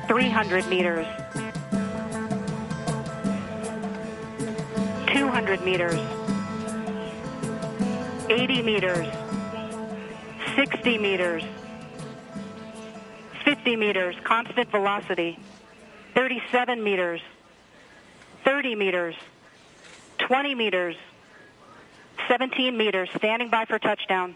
Speaker 11: 300 meters. 200 meters. 80 meters. 60 meters. 50 meters, constant velocity. 37 meters. 30 meters. 20 meters. 17 meters, standing by for touchdown.